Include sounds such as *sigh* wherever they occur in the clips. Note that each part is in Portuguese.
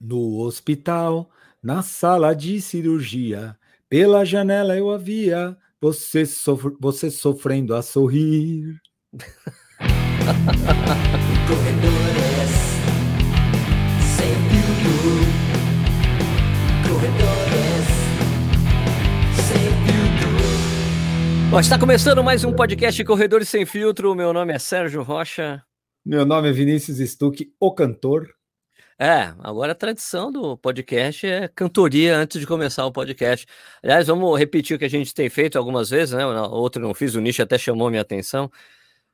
No hospital, na sala de cirurgia, pela janela eu havia você, sofr você sofrendo a sorrir. Corredores sem filtro. Corredores sem filtro. Bom, está começando mais um podcast Corredores Sem Filtro. Meu nome é Sérgio Rocha. Meu nome é Vinícius Stuck, o cantor. É, agora a tradição do podcast é cantoria antes de começar o podcast. Aliás, vamos repetir o que a gente tem feito algumas vezes, né? Outro não fiz, o nicho até chamou minha atenção.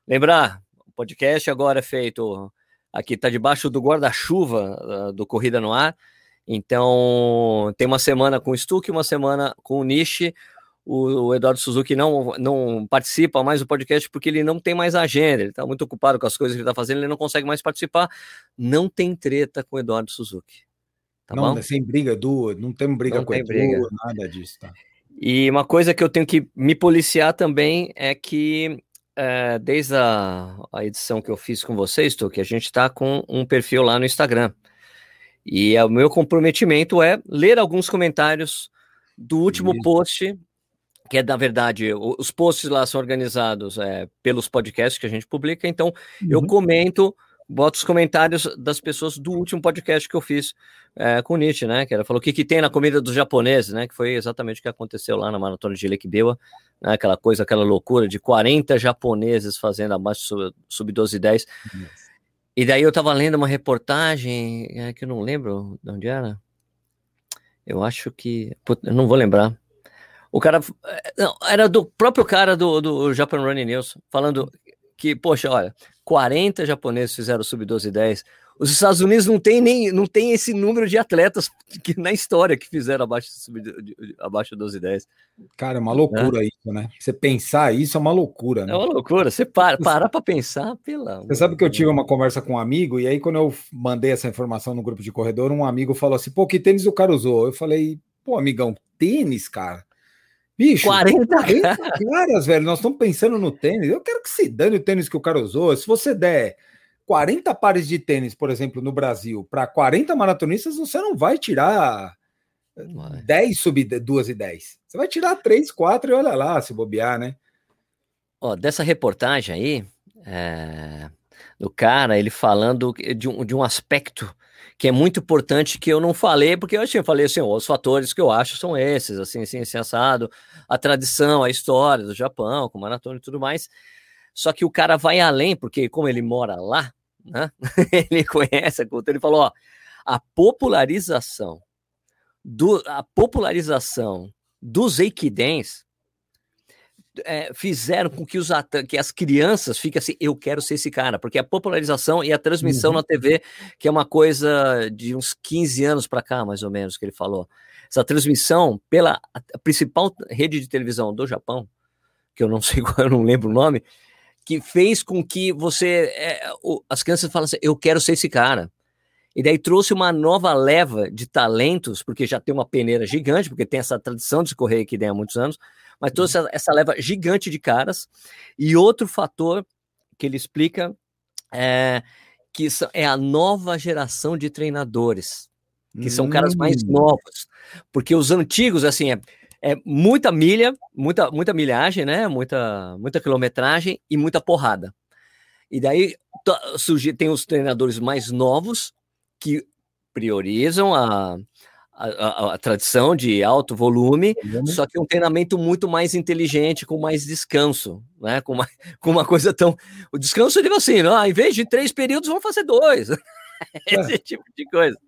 Lembrar, o podcast agora é feito aqui, está debaixo do guarda-chuva uh, do Corrida no Ar. Então, tem uma semana com o Stuck, uma semana com o Niche o, o, Eduardo Suzuki não, não participa mais do podcast porque ele não tem mais agenda, ele está muito ocupado com as coisas que ele está fazendo, ele não consegue mais participar. Não tem treta com o Eduardo Suzuki. Tá não, bom? sem briga do, não tem briga não com tem briga. nada disso, tá? E uma coisa que eu tenho que me policiar também é que é, desde a, a, edição que eu fiz com vocês, tô, que a gente está com um perfil lá no Instagram. E é, o meu comprometimento é ler alguns comentários do último Isso. post que é, na verdade, os posts lá são organizados é, pelos podcasts que a gente publica, então uhum. eu comento, boto os comentários das pessoas do último podcast que eu fiz é, com o Nietzsche, né, que ela falou o que, que tem na comida dos japoneses, né, que foi exatamente o que aconteceu lá na maratona de Lequibewa, né, aquela coisa, aquela loucura de 40 japoneses fazendo abaixo sub-12 e 10, uhum. e daí eu tava lendo uma reportagem, é, que eu não lembro de onde era, eu acho que, eu não vou lembrar, o cara. Não, era do próprio cara do, do Japan Running News, falando que, poxa, olha, 40 japoneses fizeram sub-12 e 10. Os Estados Unidos não tem nem não tem esse número de atletas que, na história que fizeram abaixo, sub, abaixo de 12 e 10. Cara, é uma loucura é. isso, né? Você pensar isso é uma loucura, né? É uma loucura. Você para, parar para pensar, pela. Você sabe que eu tive uma conversa com um amigo, e aí, quando eu mandei essa informação no grupo de corredor, um amigo falou assim: pô, que tênis o cara usou? Eu falei, pô, amigão, tênis, cara. Bicho, 40 *laughs* caras, velho. Nós estamos pensando no tênis. Eu quero que se dane o tênis que o cara usou. Se você der 40 pares de tênis, por exemplo, no Brasil, para 40 maratonistas, você não vai tirar vai. 10 sub 2 e 10. Você vai tirar 3, 4 e olha lá, se bobear, né? Ó, dessa reportagem aí, é, do cara, ele falando de um, de um aspecto que é muito importante que eu não falei, porque eu eu falei assim, os fatores que eu acho são esses, assim, assim, assim, assado, a tradição, a história do Japão, com maratona e tudo mais. Só que o cara vai além, porque como ele mora lá, né, *laughs* ele conhece a cultura, ele falou, ó, a popularização do, a popularização dos Eikidens é, fizeram com que, os que as crianças fiquem assim, eu quero ser esse cara, porque a popularização e a transmissão uhum. na TV, que é uma coisa de uns 15 anos para cá, mais ou menos, que ele falou. Essa transmissão pela principal rede de televisão do Japão, que eu não sei *laughs* qual, eu não lembro o nome, que fez com que você, é, o, as crianças falam assim, eu quero ser esse cara. E daí trouxe uma nova leva de talentos, porque já tem uma peneira gigante, porque tem essa tradição de correr aqui há muitos anos, mas trouxe uhum. essa leva gigante de caras. E outro fator que ele explica é que é a nova geração de treinadores, que são caras mais hum. novos, porque os antigos, assim, é, é muita milha, muita, muita milhagem, né? Muita, muita quilometragem e muita porrada. E daí surge, tem os treinadores mais novos que priorizam a, a, a, a, tradição de alto volume, só que um treinamento muito mais inteligente, com mais descanso, né? Com uma, *laughs* com uma coisa tão. O descanso ele assim, não, ah, em vez de três períodos, vamos fazer dois. *laughs* Esse é. tipo de coisa.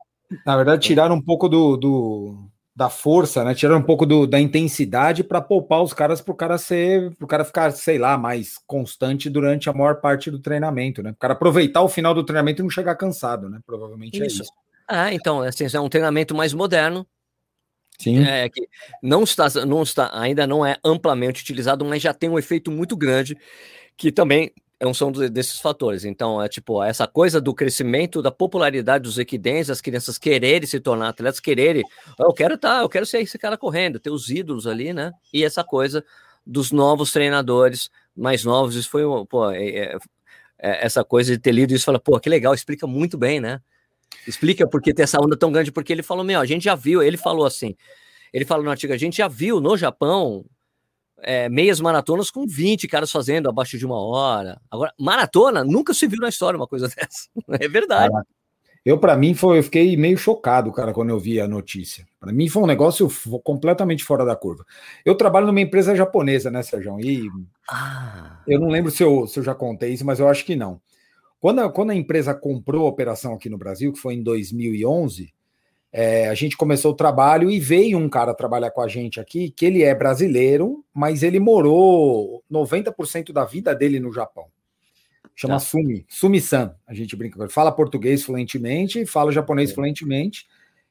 Na verdade, tiraram um pouco do, do da força, né? Tiraram um pouco do, da intensidade para poupar os caras para o cara ser, para o cara ficar, sei lá, mais constante durante a maior parte do treinamento, né? O cara aproveitar o final do treinamento e não chegar cansado, né? Provavelmente é isso. é isso. Ah, então, assim, é um treinamento mais moderno. Sim. É, que não está, não está, ainda não é amplamente utilizado, mas já tem um efeito muito grande, que também é um som desses fatores. Então, é tipo, essa coisa do crescimento da popularidade dos equidens, as crianças quererem se tornar atletas, quererem, eu quero estar, tá, eu quero ser esse cara correndo, ter os ídolos ali, né? E essa coisa dos novos treinadores mais novos, isso foi, pô, é, é, é essa coisa de ter lido isso, fala, pô, que legal, explica muito bem, né? Explica por que tem essa onda tão grande, porque ele falou, meu, a gente já viu, ele falou assim, ele falou no artigo, a gente já viu no Japão é, meias maratonas com 20 caras fazendo abaixo de uma hora. Agora, maratona, nunca se viu na história uma coisa *laughs* dessa. É verdade. Caraca. Eu, para mim, foi, eu fiquei meio chocado, cara, quando eu vi a notícia. Para mim foi um negócio completamente fora da curva. Eu trabalho numa empresa japonesa, né, Sérgio? E ah. eu não lembro se eu, se eu já contei isso, mas eu acho que não. Quando a, quando a empresa comprou a operação aqui no Brasil, que foi em 2011, é, a gente começou o trabalho e veio um cara trabalhar com a gente aqui, que ele é brasileiro, mas ele morou 90% da vida dele no Japão. Chama tá. Sumi, Sumi-san, a gente brinca com ele. Fala português fluentemente, fala japonês é. fluentemente.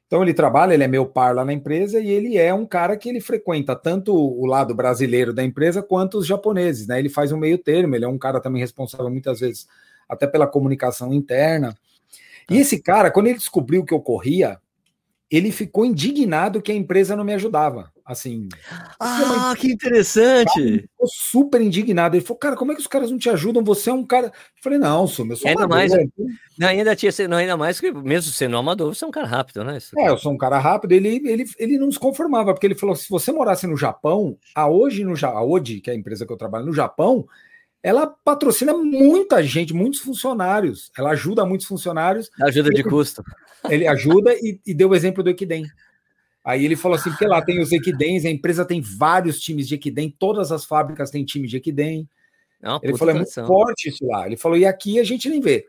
Então ele trabalha, ele é meu par lá na empresa e ele é um cara que ele frequenta tanto o lado brasileiro da empresa quanto os japoneses, né? Ele faz um meio termo, ele é um cara também responsável muitas vezes até pela comunicação interna. E tá. esse cara, quando ele descobriu que ocorria, ele ficou indignado que a empresa não me ajudava. Assim. Ah, que interessante! Ele ficou super indignado. Ele falou, cara, como é que os caras não te ajudam? Você é um cara. Eu falei, não, sou meu sou ainda mais, não, ainda tinha não, ainda mais que mesmo sendo amador, você é um cara rápido, né? É, eu sou um cara rápido. Ele, ele, ele não se conformava, porque ele falou: se você morasse no Japão, a hoje, no a hoje, que é a empresa que eu trabalho no Japão, ela patrocina muita gente, muitos funcionários. Ela ajuda muitos funcionários. Ajuda de custo. Ele ajuda e, e deu o exemplo do Equidem. Aí ele falou assim, porque lá tem os Equidens, a empresa tem vários times de Equidem, todas as fábricas têm time de Equidem. Não, ele falou, é muito forte isso lá. Ele falou, e aqui a gente nem vê.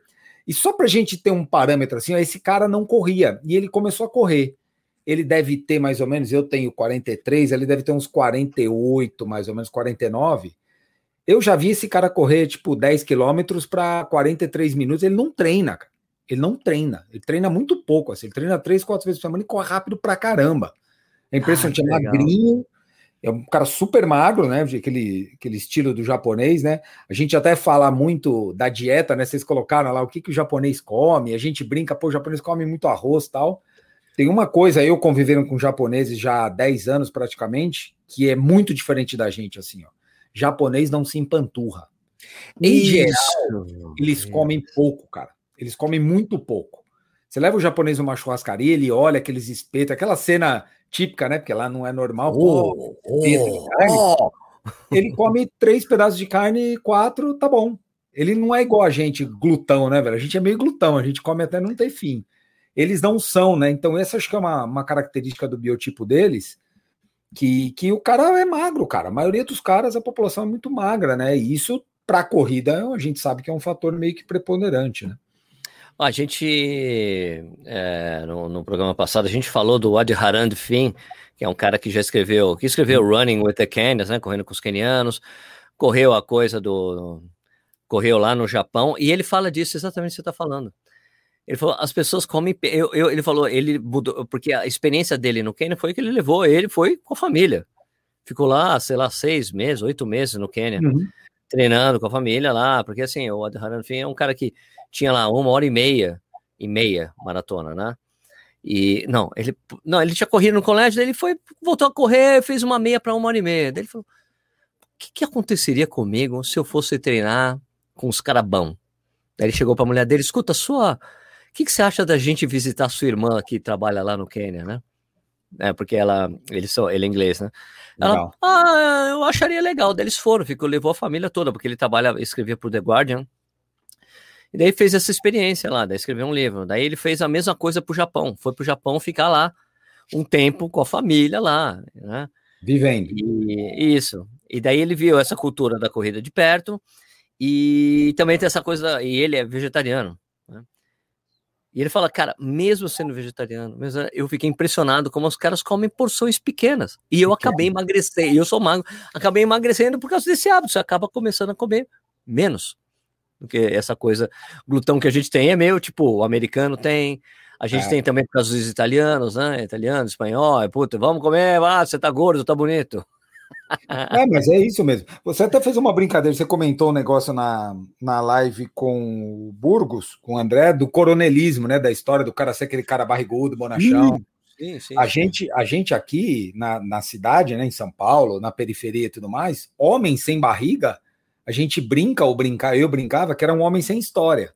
E só para a gente ter um parâmetro assim, esse cara não corria, e ele começou a correr. Ele deve ter mais ou menos, eu tenho 43, ele deve ter uns 48, mais ou menos 49. Eu já vi esse cara correr tipo 10 quilômetros para 43 minutos, ele não treina, cara. Ele não treina. Ele treina muito pouco. Assim, ele treina três, quatro vezes por semana e corre rápido pra caramba. É impressionante. Ah, é magrinho. É um cara super magro, né? Aquele, aquele estilo do japonês, né? A gente até fala muito da dieta, né? Vocês colocaram lá o que, que o japonês come. A gente brinca, pô, o japonês come muito arroz tal. Tem uma coisa, eu convivendo com japoneses já há 10 anos praticamente, que é muito diferente da gente, assim, ó. Japonês não se empanturra. Em Isso. geral, eles comem pouco, cara. Eles comem muito pouco. Você leva o japonês numa churrascaria, ele olha aqueles espetos, aquela cena típica, né? Porque lá não é normal. Oh, oh, oh. Ele come três pedaços de carne, quatro, tá bom. Ele não é igual a gente, glutão, né, velho? A gente é meio glutão, a gente come até não ter fim. Eles não são, né? Então, essa acho que é uma, uma característica do biotipo deles, que, que o cara é magro, cara. A maioria dos caras, a população é muito magra, né? E isso, para a corrida, a gente sabe que é um fator meio que preponderante, né? A gente, é, no, no, programa passado, a gente falou do Adharand Finn, que é um cara que já escreveu, que escreveu. Running with the Kenyans, né, correndo com os kenianos, correu a coisa do, correu lá no Japão, e ele fala disso exatamente o que você está falando. Ele falou, as pessoas comem, eu, eu, ele falou, ele mudou, porque a experiência dele no Quênia foi que ele levou, ele foi com a família, ficou lá, sei lá, seis meses, oito meses no Quênia, uhum. treinando com a família lá, porque assim, o Adharand Finn é um cara que tinha lá uma hora e meia e meia maratona, né? E não, ele não, ele tinha corrido no colégio, daí ele foi, voltou a correr, fez uma meia para uma hora e meia. Daí ele falou: o que, que aconteceria comigo se eu fosse treinar com os carabão? Daí ele chegou para a mulher dele: escuta, sua. O que, que você acha da gente visitar sua irmã que trabalha lá no Quênia, né? É, porque ela, ele, só, ele é inglês, né? Ela, ah, eu acharia legal. Daí eles foram, ficou, levou a família toda, porque ele trabalha, escrevia para o The Guardian, e daí fez essa experiência lá, daí escreveu um livro. Daí ele fez a mesma coisa para o Japão. Foi para o Japão ficar lá um tempo com a família lá, né? Vivendo. E, isso. E daí ele viu essa cultura da corrida de perto e também tem essa coisa. E ele é vegetariano. E ele fala, cara, mesmo sendo vegetariano, mesmo, eu fiquei impressionado como os caras comem porções pequenas. E eu acabei emagrecendo. E eu sou magro, acabei emagrecendo por causa desse hábito. Você acaba começando a comer menos. Porque essa coisa, glutão que a gente tem é meio tipo, o americano tem, a gente é. tem também por causa dos italianos, né? Italiano, espanhol, é, puta, vamos comer, ah, você tá gordo, tá bonito. É, mas é isso mesmo. Você até fez uma brincadeira, você comentou um negócio na, na live com o Burgos, com o André, do coronelismo, né? Da história do cara ser aquele cara barrigudo, bonachão. Sim, sim, a, sim. Gente, a gente aqui na, na cidade, né, em São Paulo, na periferia e tudo mais, homem sem barriga a gente brinca ou brincar, eu brincava que era um homem sem história.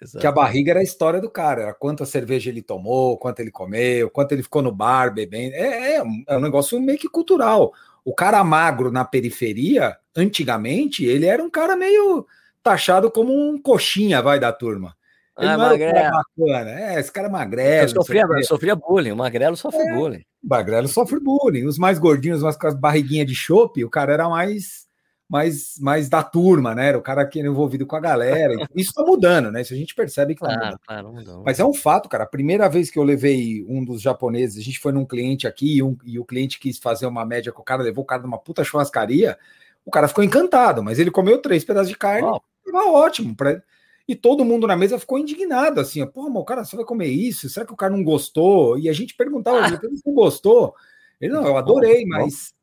Exato. Que a barriga era a história do cara, era quanta cerveja ele tomou, quanto ele comeu, quanto ele ficou no bar bebendo. É, é, é um negócio meio que cultural. O cara magro na periferia, antigamente, ele era um cara meio taxado como um coxinha, vai, da turma. Ele ah, não era cara bacana. É, esse cara é magrelo. Sofria, sofria bullying, o magrelo sofre é, bullying. O magrelo sofre bullying. Os mais gordinhos, mas com as barriguinhas de chope, o cara era mais mais, mais da turma, né? Era o cara que era envolvido com a galera. Isso tá mudando, né? Isso a gente percebe que tá claro, claro, mudou. Mas é um fato, cara. A primeira vez que eu levei um dos japoneses, a gente foi num cliente aqui e, um, e o cliente quis fazer uma média com o cara, levou o cara numa puta churrascaria. O cara ficou encantado, mas ele comeu três pedaços de carne, oh. tava ótimo. Pra... E todo mundo na mesa ficou indignado, assim, pô, mas o cara só vai comer isso? Será que o cara não gostou? E a gente perguntava, *laughs* ah. ele não gostou? Ele, não, eu adorei, mas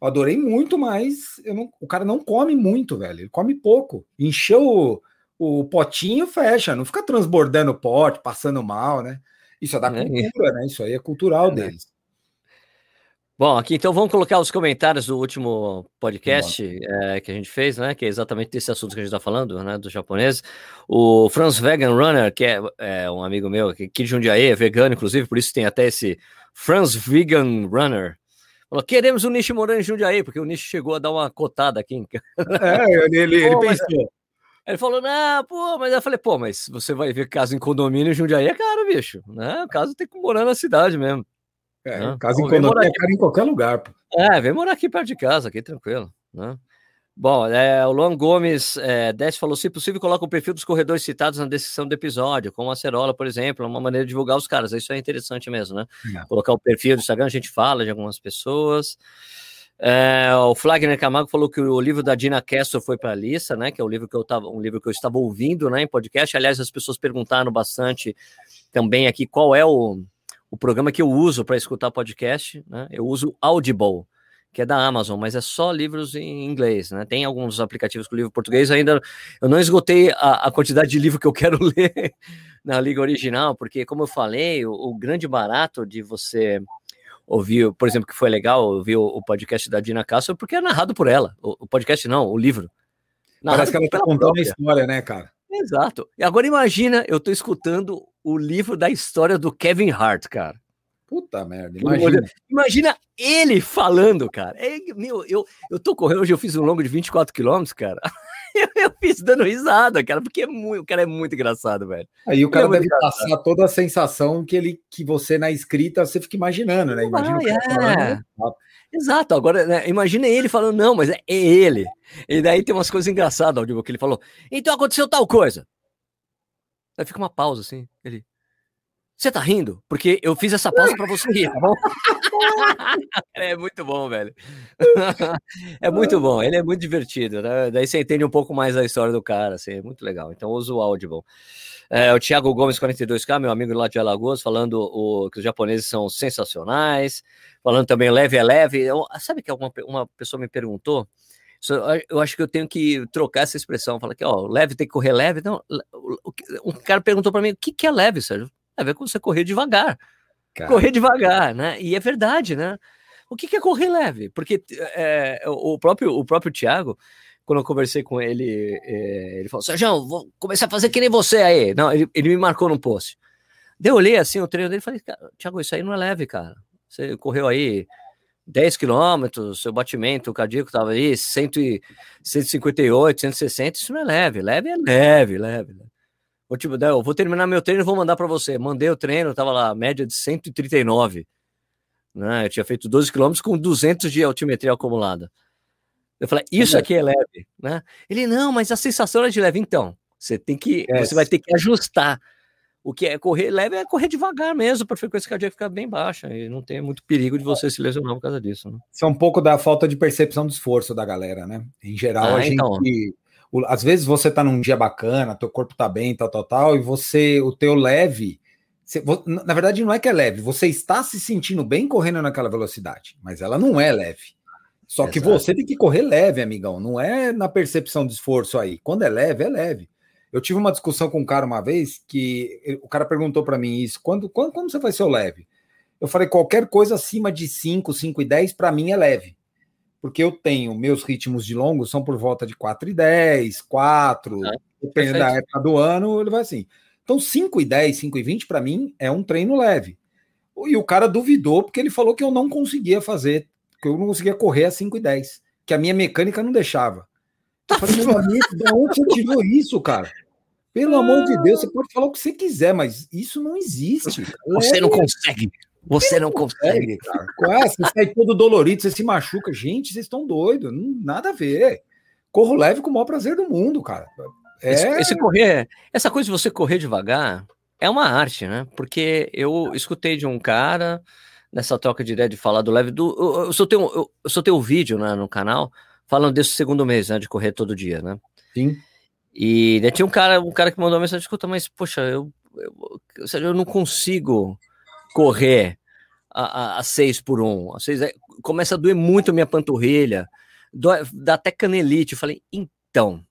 eu adorei muito, mas não, o cara não come muito, velho. Ele come pouco. Encheu o, o potinho, fecha. Não fica transbordando o pote, passando mal, né? Isso é da é. cultura, né? Isso aí é cultural é. deles. Bom, aqui então vamos colocar os comentários do último podcast é, que a gente fez, né? Que é exatamente desse assunto que a gente está falando, né? Do japonês. O Franz Vegan Runner, que é, é um amigo meu aqui de Jundiaí, é vegano, inclusive, por isso tem até esse Franz Vegan Runner. Falou, queremos o Nishi morando em Jundiaí, porque o Nishi chegou a dar uma cotada aqui. É, ele, ele *laughs* pô, pensou. Mas... Ele falou, não, pô, mas eu falei, pô, mas você vai ver casa em condomínio em Jundiaí é caro, bicho, né? O caso tem que morar na cidade mesmo. É, né? casa então, em condomínio é caro em qualquer lugar, pô. É, vem morar aqui perto de casa, aqui tranquilo, né? Bom, é, o Luan Gomes é, Desce falou: se possível, coloca o perfil dos corredores citados na descrição do episódio, como a Cerola, por exemplo, uma maneira de divulgar os caras. Isso é interessante mesmo, né? É. Colocar o perfil do Instagram, a gente fala de algumas pessoas. É, o Flagner Camargo falou que o livro da Dina Kessler foi para a lista, né? Que é o livro que eu tava, um livro que eu estava ouvindo, né, em podcast. Aliás, as pessoas perguntaram bastante também aqui qual é o, o programa que eu uso para escutar podcast, né? Eu uso Audible que é da Amazon, mas é só livros em inglês, né? Tem alguns aplicativos com livro português ainda. Eu não esgotei a, a quantidade de livro que eu quero *laughs* ler na língua original, porque, como eu falei, o, o, grande barato de você ouvir, por exemplo, que foi legal ouvir o, o podcast da Dina Castro, porque é narrado por ela. O, o podcast não, o livro. Narrado Parece que ela está contando própria. a história, né, cara? Exato. E agora imagina, eu estou escutando o livro da história do Kevin Hart, cara. Puta merda, imagina. Imagina ele falando, cara. É, meu, eu, eu tô correndo, hoje eu fiz um longo de 24 quilômetros, cara. *laughs* eu, eu, fiz dando risada, cara, porque é muito, o cara é muito engraçado, velho. Aí o cara é deve passar toda a sensação que ele que você na escrita você fica imaginando, né? Imagina ah, é. Exato, agora né, imagina ele falando, não, mas é, ele. E daí tem umas coisas engraçadas, Aldivo, que ele falou, então aconteceu tal coisa. Aí fica uma pausa assim, ele, você tá rindo? Porque eu fiz essa pausa para você rir, tá bom? *laughs* é muito bom, velho. *laughs* é muito bom, ele é muito divertido, né? Daí você entende um pouco mais a história do cara, assim, é muito legal. Então usa o Audible. É, o Thiago Gomes, 42K, meu amigo lá de Alagoas, falando o, que os japoneses são sensacionais, falando também leve é leve. Eu, sabe que uma, uma pessoa me perguntou? eu acho que eu tenho que trocar essa expressão, falar que ó, leve tem que correr leve. Não, um cara perguntou para mim o que, que é leve, Sérgio? A ver com você correr devagar. Cara. Correr devagar, né? E é verdade, né? O que, que é correr leve? Porque é, o, próprio, o próprio Thiago, quando eu conversei com ele, é, ele falou: Sérgio, vou começar a fazer que nem você aí. Não, ele, ele me marcou no post. Daí eu olhei assim o treino dele e falei: Thiago, isso aí não é leve, cara. Você correu aí 10 quilômetros, seu batimento cardíaco estava aí 100, 158, 160, isso não é leve. Leve é leve, leve. leve. Vou, tipo, eu vou terminar meu treino e vou mandar para você. Mandei o treino, tava lá, média de 139. Né? Eu tinha feito 12 quilômetros com 200 de altimetria acumulada. Eu falei, isso aqui é leve, né? Ele, não, mas a sensação é de leve. Então, você tem que, é. você vai ter que ajustar. O que é correr leve é correr devagar mesmo, para a frequência cardíaca ficar bem baixa e não tem muito perigo de você se lesionar por causa disso. Né? Isso é um pouco da falta de percepção do esforço da galera, né? Em geral, ah, a então. Às vezes você tá num dia bacana, teu corpo tá bem, tal, tal, tal, e você, o teu leve, você, na verdade não é que é leve, você está se sentindo bem correndo naquela velocidade, mas ela não é leve. Só Exato. que você tem que correr leve, amigão, não é na percepção de esforço aí. Quando é leve, é leve. Eu tive uma discussão com um cara uma vez que o cara perguntou para mim isso: quando, quando, quando você vai ser o leve? Eu falei: qualquer coisa acima de 5, 5 e 10 para mim é leve. Porque eu tenho meus ritmos de longo são por volta de 4 e 10, 4, ah, dependendo da época do ano, ele vai assim. Então 5 e 10, 5 e 20 para mim é um treino leve. E o cara duvidou porque ele falou que eu não conseguia fazer, que eu não conseguia correr a 5 e 10, que a minha mecânica não deixava. Eu falei, meu amigo, de onde você tirou isso, cara? Pelo amor de Deus, você pode falar o que você quiser, mas isso não existe. Você não consegue. Você não consegue, cara. Você sai todo dolorido, você se machuca. Gente, vocês estão doidos. nada a ver. Corro leve com o maior prazer do mundo, cara. É... Esse, esse, correr, essa coisa de você correr devagar é uma arte, né? Porque eu escutei de um cara nessa troca de ideia de falar do leve do. Eu, eu só tenho, eu, eu só tenho um vídeo né, no canal falando desse segundo mês, né? De correr todo dia, né? Sim. E né, tinha um cara, um cara que mandou uma mensagem, escuta, mas poxa, eu, eu, eu não consigo correr a, a, a seis por um. A seis, é, começa a doer muito a minha panturrilha, dói, dá até canelite. Eu falei, então,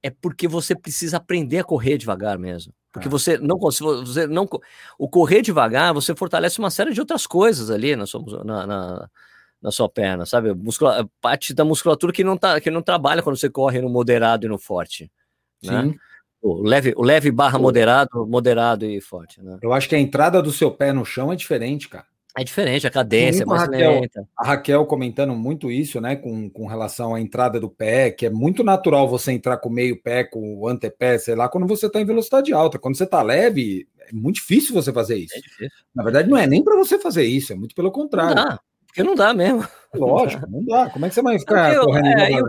é porque você precisa aprender a correr devagar mesmo. Porque é. você não você não o correr devagar, você fortalece uma série de outras coisas ali na sua, na, na, na sua perna, sabe? Muscula, parte da musculatura que não tá que não trabalha quando você corre no moderado e no forte. Né? Sim. O leve, o leve barra moderado, moderado e forte. Né? Eu acho que a entrada do seu pé no chão é diferente, cara. É diferente, a cadência é mais a Raquel, lenta. A Raquel comentando muito isso, né, com, com relação à entrada do pé, que é muito natural você entrar com o meio pé, com o antepé, sei lá, quando você está em velocidade alta. Quando você está leve, é muito difícil você fazer isso. É Na verdade, não é nem para você fazer isso, é muito pelo contrário. Não dá, porque não dá mesmo. Lógico, não dá. Como é que você vai *laughs* ficar eu, correndo é, eu,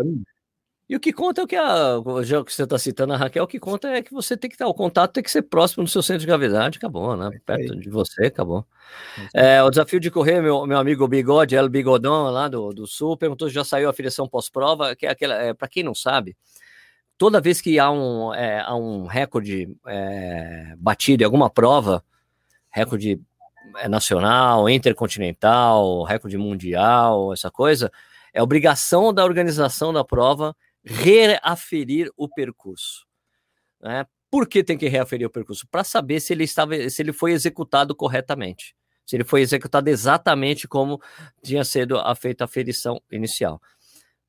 e o que conta é o que a. Já que você está citando a Raquel, o que conta é que você tem que estar. O contato tem que ser próximo do seu centro de gravidade, acabou, né? Perto de você, acabou. É, o desafio de correr, meu, meu amigo Bigode, El Bigodão, lá do, do Sul, perguntou se já saiu a afiliação pós-prova, que é aquela. É, Para quem não sabe, toda vez que há um, é, há um recorde é, batido em alguma prova, recorde é, nacional, intercontinental, recorde mundial, essa coisa, é obrigação da organização da prova reaferir o percurso. Né? Por que tem que reaferir o percurso? Para saber se ele estava, se ele foi executado corretamente, se ele foi executado exatamente como tinha sido feita a ferição inicial.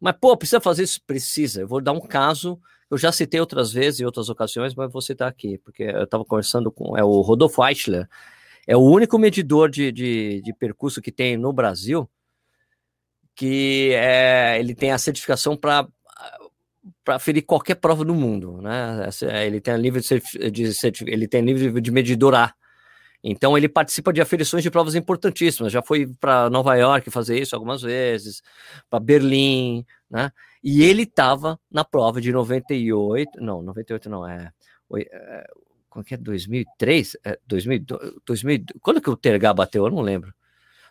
Mas, pô, precisa fazer isso? Precisa. Eu vou dar um caso, eu já citei outras vezes, em outras ocasiões, mas vou citar aqui, porque eu estava conversando com é o Rodolfo Eichler, é o único medidor de, de, de percurso que tem no Brasil, que é, ele tem a certificação para para ferir qualquer prova do mundo, né? É, ele tem nível de, de, ele tem nível de medidor A. Então ele participa de aferições de provas importantíssimas. Já foi para Nova York fazer isso algumas vezes, para Berlim, né? E ele estava na prova de 98, não, 98 não é, é quando que é 2003, é, 2000, 2000, quando que o Tergá bateu? Eu não lembro.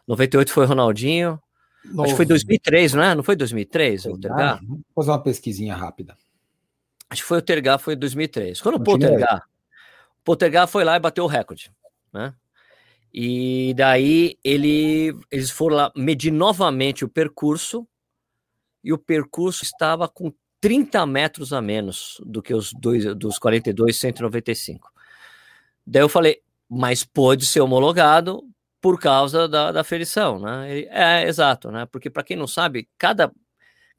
98 foi Ronaldinho, Novo. Acho que foi 2003, não é? Não foi 2003 o Tergar? Vou fazer uma pesquisinha rápida. Acho que foi o Tergar, foi 2003. Quando o Poltergar, o Poltergar foi lá e bateu o recorde, né? E daí ele, eles foram lá medir novamente o percurso e o percurso estava com 30 metros a menos do que os dois, dos 42, 195. Daí eu falei, mas pode ser homologado por causa da, da ferição, né? É, exato, né? Porque para quem não sabe, cada,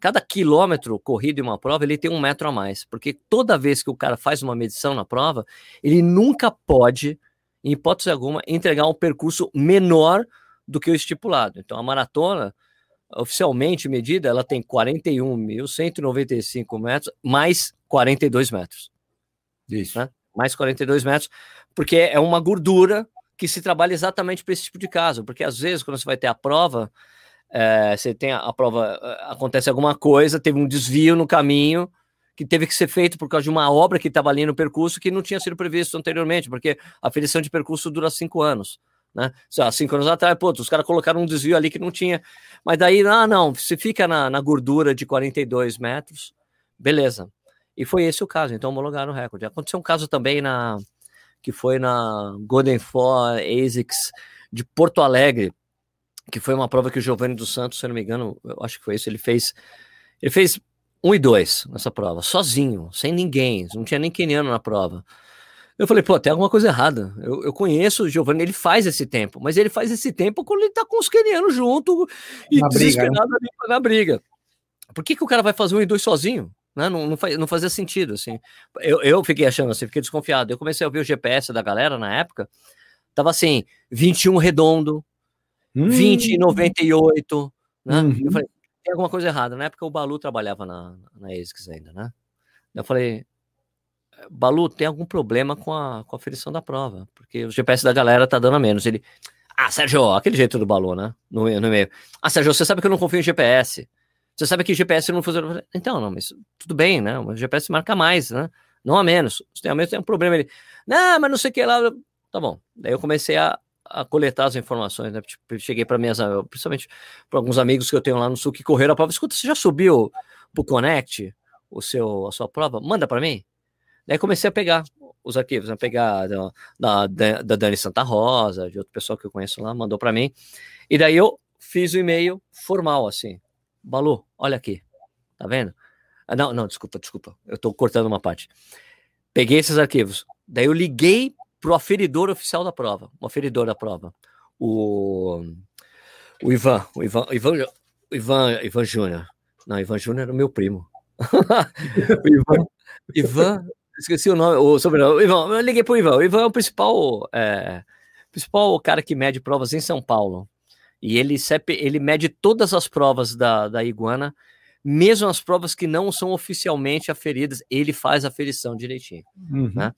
cada quilômetro corrido em uma prova, ele tem um metro a mais, porque toda vez que o cara faz uma medição na prova, ele nunca pode, em hipótese alguma, entregar um percurso menor do que o estipulado. Então, a maratona, oficialmente medida, ela tem 41.195 metros, mais 42 metros. Isso. Né? Mais 42 metros, porque é uma gordura que se trabalha exatamente para esse tipo de caso, porque às vezes, quando você vai ter a prova, é, você tem a, a, prova, eh, acontece alguma coisa, teve um desvio no caminho que teve que ser feito por causa de uma obra que estava ali no percurso que não tinha sido previsto anteriormente, porque a aferição de percurso dura cinco anos. Né? Há cinco anos atrás, pô, os caras colocaram um desvio ali que não tinha. Mas daí, ah, não, se fica na, na gordura de 42 metros, beleza. E foi esse o caso, então homologaram o recorde. Aconteceu um caso também na, que foi na Golden Four ASICS de Porto Alegre, que foi uma prova que o Giovanni dos Santos, se não me engano, eu acho que foi isso, ele fez ele fez um e dois nessa prova, sozinho, sem ninguém, não tinha nem queniano na prova. Eu falei, pô, tem alguma coisa errada. Eu, eu conheço o Giovanni, ele faz esse tempo, mas ele faz esse tempo quando ele tá com os quenianos junto e na desesperado briga, né? ali na briga. por que, que o cara vai fazer um e dois sozinho? Né? Não, não, faz, não fazia sentido, assim. Eu, eu fiquei achando assim, fiquei desconfiado. Eu comecei a ouvir o GPS da galera na época, tava assim, 21 redondo, hum. 20 e 98, né? Uhum. Eu falei, tem alguma coisa errada. Na época o Balu trabalhava na, na ASICS ainda, né? Eu falei, Balu, tem algum problema com a, com a aferição da prova, porque o GPS da galera tá dando a menos. Ele, ah, Sérgio, aquele jeito do Balu, né? No, no e-mail. Ah, Sérgio, você sabe que eu não confio em GPS. Você sabe que GPS não funciona. Então, não, mas tudo bem, né? O GPS marca mais, né? Não a menos. Se tem a menos, tem um problema. Ele, não, mas não sei o que lá. Tá bom. Daí eu comecei a, a coletar as informações, né? Tipo, cheguei para minhas, principalmente para alguns amigos que eu tenho lá no sul que correram a prova. Escuta, você já subiu pro Connect o seu, a sua prova? Manda para mim. Daí comecei a pegar os arquivos, né? pegar da, da, da Dani Santa Rosa, de outro pessoal que eu conheço lá, mandou para mim. E daí eu fiz o e-mail formal, assim. Balu, olha aqui. Tá vendo? Ah, não, não, desculpa, desculpa. Eu tô cortando uma parte. Peguei esses arquivos. Daí eu liguei pro aferidor oficial da prova, o aferidor da prova. O, o Ivan, o Ivan, Ivan, Ivan, Ivan Júnior. Não, Ivan Júnior era o meu primo. *laughs* o Ivan, Ivan, esqueci o nome, o sobrenome. Ivan, eu liguei pro Ivan. O Ivan é o principal, é, principal cara que mede provas em São Paulo. E ele, ele mede todas as provas da, da iguana, mesmo as provas que não são oficialmente aferidas, ele faz a aferição direitinho. Uhum. Né?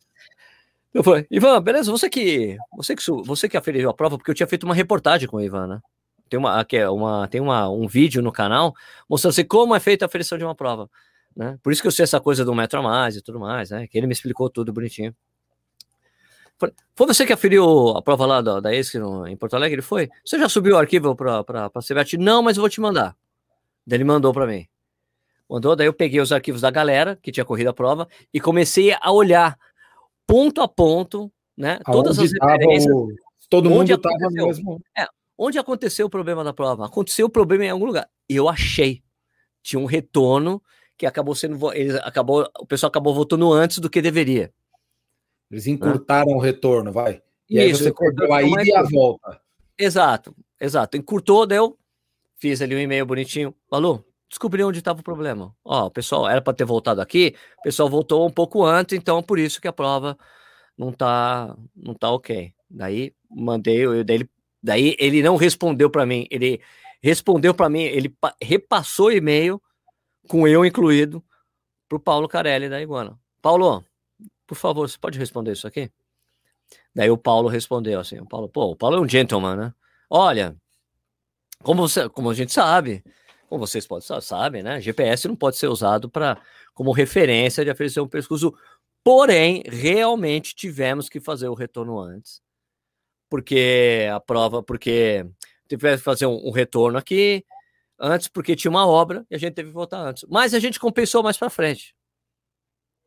Eu falei, Ivan, beleza, você que, você que você que aferiu a prova, porque eu tinha feito uma reportagem com o Ivan, né? Tem, uma, aqui é uma, tem uma, um vídeo no canal mostrando assim, como é feita a aferição de uma prova. Né? Por isso que eu sei essa coisa do metro a mais e tudo mais, né? Que ele me explicou tudo bonitinho. Foi você que aferiu a prova lá da, da ESC em Porto Alegre? Foi? Você já subiu o arquivo para a CBAT? Não, mas eu vou te mandar. Daí ele mandou para mim. Mandou, daí eu peguei os arquivos da galera que tinha corrido a prova e comecei a olhar ponto a ponto, né? Aonde todas as referências. O... Todo mundo estava mesmo. É, onde aconteceu o problema da prova? Aconteceu o problema em algum lugar. Eu achei. Tinha um retorno que acabou sendo. Eles, acabou, o pessoal acabou voltando antes do que deveria. Eles encurtaram o retorno, vai. E Isso, aí você cortou a ida e a volta. Exato, exato. Encurtou, deu. Fiz ali um e-mail bonitinho. Alô, descobri onde estava o problema. Ó, o pessoal era para ter voltado aqui, o pessoal voltou um pouco antes, então por isso que a prova não tá, não tá ok. Daí mandei, eu, daí, ele, daí ele não respondeu para mim, ele respondeu para mim, ele repassou o e-mail com eu incluído para o Paulo Carelli da Iguana. Paulo, por favor, você pode responder isso aqui? Daí o Paulo respondeu assim, o Paulo, pô, o Paulo é um gentleman, né? Olha, como, você, como a gente sabe, como vocês podem sabem, né? GPS não pode ser usado para como referência de oferecer um pescoço. Porém, realmente tivemos que fazer o retorno antes, porque a prova, porque tivemos que fazer um, um retorno aqui antes, porque tinha uma obra e a gente teve que voltar antes. Mas a gente compensou mais para frente,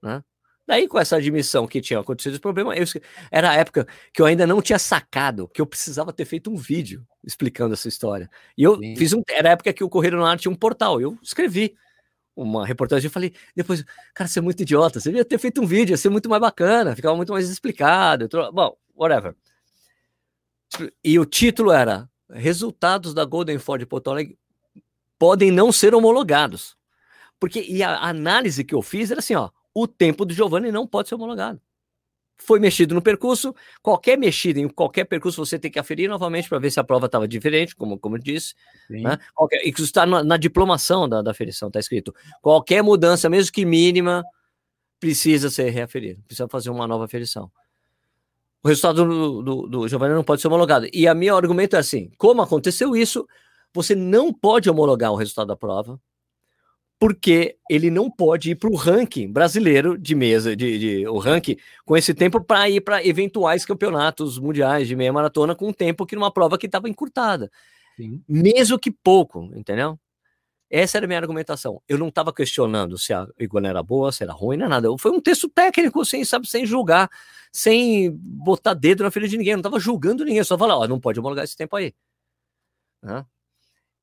né? Daí, com essa admissão que tinha acontecido esse problema, eu, era a época que eu ainda não tinha sacado que eu precisava ter feito um vídeo explicando essa história. E eu Sim. fiz um. Era a época que o Correio no Ar tinha um portal. Eu escrevi uma reportagem e falei, depois, cara, você é muito idiota, você devia ter feito um vídeo, ia ser muito mais bacana, ficava muito mais explicado. Bom, whatever. E o título era Resultados da Golden Ford Porto Alegre podem não ser homologados. Porque e a análise que eu fiz era assim, ó, o tempo do Giovanni não pode ser homologado. Foi mexido no percurso, qualquer mexida em qualquer percurso você tem que aferir novamente para ver se a prova estava diferente, como, como eu disse. Né? Qualquer, isso está na, na, diplomação da, da aferição, está escrito. Qualquer mudança, mesmo que mínima, precisa ser reaferido, precisa fazer uma nova aferição. O resultado do, do, do Giovanni não pode ser homologado. E a meu argumento é assim: como aconteceu isso, você não pode homologar o resultado da prova, porque ele não pode ir para o ranking brasileiro de mesa, de, de o ranking com esse tempo para ir para eventuais campeonatos mundiais de meia maratona com um tempo que numa prova que estava encurtada. Sim. Mesmo que pouco, entendeu? Essa era a minha argumentação. Eu não estava questionando se a iguana era boa, se era ruim, não é nada. Foi um texto técnico, sem, sabe, sem julgar, sem botar dedo na filha de ninguém. Eu não estava julgando ninguém, só falar, ó, não pode homologar esse tempo aí. Né?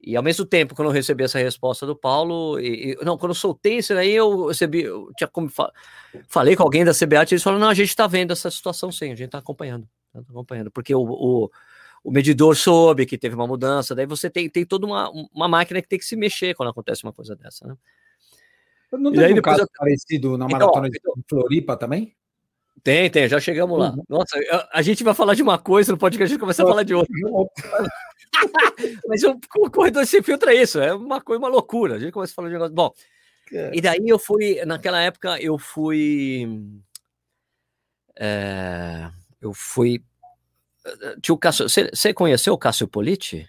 E ao mesmo tempo, quando eu recebi essa resposta do Paulo, e, e, não, quando eu soltei isso aí, eu recebi, eu tinha como falei com alguém da CBAT, eles falaram, não, a gente está vendo essa situação sim, a gente está acompanhando, tá acompanhando, porque o, o, o medidor soube que teve uma mudança, daí você tem, tem toda uma, uma máquina que tem que se mexer quando acontece uma coisa dessa, né? Não tem um caso eu... parecido na então, maratona então, de Floripa também? Tem, tem, já chegamos lá. Uhum. Nossa, a, gente vai falar de uma coisa no podcast, a gente começa a falar de outra. *laughs* Mas o, o, corredor se filtra isso, é uma coisa, uma loucura. A gente começa a falar de negócio. Bom, é. e daí eu fui, naquela época, eu fui. É, eu fui. Tinha o Cássio, você, conheceu o Cássio Politi?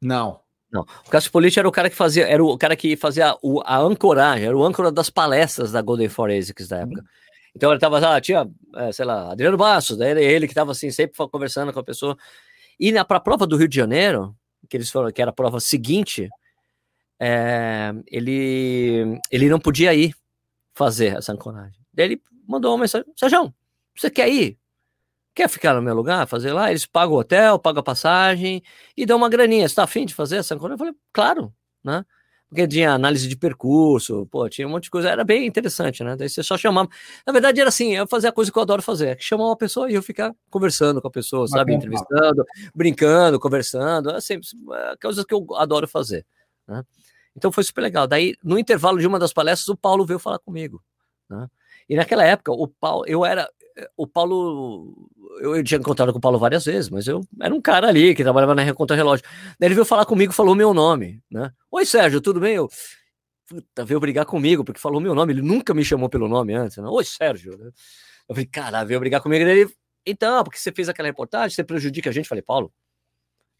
Não. Não, o Cássio Politi era o cara que fazia, era o cara que fazia o, a ancoragem, era o âncora das palestras da Golden Forensics da época. Uhum. Então ele tava, ah, tinha, é, sei lá, Adriano Bastos, daí ele, ele que tava assim, sempre conversando com a pessoa. E na pra prova do Rio de Janeiro, que eles foram, que era a prova seguinte, é, ele, ele não podia ir fazer essa ancoragem. Daí ele mandou uma mensagem: Sérgio, você quer ir? Quer ficar no meu lugar, fazer lá? Eles pagam o hotel, pagam a passagem e dão uma graninha. Você tá afim de fazer essa ancoragem? Eu falei, claro, né? Porque tinha análise de percurso, pô, tinha um monte de coisa, era bem interessante, né? Daí você só chamava. Na verdade, era assim, eu fazia a coisa que eu adoro fazer, que chamar uma pessoa e eu ficar conversando com a pessoa, Mas sabe? Entrevistando, brincando, conversando, assim, coisas que eu adoro fazer, né? Então foi super legal. Daí, no intervalo de uma das palestras, o Paulo veio falar comigo, né? E naquela época, o Paulo, eu era, o Paulo, eu tinha encontrado com o Paulo várias vezes, mas eu era um cara ali que trabalhava na Reconta Relógio. Daí ele veio falar comigo, falou meu nome, né? Oi, Sérgio, tudo bem? Eu, puta, veio brigar comigo porque falou meu nome, ele nunca me chamou pelo nome antes, né? Oi, Sérgio. Eu falei, cara, veio brigar comigo. Ele, então, porque você fez aquela reportagem, você prejudica a gente. Eu falei, Paulo,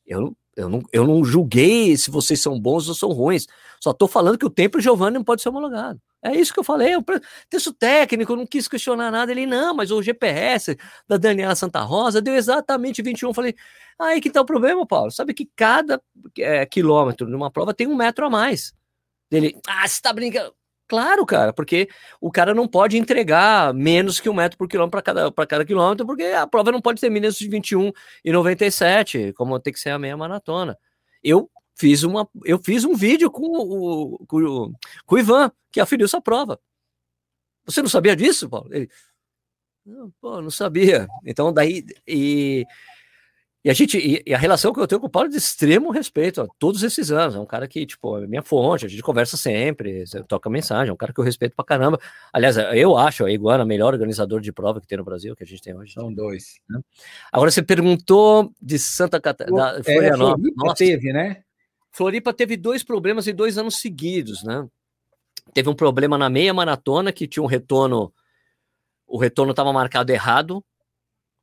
eu, eu, não, eu não julguei se vocês são bons ou são ruins. Só tô falando que o tempo Giovanni não pode ser homologado. É isso que eu falei. O texto técnico, não quis questionar nada. Ele, não, mas o GPS da Daniela Santa Rosa deu exatamente 21. Eu falei, aí que tá o problema, Paulo. Sabe que cada é, quilômetro de uma prova tem um metro a mais. Ele, ah, você tá brincando. Claro, cara, porque o cara não pode entregar menos que um metro por quilômetro para cada, cada quilômetro, porque a prova não pode ter menos de 21 e 97, como tem que ser a meia maratona. Eu fiz, uma, eu fiz um vídeo com o, com, o, com o Ivan, que aferiu essa prova. Você não sabia disso, Paulo? Ele, não, pô, não sabia. Então, daí, e, e a gente, e, e, a relação que eu tenho com o Paulo é de extremo respeito, ó, todos esses anos. É um cara que, tipo, é minha fonte, a gente conversa sempre, toca mensagem, é um cara que eu respeito pra caramba. Aliás, eu acho a Iguana melhor organizador de prova que tem no Brasil, que a gente tem hoje. São dois. Né? Agora, você perguntou de Santa Catarina. É, Floripa teve, né? Floripa teve dois problemas em dois anos seguidos, né? Teve um problema na meia maratona, que tinha um retorno, o retorno estava marcado errado,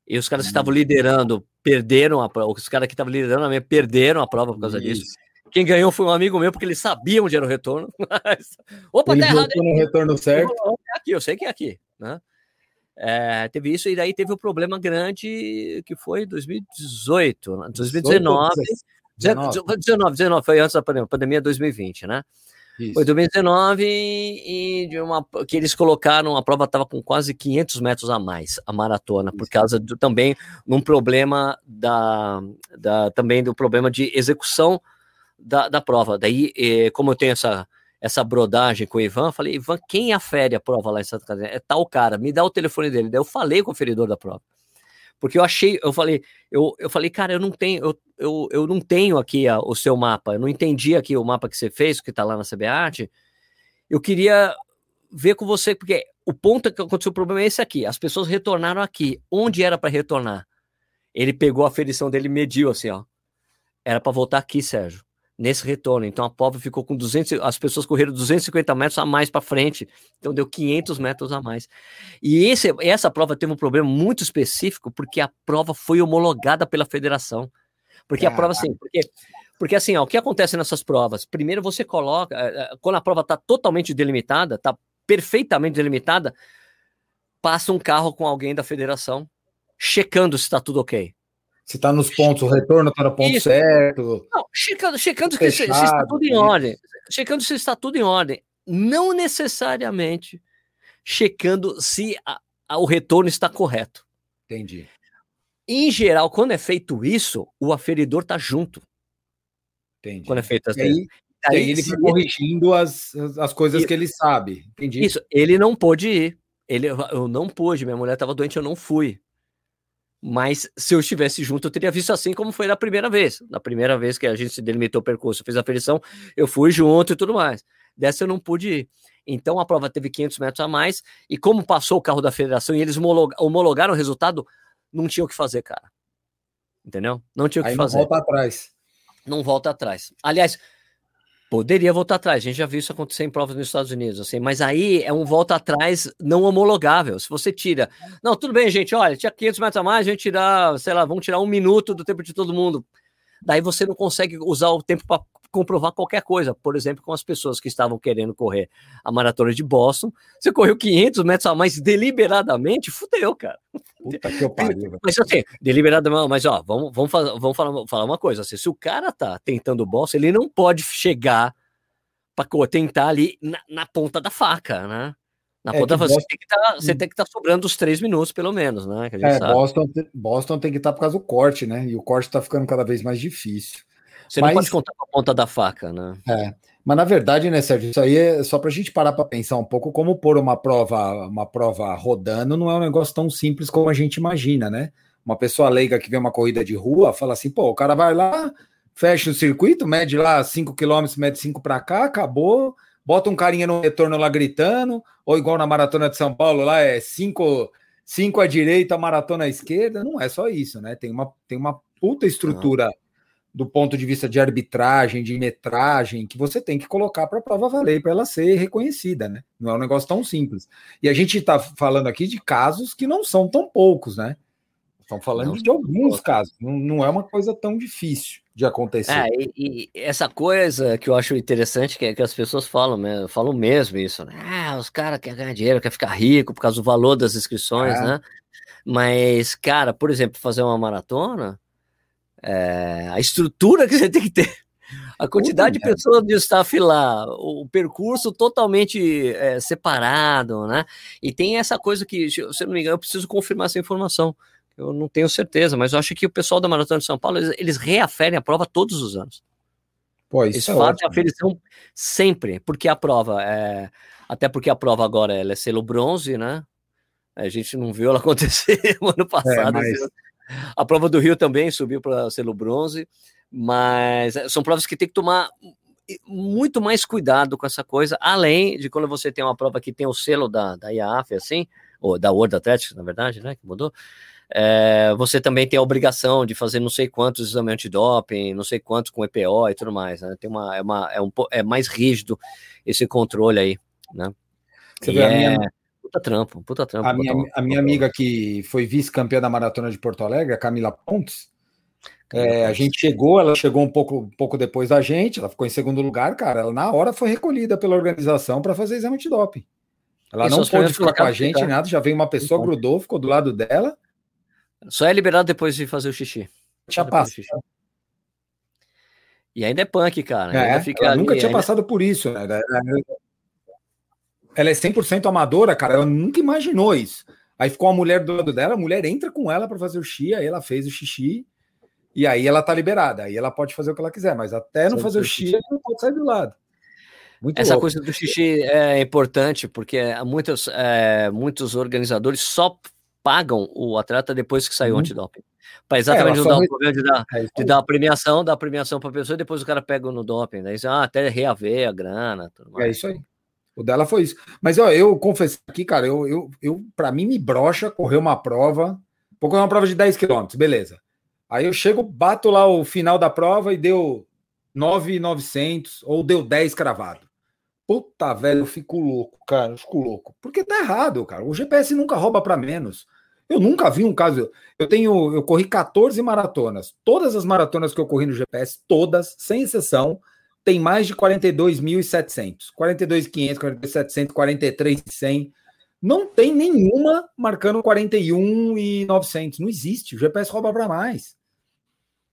e os caras que estavam hum. liderando perderam a prova. Os caras que estavam liderando a minha perderam a prova por causa Isso. disso. Quem ganhou foi um amigo meu, porque eles sabiam onde era o retorno. *laughs* Opa, ele tá errado. no retorno certo. É aqui, eu sei que é aqui. Né? É, teve isso, e daí teve um problema grande que foi 2018, 2019. 19. 19, 19, foi antes da pandemia, pandemia 2020, né? Isso. Foi 2019 e de uma que eles colocaram a prova estava com quase 500 metros a mais a maratona Isso. por causa do, também num problema da, da também do problema de execução da, da prova. Daí, eh, como eu tenho essa essa brodagem com o Ivan, falei, Ivan, quem afere a prova lá em Santa Catarina? É tal cara, me dá o telefone dele. Daí eu falei com o feridor da prova. Porque eu achei, eu falei, eu, eu falei, cara, eu não tenho, eu, eu, eu não tenho aqui a, o seu mapa, eu não entendi aqui o mapa que você fez, que tá lá na CBArt. Eu queria ver com você, porque o ponto que aconteceu o problema é esse aqui. As pessoas retornaram aqui. Onde era para retornar? Ele pegou a ferição dele e mediu assim, ó. Era para voltar aqui, Sérgio nesse retorno. Então a prova ficou com 200, as pessoas correram 250 metros a mais para frente, então deu 500 metros a mais. E esse, essa prova teve um problema muito específico porque a prova foi homologada pela federação. Porque a prova assim, porque porque assim, ó, o que acontece nessas provas? Primeiro você coloca, eh, eh, quando a prova está totalmente delimitada, está perfeitamente delimitada, passa um carro com alguém da federação checando se está tudo ok. Se está nos pontos, o retorno está no ponto Isso. certo. Não, checando, checando se, se, está tudo em ordem. Checando se está tudo em ordem. Não necessariamente checando se a, a, o retorno está correto. Entendi. Em geral, quando é feito isso, o aferidor está junto. Entendi. Quando é feito assim. Aí, aí ele vai corrigindo as, as coisas e, que ele sabe. Entendi. Isso, ele não pôde ir. Ele, eu não pude, minha mulher estava doente, eu não fui. Mas se eu estivesse junto, eu teria visto assim como foi na primeira vez. Na primeira vez que a gente se delimitou o percurso, fez a aferição, eu fui junto e tudo mais. Dessa eu não pude ir. Então a prova teve 500 metros a mais. E como passou o carro da federação e eles homologaram o resultado, não tinha o que fazer, cara. Entendeu? Não tinha o que Aí fazer. Não volta atrás. Não volta atrás. Aliás, Poderia voltar atrás, a gente já viu isso acontecer em provas nos Estados Unidos, assim, mas aí é um volta atrás não homologável. Se você tira, não, tudo bem, gente, olha, tinha 500 metros a mais, a gente tira, sei lá, vamos tirar um minuto do tempo de todo mundo. Daí você não consegue usar o tempo para comprovar qualquer coisa. Por exemplo, com as pessoas que estavam querendo correr a maratona de Boston, você correu 500 metros a mais deliberadamente, fudeu, cara. Puta que eu pariu. Mas assim, deliberadamente, mas ó, vamos, vamos, vamos falar, falar uma coisa. Assim, se o cara tá tentando Boston, ele não pode chegar para tentar ali na, na ponta da faca, né? Na é ponta, você, Boston... tem que tá, você tem que estar tá sobrando os três minutos, pelo menos, né? é, Boston, Boston tem que estar tá por causa do corte, né? E o corte está ficando cada vez mais difícil. Você Mas... não pode contar com a ponta da faca, né? É. Mas na verdade, né, Sérgio, isso aí é só para a gente parar para pensar um pouco como pôr uma prova, uma prova rodando não é um negócio tão simples como a gente imagina, né? Uma pessoa leiga que vê uma corrida de rua fala assim, pô, o cara vai lá, fecha o circuito, mede lá 5 km, mede 5 para cá, acabou, bota um carinha no retorno lá gritando, ou igual na maratona de São Paulo, lá é 5 cinco à direita, maratona à esquerda. Não é só isso, né? Tem uma, tem uma puta estrutura do ponto de vista de arbitragem, de metragem, que você tem que colocar para a prova valer, para ela ser reconhecida, né? Não é um negócio tão simples. E a gente está falando aqui de casos que não são tão poucos, né? Estão falando não, de alguns casos, não, não é uma coisa tão difícil de acontecer. É, e, e, essa coisa que eu acho interessante que, é que as pessoas falam, né, falam mesmo isso, né? Ah, os caras querem ganhar dinheiro, querem ficar rico por causa do valor das inscrições, é. né? Mas, cara, por exemplo, fazer uma maratona, é, a estrutura que você tem que ter, a quantidade Puta, de pessoas de staff lá, o percurso totalmente é, separado, né? E tem essa coisa que, se eu não me engano, eu preciso confirmar essa informação eu não tenho certeza, mas eu acho que o pessoal da Maratona de São Paulo, eles, eles reaferem a prova todos os anos. Pois, eles é fazem a aferição sempre, porque a prova é. Até porque a prova agora ela é selo bronze, né? A gente não viu ela *laughs* acontecer no ano passado. É, mas... A prova do Rio também subiu para selo bronze, mas são provas que tem que tomar muito mais cuidado com essa coisa, além de quando você tem uma prova que tem o selo da, da IAAF, assim, ou da World Athletics, na verdade, né, que mudou, é, você também tem a obrigação de fazer não sei quantos exames antidoping, não sei quantos com EPO e tudo mais. Né? Tem uma, é, uma, é, um, é mais rígido esse controle aí, né? Você vê, é... minha... Puta trampo, puta trampo. A minha, a minha amiga que foi vice-campeã da Maratona de Porto Alegre, a Camila Pontes, é, a gente chegou, ela chegou um pouco, um pouco depois da gente, ela ficou em segundo lugar, cara. Ela na hora foi recolhida pela organização para fazer exame antidoping. Ela não pôde ficar com a gente, nada. Já veio uma pessoa, então. grudou, ficou do lado dela só é liberado depois de fazer o xixi. Já passa. E ainda é punk, cara. É, fica ali, nunca tinha ainda... passado por isso. Né? Ela é 100% amadora, cara. Ela nunca imaginou isso. Aí ficou a mulher do lado dela, a mulher entra com ela para fazer o xixi, aí ela fez o xixi, e aí ela tá liberada. Aí ela pode fazer o que ela quiser, mas até não fazer o xixi, ela não pode sair do lado. Muito Essa louco. coisa do xixi é importante, porque muitos, é, muitos organizadores só pagam o atleta depois que saiu o uhum. antidoping. Para exatamente é, não dar um problema de dar, é de dar a premiação, dar a premiação para a pessoa e depois o cara pega no doping. Daí ah, até reaver a grana. É isso aí. O dela foi isso. Mas ó, eu confesso aqui, cara, eu, eu, eu para mim me brocha correr uma prova. Vou correr uma prova de 10 km, beleza. Aí eu chego, bato lá o final da prova e deu 9,900 ou deu 10 cravado. Puta, velho, eu fico louco, cara, eu fico louco. Porque tá errado, cara. O GPS nunca rouba para menos. Eu nunca vi um caso. Eu tenho, eu corri 14 maratonas. Todas as maratonas que eu corri no GPS, todas, sem exceção, tem mais de 42.700. 42.500, 42.700, 43.100. Não tem nenhuma marcando 41.900. Não existe. O GPS rouba para mais.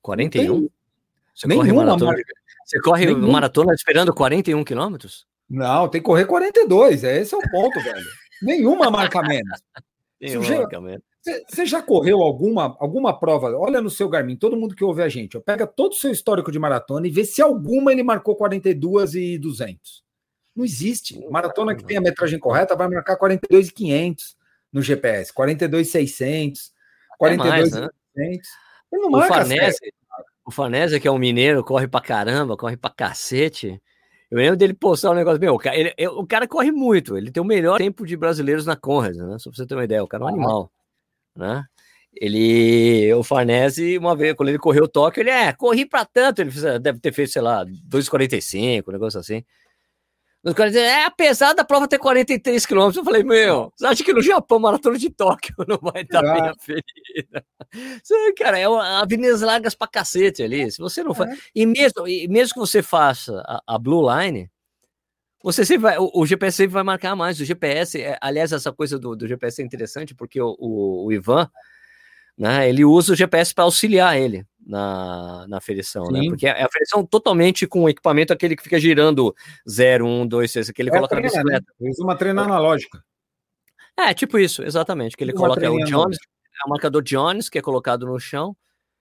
41? Você nenhuma corre maratona, mar... Você corre nenhuma. maratona esperando 41 quilômetros? Não, tem que correr 42. Esse é o ponto, velho. Nenhuma marca menos. Você já correu alguma, alguma prova? Olha no seu Garmin, todo mundo que ouve a gente, ó, pega todo o seu histórico de maratona e vê se alguma ele marcou 42 e 200. Não existe. Maratona que tem a metragem correta vai marcar 42 e 500 no GPS, 42 600, 42 é mais, né? o Farnese, o Farnese, que é um mineiro, corre pra caramba, corre pra cacete. Eu lembro dele postar um negócio, meu, o cara, ele, o cara corre muito, ele tem o melhor tempo de brasileiros na Conrad, né? Só pra você ter uma ideia, o cara é um animal, né? Ele, o Farnese, uma vez, quando ele correu o Tóquio, ele é, corri pra tanto, ele deve ter feito, sei lá, 2,45, um negócio assim. Os caras dizem, é, apesar da prova ter 43 quilômetros, eu falei, meu, você acha que no Japão, maratona de Tóquio *laughs* não vai estar bem aferida? Cara, é avenidas largas pra cacete ali. Se você não faz. É. E, mesmo, e mesmo que você faça a, a Blue Line, você sempre vai, o, o, GPS sempre vai marcar mais. O GPS, é, aliás, essa coisa do, do, GPS é interessante, porque o, o, o Ivan, né, ele usa o GPS para auxiliar ele na, na aferição, né? Porque é a aferição totalmente com o equipamento aquele que fica girando 0, 1, 2, 3, que ele é coloca treina, na né? bicicleta. Né? Usa uma treina analógica. É, tipo isso, exatamente. Que ele uma coloca o Jones, é o marcador Jones, que é colocado no chão.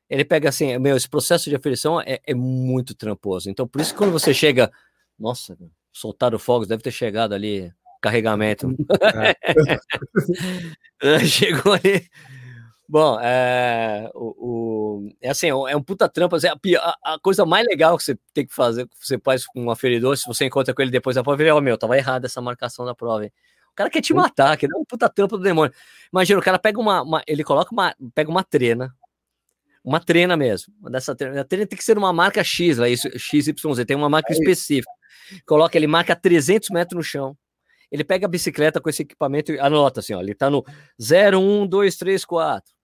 Ele pega assim, meu, esse processo de aferição é, é muito tramposo. Então, por isso que quando você chega, nossa, soltaram fogos, deve ter chegado ali carregamento. É. *laughs* Chegou ali, Bom, é, o, o, é assim, é um puta trampa. Assim, a, a, coisa mais legal que você tem que fazer, que você faz com um aferidor, se você encontra com ele depois da prova, ele, ó, oh, meu, tava errado essa marcação da prova, hein? O cara quer te matar, que é um puta trampa do demônio. Imagina, o cara pega uma, uma, ele coloca uma, pega uma trena, uma trena mesmo. Dessa trena, a trena tem que ser uma marca X, lá, isso, XYZ, tem uma marca é específica. Coloca, ele marca 300 metros no chão. Ele pega a bicicleta com esse equipamento e anota assim, ó, ele tá no 0, 1, 2, 3, 4.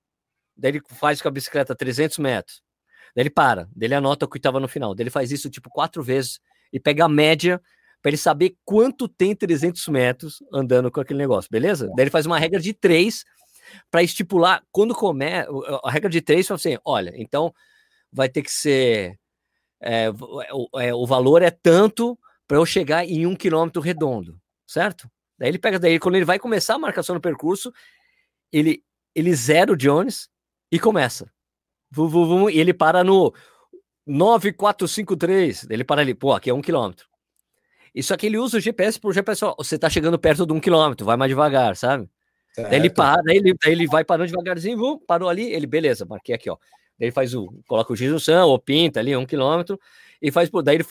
Daí ele faz com a bicicleta 300 metros. Daí ele para, daí ele anota o que estava no final. Daí ele faz isso tipo quatro vezes e pega a média para ele saber quanto tem 300 metros andando com aquele negócio, beleza? Daí ele faz uma regra de três para estipular quando começa. A regra de três fala assim: olha, então vai ter que ser. É, o, é, o valor é tanto para eu chegar em um quilômetro redondo, certo? Daí ele pega, daí quando ele vai começar a marcação no percurso, ele, ele zera o Jones, e começa. Vum, vum, vum, e ele para no 9453. Ele para ali, pô, aqui é um quilômetro. E só que ele usa o GPS pro GPS, ó, você tá chegando perto de um quilômetro, vai mais devagar, sabe? Certo. Daí ele para, daí ele, daí ele vai parando devagarzinho, vum, parou ali, ele, beleza, marquei aqui, ó. Daí ele faz o, coloca o giz no chão, ou pinta ali um quilômetro, e faz por. Daí ele.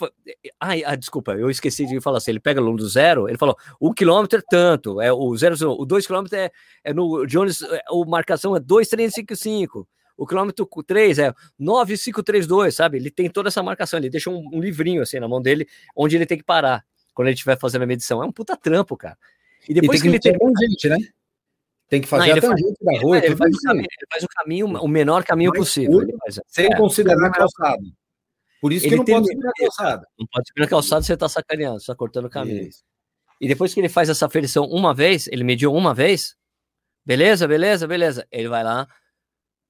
Ai, ah, desculpa, eu esqueci de falar assim. Ele pega o aluno do zero, ele falou: um quilômetro é tanto, é o zero, o dois quilômetros é, é no Jones, é, a marcação é 2355. O quilômetro 3 é 9532, sabe? Ele tem toda essa marcação, ele deixa um, um livrinho assim na mão dele, onde ele tem que parar quando ele estiver fazendo a medição. É um puta trampo, cara. E depois e que ele tem. gente, né? Tem que fazer não, a tangente da rua. Ele, faz, caminho, ele faz, o caminho, o menor caminho Mais possível. Faz, sem é, considerar calçado. Por isso que não pode subir na calçada. Não pode subir na calçada, você está sacaneando, você está cortando o caminho. Isso. E depois que ele faz essa aferição uma vez, ele mediu uma vez, beleza, beleza, beleza. Ele vai lá,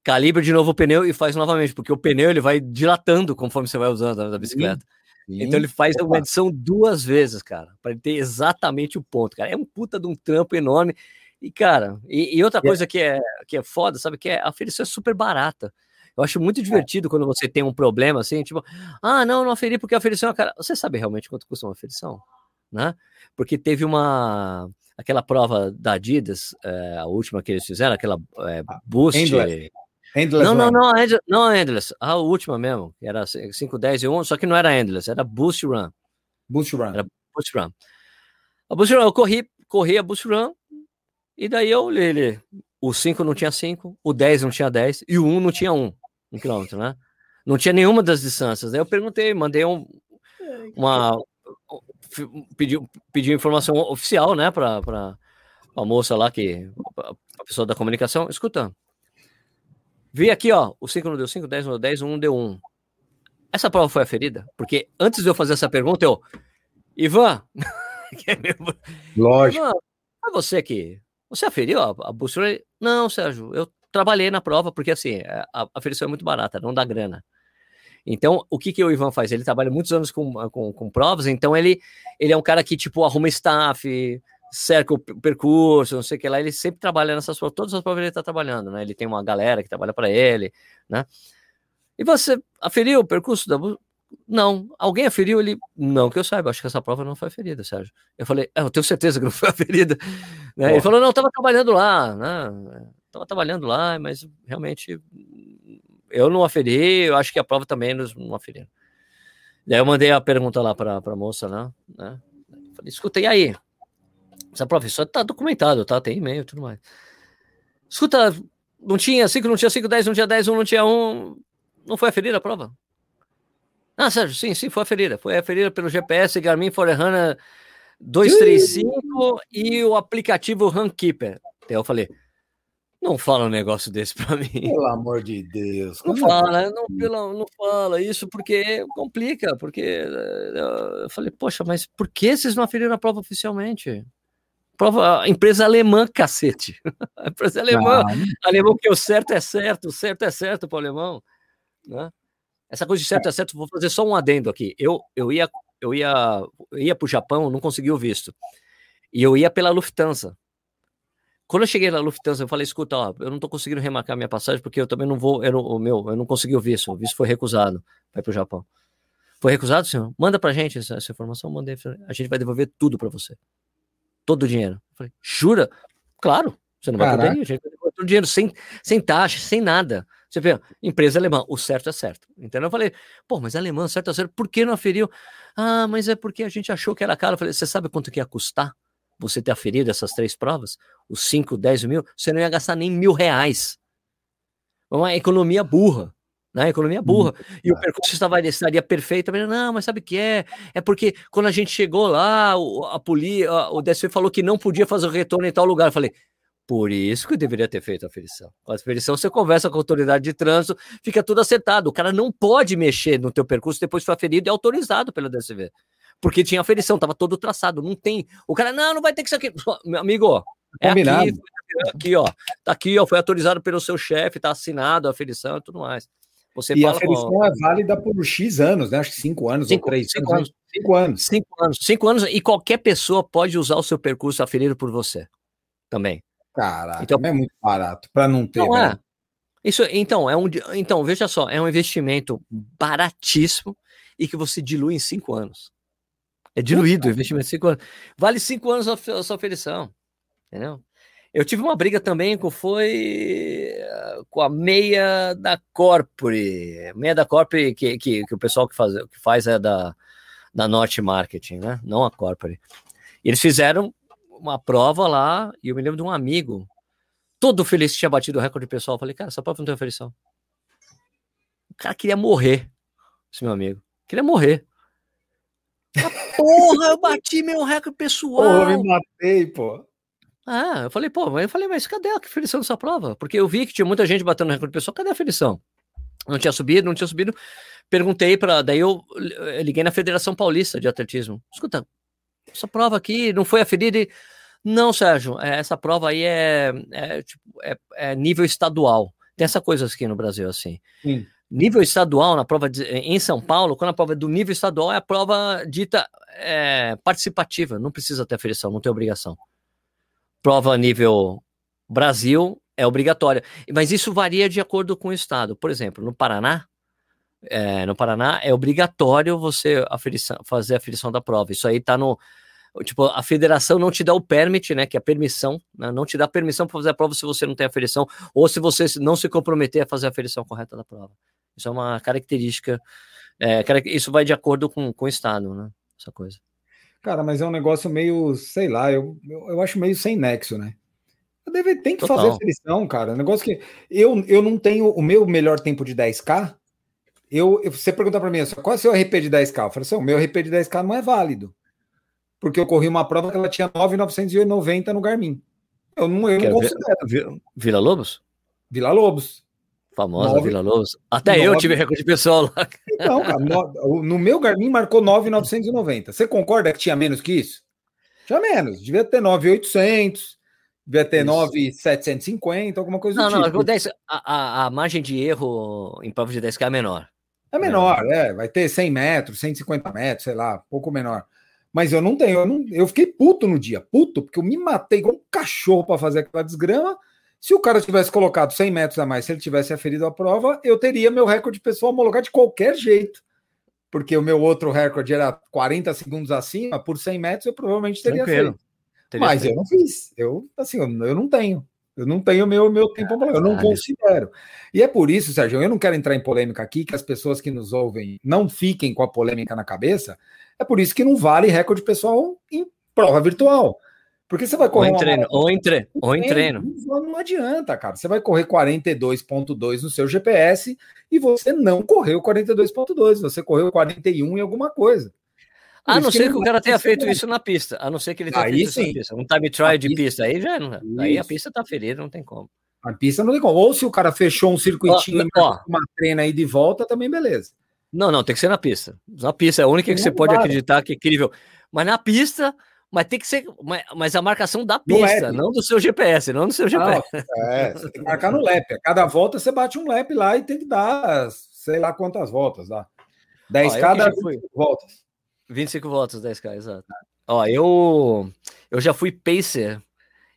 calibra de novo o pneu e faz novamente, porque o pneu ele vai dilatando conforme você vai usando a bicicleta. Sim. Então ele faz a medição duas vezes, cara, para ter exatamente o ponto, cara. É um puta de um trampo enorme. E, cara, e, e outra coisa que é, que é foda, sabe, que é, a aferição é super barata. Eu acho muito é. divertido é. quando você tem um problema assim, tipo, ah, não, não aferi porque a aferição é cara. Você sabe realmente quanto custa uma aferição? Né? Porque teve uma. Aquela prova da Adidas, é, a última que eles fizeram, aquela é, Boost. Endless. Endless não, não, não, Endless, não, Endless, a última mesmo, que era 5, 10 e 1, só que não era Endless, era Boost Run. Boost Run. Era Boost Run. A Boost Run, eu corri, corri a Boost Run, e daí eu, ele, o 5 não tinha 5, o 10 não tinha 10, e o 1 não tinha 1 um quilômetro, né? Não tinha nenhuma das distâncias. Aí eu perguntei, mandei um, uma. Pedi, pedi informação oficial, né, para a moça lá, que. A pessoa da comunicação. Escuta. Vi aqui, ó, o 5 não deu 5, 10 não deu 10, 1 deu 1. Essa prova foi aferida? Porque antes de eu fazer essa pergunta, eu. Ivan. *laughs* Lógico. Ivan, é você aqui. Você aferiu a, a bússola? Não, Sérgio, eu trabalhei na prova, porque assim, é, a, a é muito barata, não dá grana. Então, o que, que o Ivan faz? Ele trabalha muitos anos com, com, com, provas, então ele, ele é um cara que, tipo, arruma staff, cerca o percurso, não sei o que lá, ele sempre trabalha nessas provas, todas as provas ele está trabalhando, né? Ele tem uma galera que trabalha para ele, né? E você aferiu o percurso da não. Alguém aferiu ele? Não, que eu saiba. Acho que essa prova não foi aferida, Sérgio. Eu falei, é, eu tenho certeza que não foi *laughs* aferida. Né? Ele falou, não, eu estava trabalhando lá, né? Estava trabalhando lá, mas realmente eu não aferi, eu acho que a prova também não aferiram. Daí eu mandei a pergunta lá para a moça, né? né? Falei, escuta, e aí? Essa professora tá documentado, tá? Tem e-mail e tudo mais. Escuta, não tinha 5, não tinha 5, 10, não tinha 10, 1, não tinha 1. Não foi aferida a prova? Ah, Sérgio, sim, sim, foi aferida. Foi aferida pelo GPS Garmin Forerunner 235 e o aplicativo Runkeeper. Daí eu falei, não fala um negócio desse para mim. Pelo amor de Deus. Não fala, é? não, pelo, não fala isso porque complica, porque eh, eu falei, poxa, mas por que vocês não aferiram a prova oficialmente? Prova, empresa alemã, cacete. *laughs* A empresa alemã, ah, alemão que o certo é certo, o certo é certo para o alemão. Né? Essa coisa de certo é certo, vou fazer só um adendo aqui. Eu, eu ia eu ia, eu ia para o Japão, não consegui o visto. E eu ia pela Lufthansa. Quando eu cheguei na Lufthansa, eu falei: escuta, ó, eu não estou conseguindo remarcar minha passagem porque eu também não vou, eu não, o meu, eu não consegui o visto, o visto foi recusado para ir para o Japão. Foi recusado, senhor? Manda para gente essa, essa, informação, mandei, a gente vai devolver tudo para você. Todo o dinheiro. Eu falei: jura? Claro, você não vai Caraca. poder a gente vai devolver todo o dinheiro sem, sem taxa, sem nada. Você vê, empresa alemã, o certo é certo. Então eu falei, pô, mas alemã, certo é certo, por que não aferiu? Ah, mas é porque a gente achou que era caro. Eu falei, você sabe quanto que ia custar? Você ter aferido essas três provas, os 5, 10 mil, você não ia gastar nem mil reais. Uma economia burra. Né? Economia burra. Hum, e o percurso estava, estaria perfeito. Mas, não, mas sabe o que é? É porque quando a gente chegou lá, a polícia, o DSV falou que não podia fazer o retorno em tal lugar. Eu falei, por isso que eu deveria ter feito a aferição. Com a aferição, você conversa com a autoridade de trânsito, fica tudo acertado. O cara não pode mexer no teu percurso depois que foi aferido e autorizado pela DSV porque tinha aferição, estava todo traçado. Não tem. O cara, não, não vai ter que ser aqui. Meu amigo, é Combinado. aqui, aqui, ó. Tá aqui, ó. Foi autorizado pelo seu chefe, tá assinado a aferição e tudo mais. Você e fala, a aferição ó, é válida por X anos, né? Acho que cinco anos cinco, ou três. Cinco anos. Cinco anos. Cinco anos. Cinco anos. E qualquer pessoa pode usar o seu percurso aferido por você. Também. Caraca, então, é muito barato para não ter. Não né? é. Isso, então, é um, então, veja só, é um investimento baratíssimo e que você dilui em cinco anos. É diluído o investimento de cinco anos. Vale cinco anos a sua aferição. Entendeu? Eu tive uma briga também com foi com a meia da Corpore. Meia da Corpore que, que, que o pessoal que faz, que faz é da, da Norte Marketing, né? Não a Corpore. Eles fizeram uma prova lá e eu me lembro de um amigo todo feliz que tinha batido o recorde pessoal. Eu falei, cara, essa prova não tem aferição. O cara queria morrer, esse meu amigo. Queria morrer. Porra, eu bati meu recorde pessoal. Porra, eu me matei, pô. Ah, eu falei, pô, eu falei, mas cadê a aferição dessa prova? Porque eu vi que tinha muita gente batendo recorde pessoal, cadê a aferição? Não tinha subido, não tinha subido. Perguntei para, daí eu, eu liguei na Federação Paulista de Atletismo. Escuta, essa prova aqui não foi aferida e... Não, Sérgio, é, essa prova aí é, é, tipo, é, é nível estadual. Tem essa coisa aqui no Brasil, assim. Sim. Nível estadual, na prova de, em São Paulo, quando a prova é do nível estadual, é a prova dita é, participativa, não precisa ter aferição, não tem obrigação. Prova nível Brasil é obrigatória, mas isso varia de acordo com o estado. Por exemplo, no Paraná, é, no Paraná é obrigatório você fazer a aferição da prova. Isso aí está no tipo, a federação não te dá o permit, né, que é a permissão, né, não te dá permissão para fazer a prova se você não tem aferição ou se você não se comprometer a fazer a aferição correta da prova. Isso é uma característica. É, isso vai de acordo com, com o Estado, né? Essa coisa. Cara, mas é um negócio meio, sei lá, eu, eu, eu acho meio sem nexo, né? Deve, tem que Total. fazer aferição, cara. Um negócio que eu, eu não tenho o meu melhor tempo de 10K. Eu, eu você perguntar para mim, qual é o seu RP de 10K? Eu falo assim, o meu RP de 10K não é válido. Porque eu corri uma prova que ela tinha 9,990 no Garmin. Eu não, eu não considero. Vila Lobos? Vila Lobos. Famosa nove, Vila Lobos. Até 9, eu tive recorde pessoal lá. Então, cara, no, no meu Garmin marcou 9,990. Você concorda que tinha menos que isso? Tinha menos. Devia ter 9,800. Devia ter 9,750, alguma coisa não, do tipo. Não, 10, a, a, margem de erro em prova de 10K é menor. É menor, é. Vai ter 100 metros, 150 metros, sei lá, pouco menor. Mas eu não tenho. Eu, não, eu fiquei puto no dia. Puto, porque eu me matei igual um cachorro para fazer aquela desgrama se o cara tivesse colocado 100 metros a mais, se ele tivesse aferido a prova, eu teria meu recorde pessoal homologado de qualquer jeito. Porque o meu outro recorde era 40 segundos acima, por 100 metros eu provavelmente teria Tranquilo. feito. Teria Mas feito. eu não fiz. Eu, assim, eu, eu não tenho. Eu não tenho meu, meu tempo, eu não considero. E é por isso, Sérgio, eu não quero entrar em polêmica aqui, que as pessoas que nos ouvem não fiquem com a polêmica na cabeça. É por isso que não vale recorde pessoal em prova virtual. Porque você vai correr. Ou em treino, ou em, tre ou em treino. Não adianta, cara. Você vai correr 42,2 no seu GPS e você não correu 42,2, você correu 41 em alguma coisa. A não ser que, o cara tenha feito isso na pista. A não ser que ele tenha aí, feito sim. isso na pista. Um time trial de pista. Aí já não. Aí a pista tá ferida, não tem como. A pista não tem como. Ou se o cara fechou um circuitinho ó, ó, uma treina aí de volta, também beleza. Não, não, tem que ser na pista. Na pista é a única que você pode acreditar que é incrível. Mas na pista, mas tem que ser. Mas a marcação da pista, não do seu GPS, não do seu GPS. É, *laughs* você tem que marcar no lap. A cada volta você bate um lap lá e tem que dar sei lá quantas voltas dá. 10 Ó, cada voltas. 25 votos, 10k, exato. Ó, eu, eu já fui pacer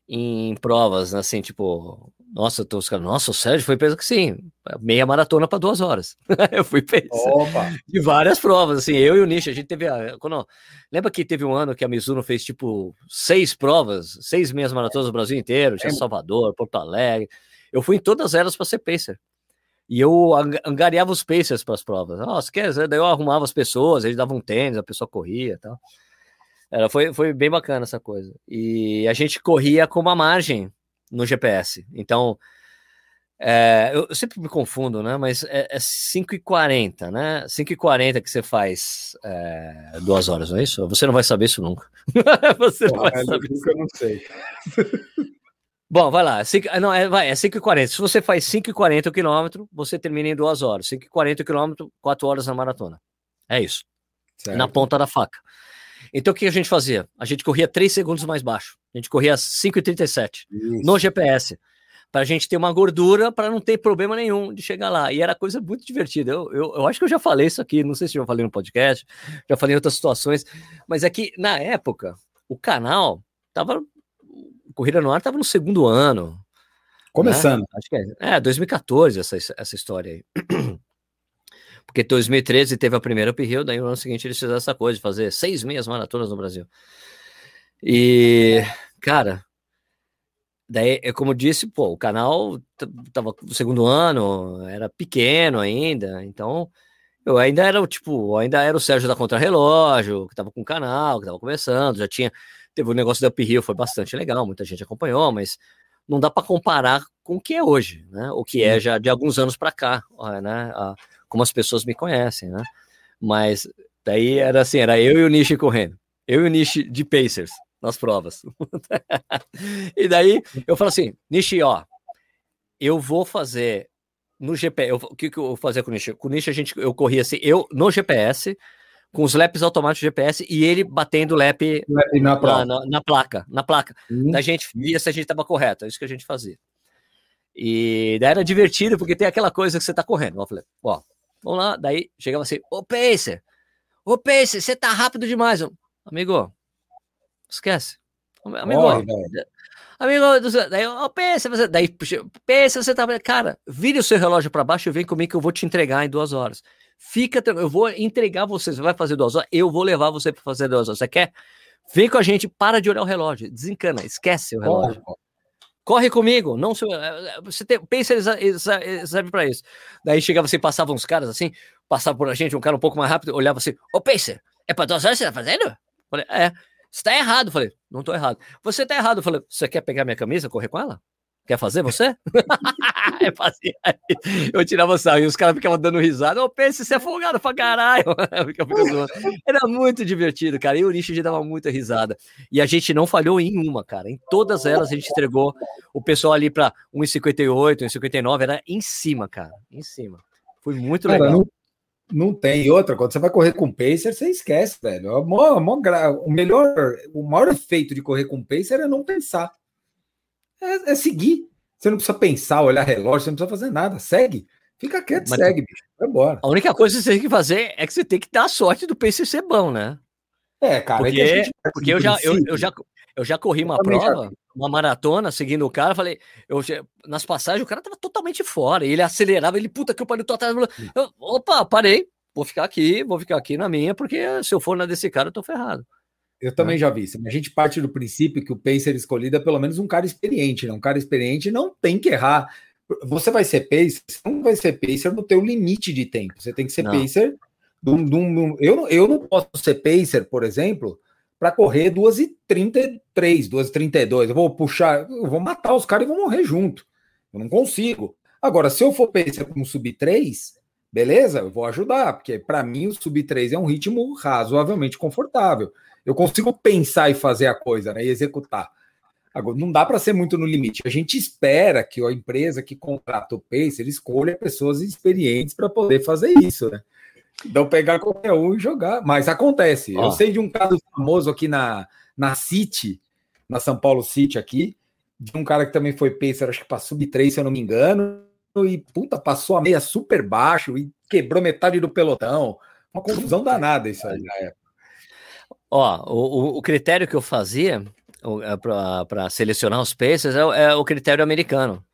em provas, assim, tipo, nossa, tô, nossa, o Sérgio foi peso que sim, meia maratona para duas horas. *laughs* eu fui Opa. de várias provas, assim, eu e o Nish, a gente teve, a, quando, lembra que teve um ano que a Mizuno fez, tipo, seis provas, seis meias maratonas no Brasil inteiro, tinha Salvador, Porto Alegre, eu fui em todas elas para ser pacer. E eu angariava os Pacers para as provas. Nossa, quer dizer, daí eu arrumava as pessoas, eles davam um tênis, a pessoa corria e tal. Era, foi, foi bem bacana essa coisa. E a gente corria com uma margem no GPS. Então, é, eu, sempre me confundo, né? Mas é, é 5h40, né? 5h40 que você faz é, duas horas, não é isso? Você não vai saber isso nunca. *laughs* você não vai saber isso. Eu não sei. *laughs* Bom, vai lá. Cinco, não, é, vai, é 5h40. Se você faz 5h40 o quilômetro, você termina em duas horas. 5h40 o quilômetro, 4 horas na maratona. É isso. Certo. Na ponta da faca. Então o que a gente fazia? A gente corria 3 segundos mais baixo. A gente corria 5h37 no GPS. Para a gente ter uma gordura para não ter problema nenhum de chegar lá. E era coisa muito divertida. Eu, eu, eu, acho que eu já falei isso aqui, não sei se eu já falei no podcast, já falei em outras situações, mas é que na época o canal tava Corrida no Ar estava no segundo ano. Começando. Né? Acho que é, é 2014 essa, essa história aí. Porque 2013 teve a primeira uphill, daí no ano seguinte eles fizeram essa coisa de fazer seis meias maratonas no Brasil. E, cara, daí, é como eu disse, pô, o canal tava no segundo ano, era pequeno ainda, então eu ainda era o tipo, ainda era o Sérgio da Contrarrelógio, que tava com o canal, que tava começando, já tinha Teve o negócio da Uphill, foi bastante legal, muita gente acompanhou, mas não dá para comparar com o que é hoje, né? O que é já de alguns anos para cá, né? Como as pessoas me conhecem, né? Mas daí era assim, era eu e o Nishi correndo, eu e o Nishi de Pacers nas provas. *laughs* e daí eu falo assim, Nishi, ó, eu vou fazer no GPS, o que, que eu vou fazer com o Nishi? Com o Nishi a gente, eu corria assim, eu no GPS, com os laps automáticos GPS e ele batendo lap, na, na, na, na, placa, na placa. Hum. Da gente via se a gente estava correto, é isso que a gente fazia. E daí era divertido, porque tem aquela coisa que você tá correndo. Eu falei, ó, vamos lá, daí chegava assim, ô Pacer, ô Pacer, você tá rápido demais. Eu, amigo, esquece. Amigo, Oi, amigo, daí, ô Pacer, você, daí, Pacer, você tá, cara, vire o seu relógio para baixo e vem comigo que eu vou te entregar em duas horas. Fica, eu vou entregar você. Você vai fazer duas horas, eu vou levar você para fazer duas horas. Você quer? Vem com a gente, para de olhar o relógio, desencana, esquece o relógio. Corre, Corre comigo, não se, eh, eh, você tem, pensa eles, serve para isso. Daí chegava você, passava uns caras assim, passava por a gente, um cara um pouco mais rápido, olhava assim, ô Pacer, é para duas horas você tá fazendo? Falei, é. Você tá errado. Falei, não tô errado. Você tá errado. Falei, você quer pegar minha camisa, correr com ela? Quer fazer você? *laughs* eu fazia. Eu tirava sarro e os caras ficavam dando risada. Ô, pense, você é folgado pra caralho. *laughs* Era muito divertido, cara. E o Nishi dava muita risada. E a gente não falhou em uma, cara. Em todas elas a gente entregou o pessoal ali pra 1,58, 1,59. Era em cima, cara. Em cima. Foi muito cara, legal. Não, não tem outra. Quando você vai correr com pacer, você esquece, velho. O, maior, o melhor, o maior efeito de correr com pacer é não pensar. É, é, seguir. Você não precisa pensar, olhar relógio, você não precisa fazer nada. Segue. Fica quieto, Mas, segue, bicho. Vai embora. A única coisa que você tem que fazer é que você tem que dar a sorte do pace ser bom, né? É, cara. Porque, é gente, porque eu, já, eu, eu, já, eu já corri uma prova, uma maratona, seguindo o cara, falei, eu, nas passagens o cara tava totalmente fora, e ele acelerava, ele, puta que eu parei, tô atrás, eu, opa, parei, vou ficar aqui, vou ficar aqui na minha, porque se eu for na desse cara, eu tô ferrado. Eu também já vi. A gente parte do princípio que o pacer escolhido é pelo menos um cara experiente, né? Um cara experiente não tem que errar. Você vai ser pacer, você não vai ser pacer no teu limite de tempo. Você tem que ser não. pacer. De um, de um, eu, eu não posso ser pacer, por exemplo, para correr 2h33, 2h32. Eu vou puxar, eu vou matar os caras e vou morrer junto. Eu não consigo. Agora, se eu for pacer com sub 3, beleza, eu vou ajudar, porque para mim o sub 3 é um ritmo razoavelmente confortável. Eu consigo pensar e fazer a coisa, né, e executar. Agora, não dá para ser muito no limite. A gente espera que a empresa que contrata o pacer escolha pessoas experientes para poder fazer isso, né? Então pegar qualquer um e jogar. Mas acontece. Eu sei de um caso famoso aqui na, na City, na São Paulo City aqui, de um cara que também foi pacer, acho que para sub-3, se eu não me engano, e puta, passou a meia super baixo e quebrou metade do pelotão. Uma confusão danada isso aí na época. Ó, o, o critério que eu fazia é para selecionar os pacers é, é, o critério americano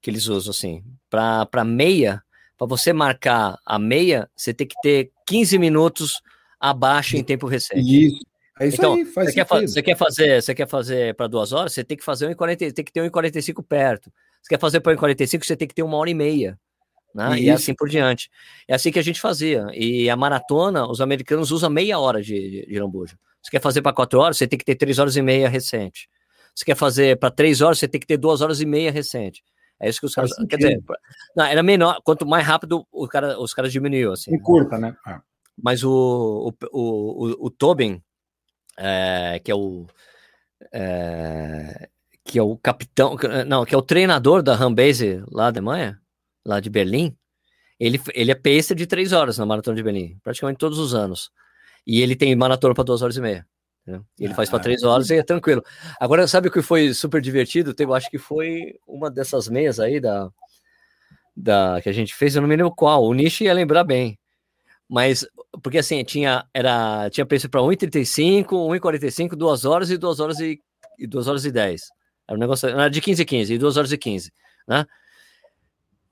que eles usam, assim. Para meia, para você marcar a meia, você tem que ter 15 minutos abaixo em tempo recente. Isso. É isso então, aí, faz você, quer você quer fazer, você quer fazer para duas horas, você tem que fazer 1,40, tem que ter 1,45 perto. Você quer fazer para 1,45, você tem que ter uma hora e meia. Né? E assim por diante. É assim que a gente fazia. E a maratona, os americanos usam meia hora de, de, de lambuja. Você quer fazer para quatro horas, você tem que ter três horas e meia recente. Você quer fazer para três horas, você tem que ter duas horas e meia recente. É isso que os caras. Quer dizer, não, era menor. Quanto mais rápido o cara, os caras diminuíam. Assim, curta, né? Ah. Mas o, o, o, o Tobin, é, que é o. É, que é o capitão. Não, que é o treinador da Rambase lá da Alemanha, lá de Berlim. Ele, ele é pacer de três horas na maratona de Berlim, praticamente todos os anos. E ele tem maratona para duas horas e meia. Né? Ele ah, faz para três horas e é tranquilo. Agora, sabe o que foi super divertido? Eu acho que foi uma dessas meias aí da, da que a gente fez, eu não me lembro qual. O Nishi ia lembrar bem. Mas, porque assim, tinha, era, tinha preço para 1,35, 1,45, 2 horas e 2 horas e, e 2 horas e 10. Era um negócio era de 15 e 15, e 2 horas e 15, né?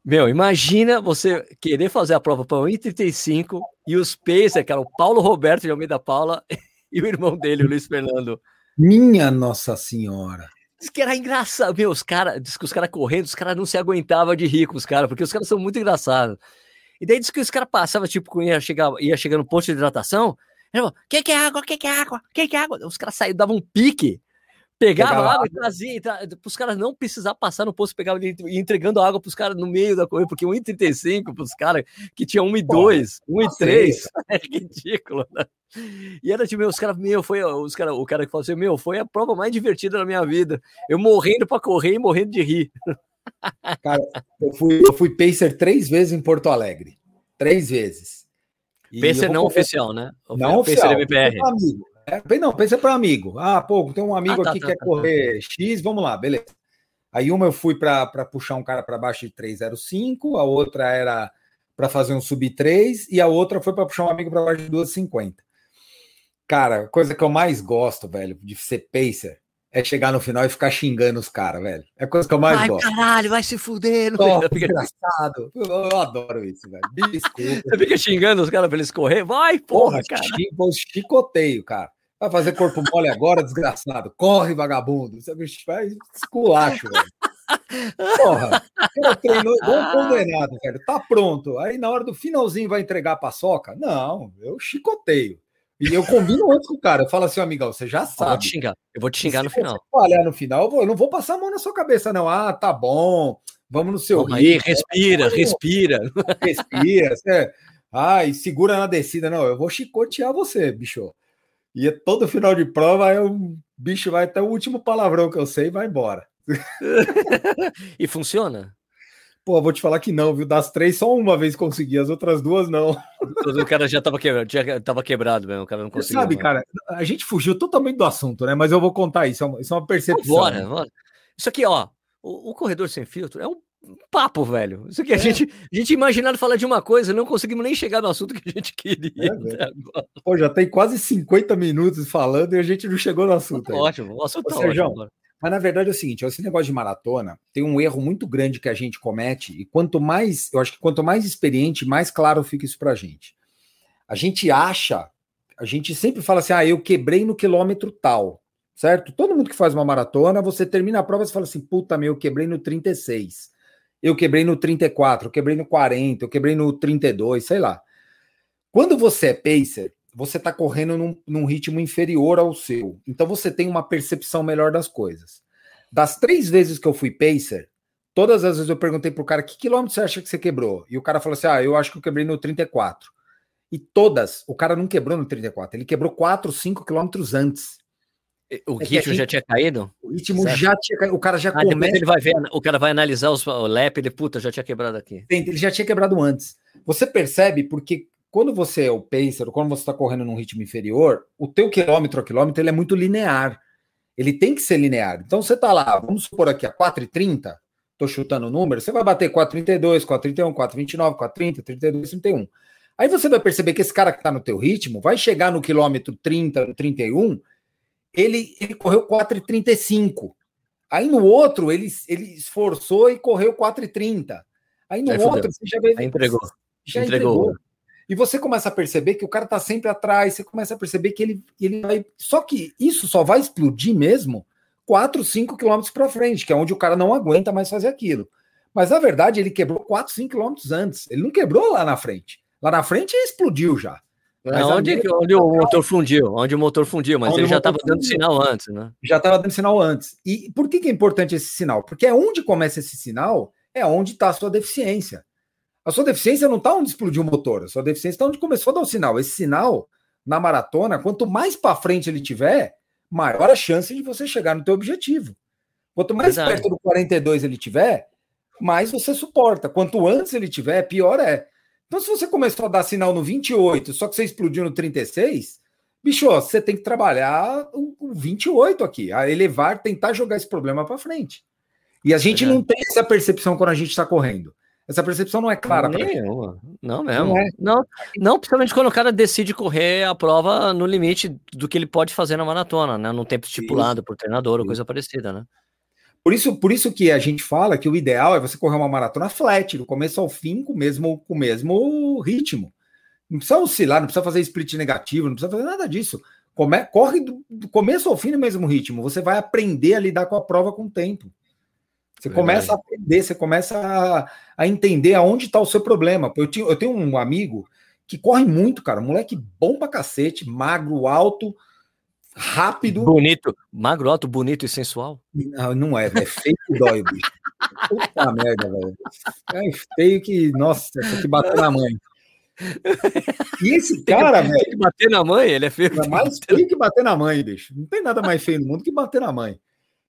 Meu, imagina você querer fazer a prova para 1,35 e os Pacer, cara, o Paulo Roberto de Almeida Paula *laughs* e o irmão dele, o Luiz Fernando. Minha Nossa Senhora. Diz que era engraçado. Meu, os caras, diz que os caras correndo, os caras não se aguentavam de rir com os caras, porque os caras são muito engraçados. E daí diz que os caras passavam, tipo, ia chegar, ia chegar no posto de hidratação, ele que que é água, que que é água, que que é água? Os caras saíam, davam um pique Pegava, pegava água e trazia, tra... para os caras não precisar passar no posto, pegava e entregando água para os caras no meio da corrida, porque 1,35 para os caras que tinha 1,2, 1,3, *laughs* é ridículo, né? E era tipo, os caras, meu, foi os cara, o cara que falou assim, meu, foi a prova mais divertida da minha vida. Eu morrendo para correr e morrendo de rir. *laughs* Cara, eu fui, eu fui pacer três vezes em Porto Alegre. Três vezes. E pacer não oficial, né? Não pacer oficial. MPR. Amigo. É, não, pensa para amigo. Ah, pô, tem um amigo ah, tá, aqui que tá, quer tá, correr tá. X, vamos lá, beleza. Aí uma eu fui para puxar um cara para baixo de 305, a outra era para fazer um sub 3 e a outra foi para puxar um amigo para baixo de 250. Cara, coisa que eu mais gosto, velho, de ser pacer, é chegar no final e ficar xingando os caras, velho. É a coisa que eu mais Ai, gosto. caralho, vai se fuder. Oh, *laughs* fica engraçado. Eu, adoro isso, velho. *laughs* Desculpa. Você fica xingando os caras pra eles correr? Vai, porra, porra cara. Chicoteio, cara. Vai fazer corpo mole agora, desgraçado. Corre, vagabundo. Você vai esculacho, velho. Porra, cara treinou igual um condenado, velho. Tá pronto. Aí na hora do finalzinho vai entregar a paçoca? Não, eu chicoteio. E eu combino antes com o cara. Eu falo assim, amigão, você já sabe. Eu vou te xingar, eu vou te xingar no final. Olha, no final, eu, vou, eu, não vou passar a mão na sua cabeça, não. Ah, tá bom. Vamos no seu. Aí, respira, respira. Respira. Você... Ai, segura na descida. Não, eu vou chicotear você, bicho. E é todo final de prova, aí o bicho vai até o último palavrão que eu sei e vai embora. *laughs* e funciona? Pô, vou te falar que não, viu? Das três, só uma vez consegui, as outras duas não. O cara já tava quebrado, já tava quebrado mesmo, o cara não conseguiu. Sabe, cara, a gente fugiu totalmente do assunto, né? Mas eu vou contar isso, é isso é uma percepção. Bora, bora. Isso aqui, ó, o, o corredor sem filtro é um papo, velho. Isso aqui, é. a, gente, a gente imaginando falar de uma coisa, não conseguimos nem chegar no assunto que a gente queria. É, Pô, já tem quase 50 minutos falando e a gente não chegou no assunto. Ótimo, o assunto Ô, tá ótimo. Mas na verdade é o seguinte, esse negócio de maratona tem um erro muito grande que a gente comete, e quanto mais, eu acho que quanto mais experiente, mais claro fica isso pra gente. A gente acha, a gente sempre fala assim: ah, eu quebrei no quilômetro tal, certo? Todo mundo que faz uma maratona, você termina a prova e fala assim: puta, meu, eu quebrei no 36, eu quebrei no 34, eu quebrei no 40, eu quebrei no 32, sei lá. Quando você é pacer, você está correndo num, num ritmo inferior ao seu, então você tem uma percepção melhor das coisas. Das três vezes que eu fui pacer, todas as vezes eu perguntei pro cara que quilômetro você acha que você quebrou? E o cara falou assim: ah, eu acho que eu quebrei no 34. E todas, o cara não quebrou no 34, ele quebrou 4, 5 quilômetros antes. O é ritmo gente, já tinha caído? O ritmo certo? já tinha caído. O cara já ah, começa... ele vai ver, o cara vai analisar os, o lap, ele, puta, já tinha quebrado aqui. Ele já tinha quebrado antes. Você percebe porque quando você é o pacer, quando você está correndo num ritmo inferior, o teu quilômetro a quilômetro ele é muito linear. Ele tem que ser linear. Então você está lá, vamos supor aqui a 4,30, estou chutando o número, você vai bater 4,32, 4,31, 4,29, 4,30, 32, 31. Aí você vai perceber que esse cara que está no teu ritmo vai chegar no quilômetro 30, no 31, ele, ele correu 4,35. Aí no outro, ele, ele esforçou e correu 4,30. Aí no Aí outro, fudeu. você já veio. entregou. Já entregou. entregou. E você começa a perceber que o cara está sempre atrás, você começa a perceber que ele, ele vai. Só que isso só vai explodir mesmo 4, 5 quilômetros para frente, que é onde o cara não aguenta mais fazer aquilo. Mas na verdade ele quebrou 4, 5 quilômetros antes. Ele não quebrou lá na frente. Lá na frente explodiu já. Mas onde, onde, onde o motor fundiu? Onde o motor fundiu, mas onde ele já estava dando sinal antes, né? Já estava dando sinal antes. E por que, que é importante esse sinal? Porque é onde começa esse sinal, é onde está a sua deficiência. A sua deficiência não está onde explodiu o motor, a sua deficiência está onde começou a dar o sinal. Esse sinal, na maratona, quanto mais para frente ele tiver, maior a chance de você chegar no teu objetivo. Quanto mais Verdade. perto do 42 ele tiver, mais você suporta. Quanto antes ele tiver, pior é. Então, se você começou a dar sinal no 28, só que você explodiu no 36, bicho, você tem que trabalhar o, o 28 aqui, a elevar, tentar jogar esse problema para frente. E a gente é. não tem essa percepção quando a gente está correndo. Essa percepção não é clara. Nenhuma. Não mesmo. Não, é. não, não, principalmente quando o cara decide correr a prova no limite do que ele pode fazer na maratona, né? Num tempo estipulado Isso. por treinador ou coisa parecida, né? Por isso, por isso que a gente fala que o ideal é você correr uma maratona flat, do começo ao fim, com o mesmo, com o mesmo ritmo. Não precisa oscilar, não precisa fazer split negativo, não precisa fazer nada disso. Come, corre do, do, começo ao fim no mesmo ritmo. Você vai aprender a lidar com a prova com o tempo. Você Verdade. começa a aprender, você começa a, a entender aonde está o seu problema. Eu, tinha, eu tenho um amigo que corre muito, cara, moleque bom pra cacete, magro, alto, rápido. Bonito, magro, alto, bonito e sensual. Não, não é, é feio que dói, bicho. Puta merda, velho. É feio que, nossa, isso aqui bateu na mãe. E esse cara, velho. Tem que bater na mãe, ele é feio. É mais feio que bater na mãe, bicho. Não tem nada mais feio no mundo que bater na mãe.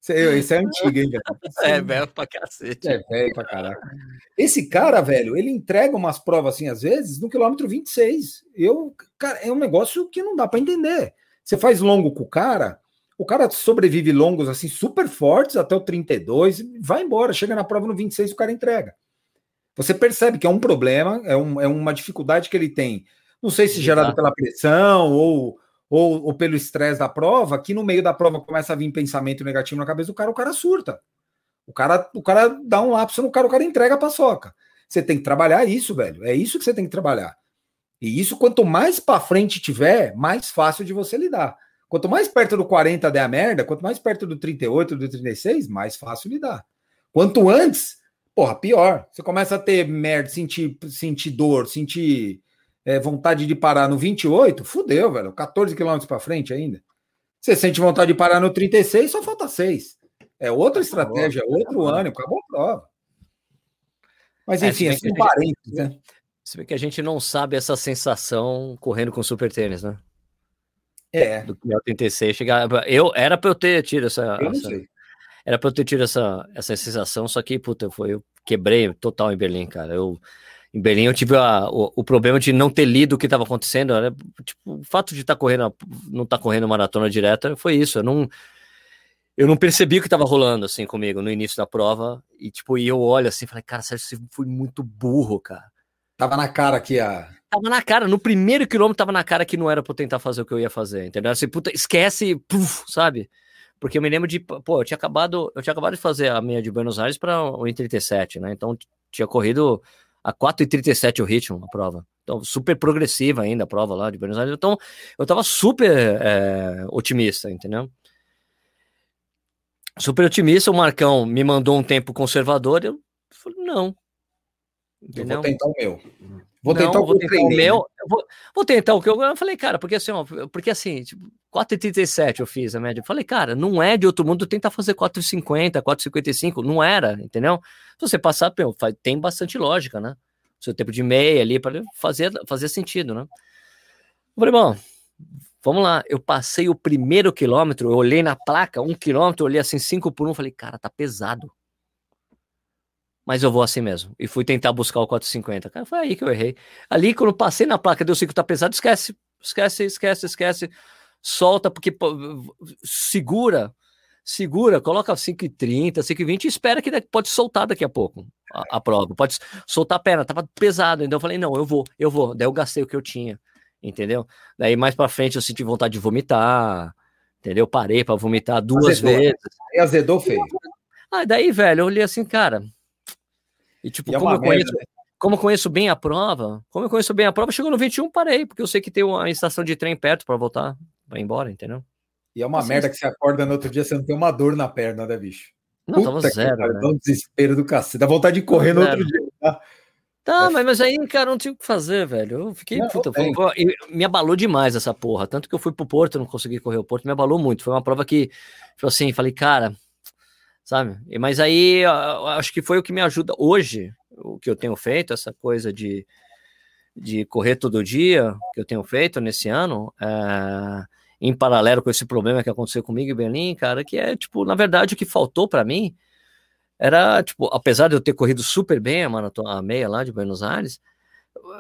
Isso é, isso é antigo, hein, velho? É velho pra cacete. É velho pra caraca. Esse cara, velho, ele entrega umas provas assim, às vezes, no quilômetro 26. Eu, cara, é um negócio que não dá para entender. Você faz longo com o cara, o cara sobrevive longos assim, super fortes até o 32, vai embora, chega na prova no 26 o cara entrega. Você percebe que é um problema, é, um, é uma dificuldade que ele tem. Não sei se gerado pela pressão ou, ou, ou pelo estresse da prova, que no meio da prova começa a vir pensamento negativo na cabeça do cara, o cara surta. O cara, o cara dá um lapso no cara, o cara entrega a paçoca. Você tem que trabalhar isso, velho. É isso que você tem que trabalhar. E isso, quanto mais para frente tiver, mais fácil de você lidar. Quanto mais perto do 40 der a merda, quanto mais perto do 38, do 36, mais fácil lidar. Quanto antes, porra, pior. Você começa a ter merda, sentir, sentir dor, sentir é, vontade de parar no 28, fudeu, velho. 14 quilômetros para frente ainda. Você sente vontade de parar no 36, só falta 6. É outra estratégia, outro ânimo, acabou a prova. Mas é, enfim, é, assim, um parênteses, né? Se bem que a gente não sabe essa sensação correndo com super tênis, né? É. Do que 86 chegar. Eu era para eu ter tido essa. essa era para eu ter tido essa, essa sensação, só que, puta, foi, eu quebrei total em Berlim, cara. Eu, em Berlim eu tive a, o, o, problema de não ter lido o que estava acontecendo. Era, tipo, o fato de estar tá correndo, não estar tá correndo maratona direta foi isso. Eu não, eu não percebi o que estava rolando assim comigo no início da prova. E tipo, e eu olho assim, falei, cara, Sérgio, você foi muito burro, cara. Tava na cara que a. Tava na cara, no primeiro quilômetro tava na cara que não era pra eu tentar fazer o que eu ia fazer, entendeu? Assim, puta, esquece, sabe? Porque eu me lembro de, pô, eu tinha acabado, eu tinha acabado de fazer a meia de Buenos Aires para o 37, né? Então tinha corrido A 4,37 o ritmo, a prova. Então, super progressiva ainda a prova lá de Buenos Aires. Então, eu tava super é, otimista, entendeu? Super otimista. O Marcão me mandou um tempo conservador. Eu falei, não. Entendeu? Eu vou tentar o meu. Vou não, tentar o, vou tentar o meu. Vou, vou, tentar o que eu, eu falei, cara, porque assim, ó, porque assim, tipo, 4,37 eu fiz a média. Eu falei, cara, não é de outro mundo tentar fazer 4,50, 4,55, não era, entendeu? Se você passar, tem bastante lógica, né? seu tempo de meia ali para fazer, fazer sentido, né? Eu falei, bom, vamos lá. Eu passei o primeiro quilômetro, eu olhei na placa, um quilômetro, olhei assim, cinco por um, falei, cara, tá pesado. Mas eu vou assim mesmo. E fui tentar buscar o 450. Cara, foi aí que eu errei. Ali, quando passei na placa, deu 5, tá pesado, esquece, esquece, esquece, esquece. Solta, porque segura segura, coloca 5,30, 5,20 e espera que pode soltar daqui a pouco a, a, prova. Pode soltar a perna, tava pesado. Então eu falei, não, eu vou, eu vou. Daí eu gastei o que eu tinha, entendeu? Daí mais pra frente eu senti vontade de vomitar, entendeu? Parei para vomitar duas azedou. vezes. E azedou feio. Ah, daí, velho, eu olhei assim, cara. E tipo, e é como, eu conheço, né? como eu conheço bem a prova, como eu conheço bem a prova, chegou no 21, parei, porque eu sei que tem uma estação de trem perto para voltar, vai embora, entendeu? E é uma assim, merda que você acorda no outro dia, você não tem uma dor na perna, né, bicho? Não, Puta tava zero. Cara, né? Dá um desespero do cacete. Dá vontade de correr no outro dia. Tá, tá é. mas, mas aí, cara, não tinha o que fazer, velho. Eu fiquei. Não, puta, foi, me abalou demais essa porra. Tanto que eu fui pro Porto, não consegui correr o Porto, me abalou muito. Foi uma prova que, tipo assim, falei, cara, sabe? Mas aí, acho que foi o que me ajuda hoje, o que eu tenho feito, essa coisa de, de correr todo dia, que eu tenho feito nesse ano. É em paralelo com esse problema que aconteceu comigo em Berlim, cara, que é, tipo, na verdade, o que faltou para mim era, tipo, apesar de eu ter corrido super bem a maratona a meia lá de Buenos Aires,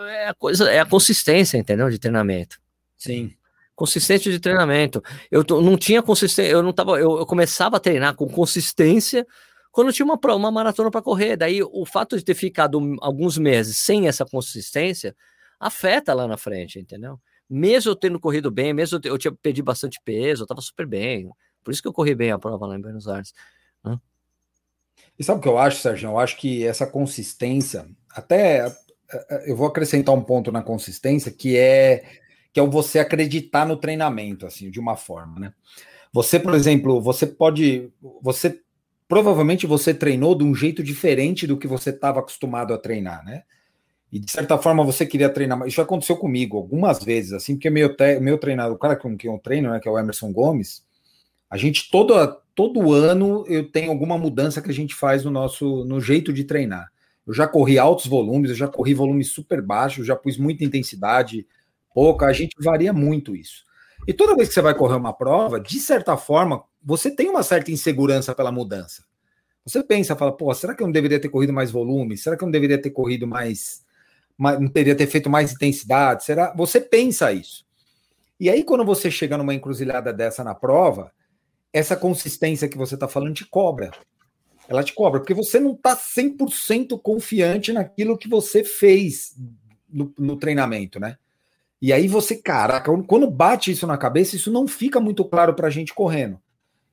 é a coisa, é a consistência, entendeu, de treinamento. Sim. Consistência de treinamento. Eu não tinha consistência, eu não tava, eu, eu começava a treinar com consistência quando tinha uma, uma maratona para correr. Daí o fato de ter ficado alguns meses sem essa consistência afeta lá na frente, entendeu? mesmo eu tendo corrido bem, mesmo eu, eu tinha perdido bastante peso, eu tava super bem. Por isso que eu corri bem a prova lá em Buenos Aires. Né? E sabe o que eu acho, Sérgio? Eu acho que essa consistência, até eu vou acrescentar um ponto na consistência, que é que é o você acreditar no treinamento, assim, de uma forma, né? Você, por exemplo, você pode, você provavelmente você treinou de um jeito diferente do que você estava acostumado a treinar, né? E de certa forma você queria treinar, isso aconteceu comigo algumas vezes, assim, porque meu, meu treinador, o cara com quem eu treino, né, que é o Emerson Gomes, a gente todo, todo ano eu tenho alguma mudança que a gente faz no nosso no jeito de treinar. Eu já corri altos volumes, eu já corri volumes super baixos, já pus muita intensidade, pouca, a gente varia muito isso. E toda vez que você vai correr uma prova, de certa forma, você tem uma certa insegurança pela mudança. Você pensa, fala, pô, será que eu não deveria ter corrido mais volume? Será que eu não deveria ter corrido mais não teria ter feito mais intensidade? Será? Você pensa isso. E aí, quando você chega numa encruzilhada dessa na prova, essa consistência que você está falando te cobra. Ela te cobra, porque você não está 100% confiante naquilo que você fez no, no, treinamento, né? E aí você, caraca, quando bate isso na cabeça, isso não fica muito claro para a gente correndo.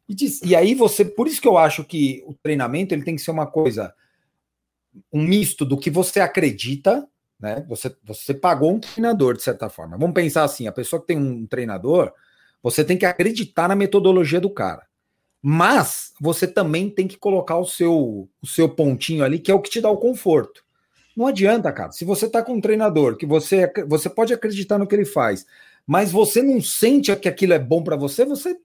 E, diz, e aí você, por isso que eu acho que o treinamento ele tem que ser uma coisa, um misto do que você acredita, né? Você, você pagou um treinador, de certa forma. Vamos pensar assim: a pessoa que tem um treinador, você tem que acreditar na metodologia do cara. Mas você também tem que colocar o seu, o seu pontinho ali, que é o que te dá o conforto. Não adianta, cara. Se você tá com um treinador que você, você pode acreditar no que ele faz, mas você não sente que aquilo é bom para você, você,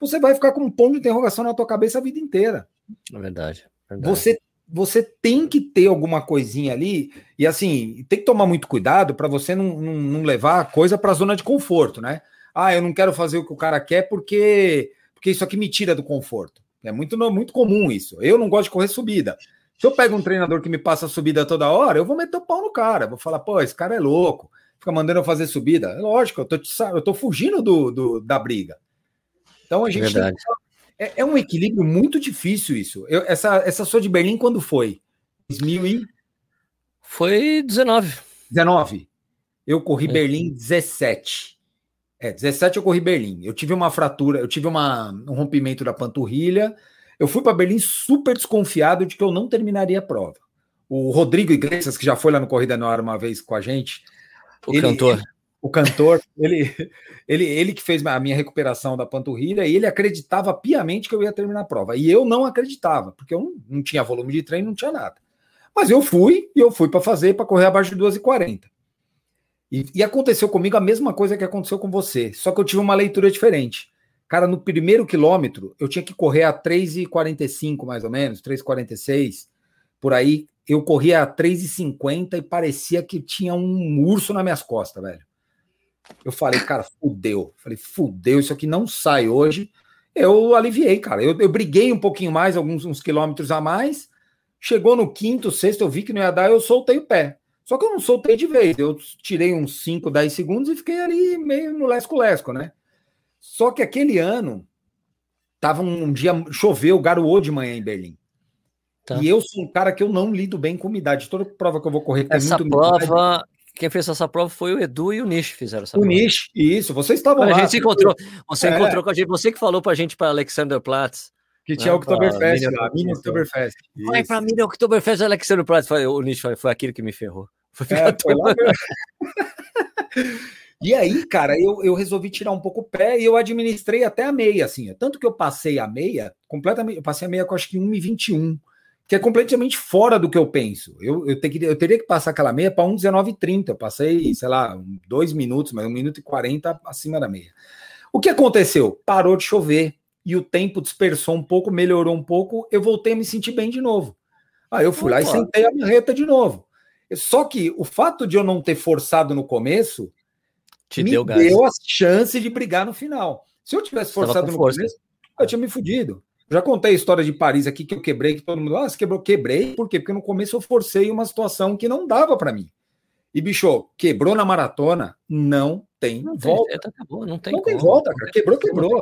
você vai ficar com um ponto de interrogação na tua cabeça a vida inteira. É verdade. verdade. Você você tem que ter alguma coisinha ali, e assim, tem que tomar muito cuidado para você não, não, não, levar a coisa para a zona de conforto, né? Ah, eu não quero fazer o que o cara quer porque, porque isso aqui me tira do conforto. É muito, muito comum isso. Eu não gosto de correr subida. Se eu pego um treinador que me passa subida toda hora, eu vou meter o pau no cara. Vou falar, pô, esse cara é louco, fica mandando eu fazer subida. É lógico, eu tô, eu tô fugindo do, do da briga. Então a gente tem que é, é, um equilíbrio muito difícil isso. Eu, essa, essa sua de Berlim, quando foi? 2000 e... Foi 19. 19. Eu corri é. Berlim 17. É, 17 eu corri Berlim. Eu tive uma fratura, eu tive uma, um rompimento da panturrilha. Eu fui para Berlim super desconfiado de que eu não terminaria a prova. o Rodrigo Iglesias, que já foi lá no Corrida no Ar uma vez com a gente. O ele, cantor. o cantor, ele, ele, ele que fez a minha recuperação da panturrilha e ele acreditava piamente que eu ia terminar a prova. E eu não acreditava, porque eu não, não tinha volume de treino, não tinha nada. Mas eu fui e eu fui para fazer, para correr abaixo de 2,40. E, e aconteceu comigo a mesma coisa que aconteceu com você, só que eu tive uma leitura diferente. Cara, no primeiro quilômetro, eu tinha que correr a 3,45 mais ou menos, 3,46, por aí. Eu corria a 3,50 e parecia que tinha um urso nas minhas costas, velho. Eu falei, cara, fudeu. Falei, fudeu, isso aqui não sai hoje. Eu aliviei, cara. Eu, eu briguei um pouquinho mais, alguns uns quilômetros a mais. Chegou no quinto, sexto, eu vi que não ia dar, eu soltei o pé. Só que eu não soltei de vez. Eu tirei uns 5, 10 segundos e fiquei ali meio no lesco-lesco, né? Só que aquele ano tava um dia choveu, garoou de manhã em Berlim. Tá. E eu sou um cara que eu não lido bem com umidade. Toda prova que eu vou correr tem essa muito prova, umidade. quem fez essa prova foi o Edu e o Nish fizeram essa o prova. O Nish, isso. Vocês estavam lá. A gente se encontrou. Você é. encontrou com a gente. Você que falou para a gente para Alexander Platz. Que tinha o Oktoberfest lá, Mini Oktoberfest. Vai pra Mini Oktoberfest, Alexander Platz. O Nish foi, foi aquilo que me ferrou. Foi, é, foi lá *laughs* E aí, cara, eu, eu resolvi tirar um pouco o pé e eu administrei até a meia, assim. Tanto que eu passei a meia, completamente, eu passei a meia com acho que 1,21, que é completamente fora do que eu penso. Eu, eu, ter, eu teria que passar aquela meia para 1,19,30. Eu passei, sei lá, dois minutos, mas um minuto e 40 acima da meia. O que aconteceu? Parou de chover e o tempo dispersou um pouco, melhorou um pouco, eu voltei a me sentir bem de novo. Aí eu fui lá e sentei a marreta de novo. Só que o fato de eu não ter forçado no começo te me deu, deu a chance de brigar no final. Se eu tivesse forçado no começo, eu tinha me fudido. Já contei a história de Paris aqui que eu quebrei, que todo mundo, ah, você quebrou, quebrei, por quê? Porque no começo eu forcei uma situação que não dava para mim. E bicho, quebrou na maratona, não tem não volta. Tem, acabou, não tem, não tem volta, cara. Quebrou, quebrou.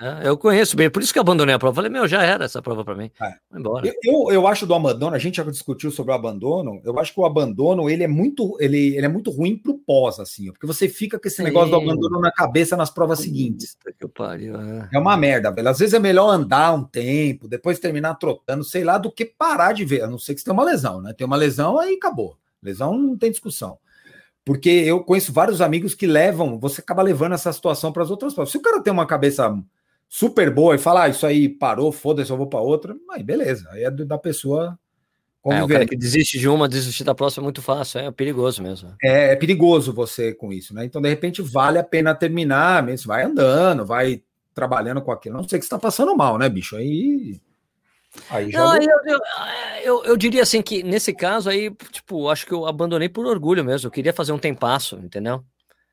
É, eu conheço bem, por isso que eu abandonei a prova. Falei, meu, já era essa prova para mim. É. Embora. Eu, eu, acho do abandono, a gente já discutiu sobre o abandono. Eu acho que o abandono ele é muito, ele, ele é muito ruim pro pós, assim, porque você fica com esse Sim. negócio do abandono na cabeça nas provas seguintes. Que pariu, é. é uma merda, velho. Às vezes é melhor andar um tempo, depois terminar trotando, sei lá, do que parar de ver. A não ser que você tenha uma lesão, né? Tem uma lesão, aí acabou. Lesão não tem discussão. Porque eu conheço vários amigos que levam, você acaba levando essa situação para as outras provas. Se o cara tem uma cabeça super boa e falar, ah, isso aí parou, foda-se, eu vou para outra, aí beleza, aí é da pessoa conviver. É, o cara que desiste de uma, desistir da próxima é muito fácil, é perigoso mesmo. É, é perigoso você com isso, né? Então, de repente, vale a pena terminar mesmo, vai andando, vai trabalhando com aquilo. Não sei que você está passando mal, né, bicho? Aí Aí já Não, eu, eu, eu, eu, diria assim que nesse caso aí, tipo, acho que eu abandonei por orgulho mesmo. Eu queria fazer um tempasso, entendeu?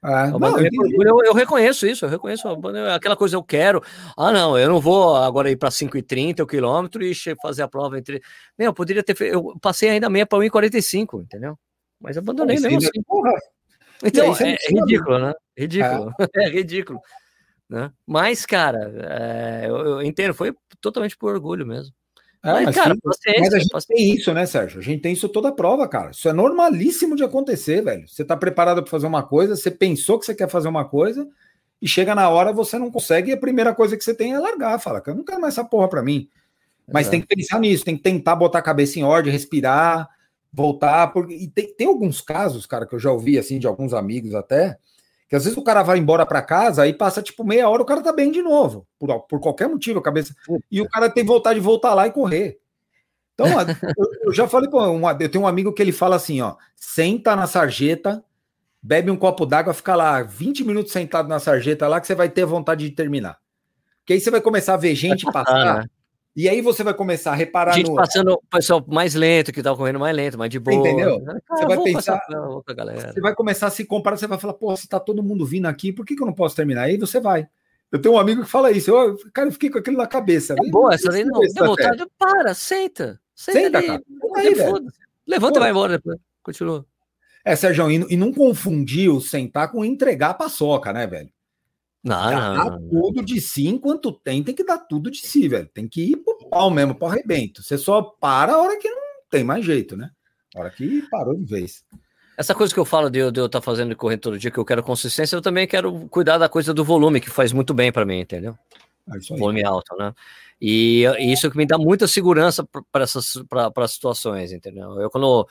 Ah, eu, não, eu, eu, reconheço isso, eu reconheço aquela coisa eu quero. Ah, não, eu não vou agora ir para 5,30 o quilômetro e fazer a prova entre. Meu, eu poderia ter feito. Eu passei ainda meia para 1,45, entendeu? Mas abandonei mesmo assim. Porra. Então, é, é, ridículo, né? Ridículo. É, *laughs* é ridículo. Né? Mas, cara, é, eu, eu entendo, foi totalmente por orgulho mesmo. É, mas, mas, cara, mas a gente tem isso, né, Sérgio? A gente tem isso toda a prova, cara. Isso é normalíssimo de acontecer, velho. Você tá preparado para fazer uma coisa, você pensou que você quer fazer uma coisa, e chega na hora você não consegue, e a primeira coisa que você tem é largar. Fala, eu não quero mais essa porra para mim. Mas tem que pensar nisso, tem que tentar botar a cabeça em ordem, respirar, voltar. Porque... E tem, tem alguns casos, cara, que eu já ouvi assim de alguns amigos até, que às vezes o cara vai embora para casa e passa tipo meia hora, o cara tá bem de novo, por, por qualquer motivo, a cabeça. E o cara tem vontade de voltar lá e correr. Então, *laughs* eu, já falei com um, eu tenho um amigo que ele fala assim, ó, senta na sarjeta, bebe um copo d'água, fica lá 20 minutos sentado na sarjeta lá que você vai ter vontade de terminar. Que aí você vai começar a ver gente *laughs* passar. E aí você vai começar a reparar gente no... passando o pessoal mais lento, que tá correndo mais lento, mais de boa. Entendeu? Ah, você vai pensar, você vai começar a se comparar, você vai falar, pô, se tá todo mundo vindo aqui, por que, que eu não posso terminar? Aí você vai. Eu tenho um amigo que fala isso, eu, cara, eu fiquei com aquilo na cabeça. É boa, essa daí não, tem vontade, para, senta. Senta, senta cara. Aí, Levanta e vai embora depois, continua. É, Sérgio, e, e não confundir o sentar com entregar a paçoca, né, velho? Não, não, tudo de si enquanto tem, tem que dar tudo de si, velho. Tem que ir pro pau mesmo, pro arrebento. Você só para a hora que não tem mais jeito, né? A hora que parou de vez. Essa coisa que eu falo de eu estar tá fazendo correr todo dia, que eu quero consistência, eu também quero cuidar da coisa do volume, que faz muito bem para mim, entendeu? É volume alto, né? E, isso que me dá muita segurança para essas para situações, entendeu? Eu quando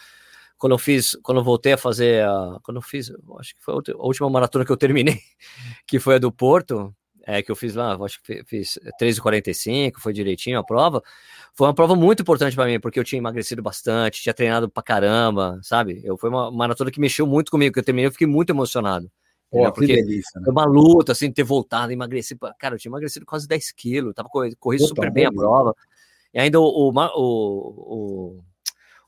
quando eu fiz, quando eu voltei a fazer a, quando eu fiz, acho que foi a última maratona que eu terminei, *laughs* que foi a do Porto, é, que eu fiz lá, acho que fiz 3,45, foi direitinho a prova. Foi uma prova muito importante para mim, porque eu tinha emagrecido bastante, tinha treinado pra caramba, sabe? Eu, foi uma maratona que mexeu muito comigo, que eu terminei, eu fiquei muito emocionado. Pô, porque delícia, né? foi uma luta, assim, ter voltado, emagrecido. Cara, eu tinha emagrecido quase 10 quilos, tava correndo super bem a prova. E ainda o, o, o,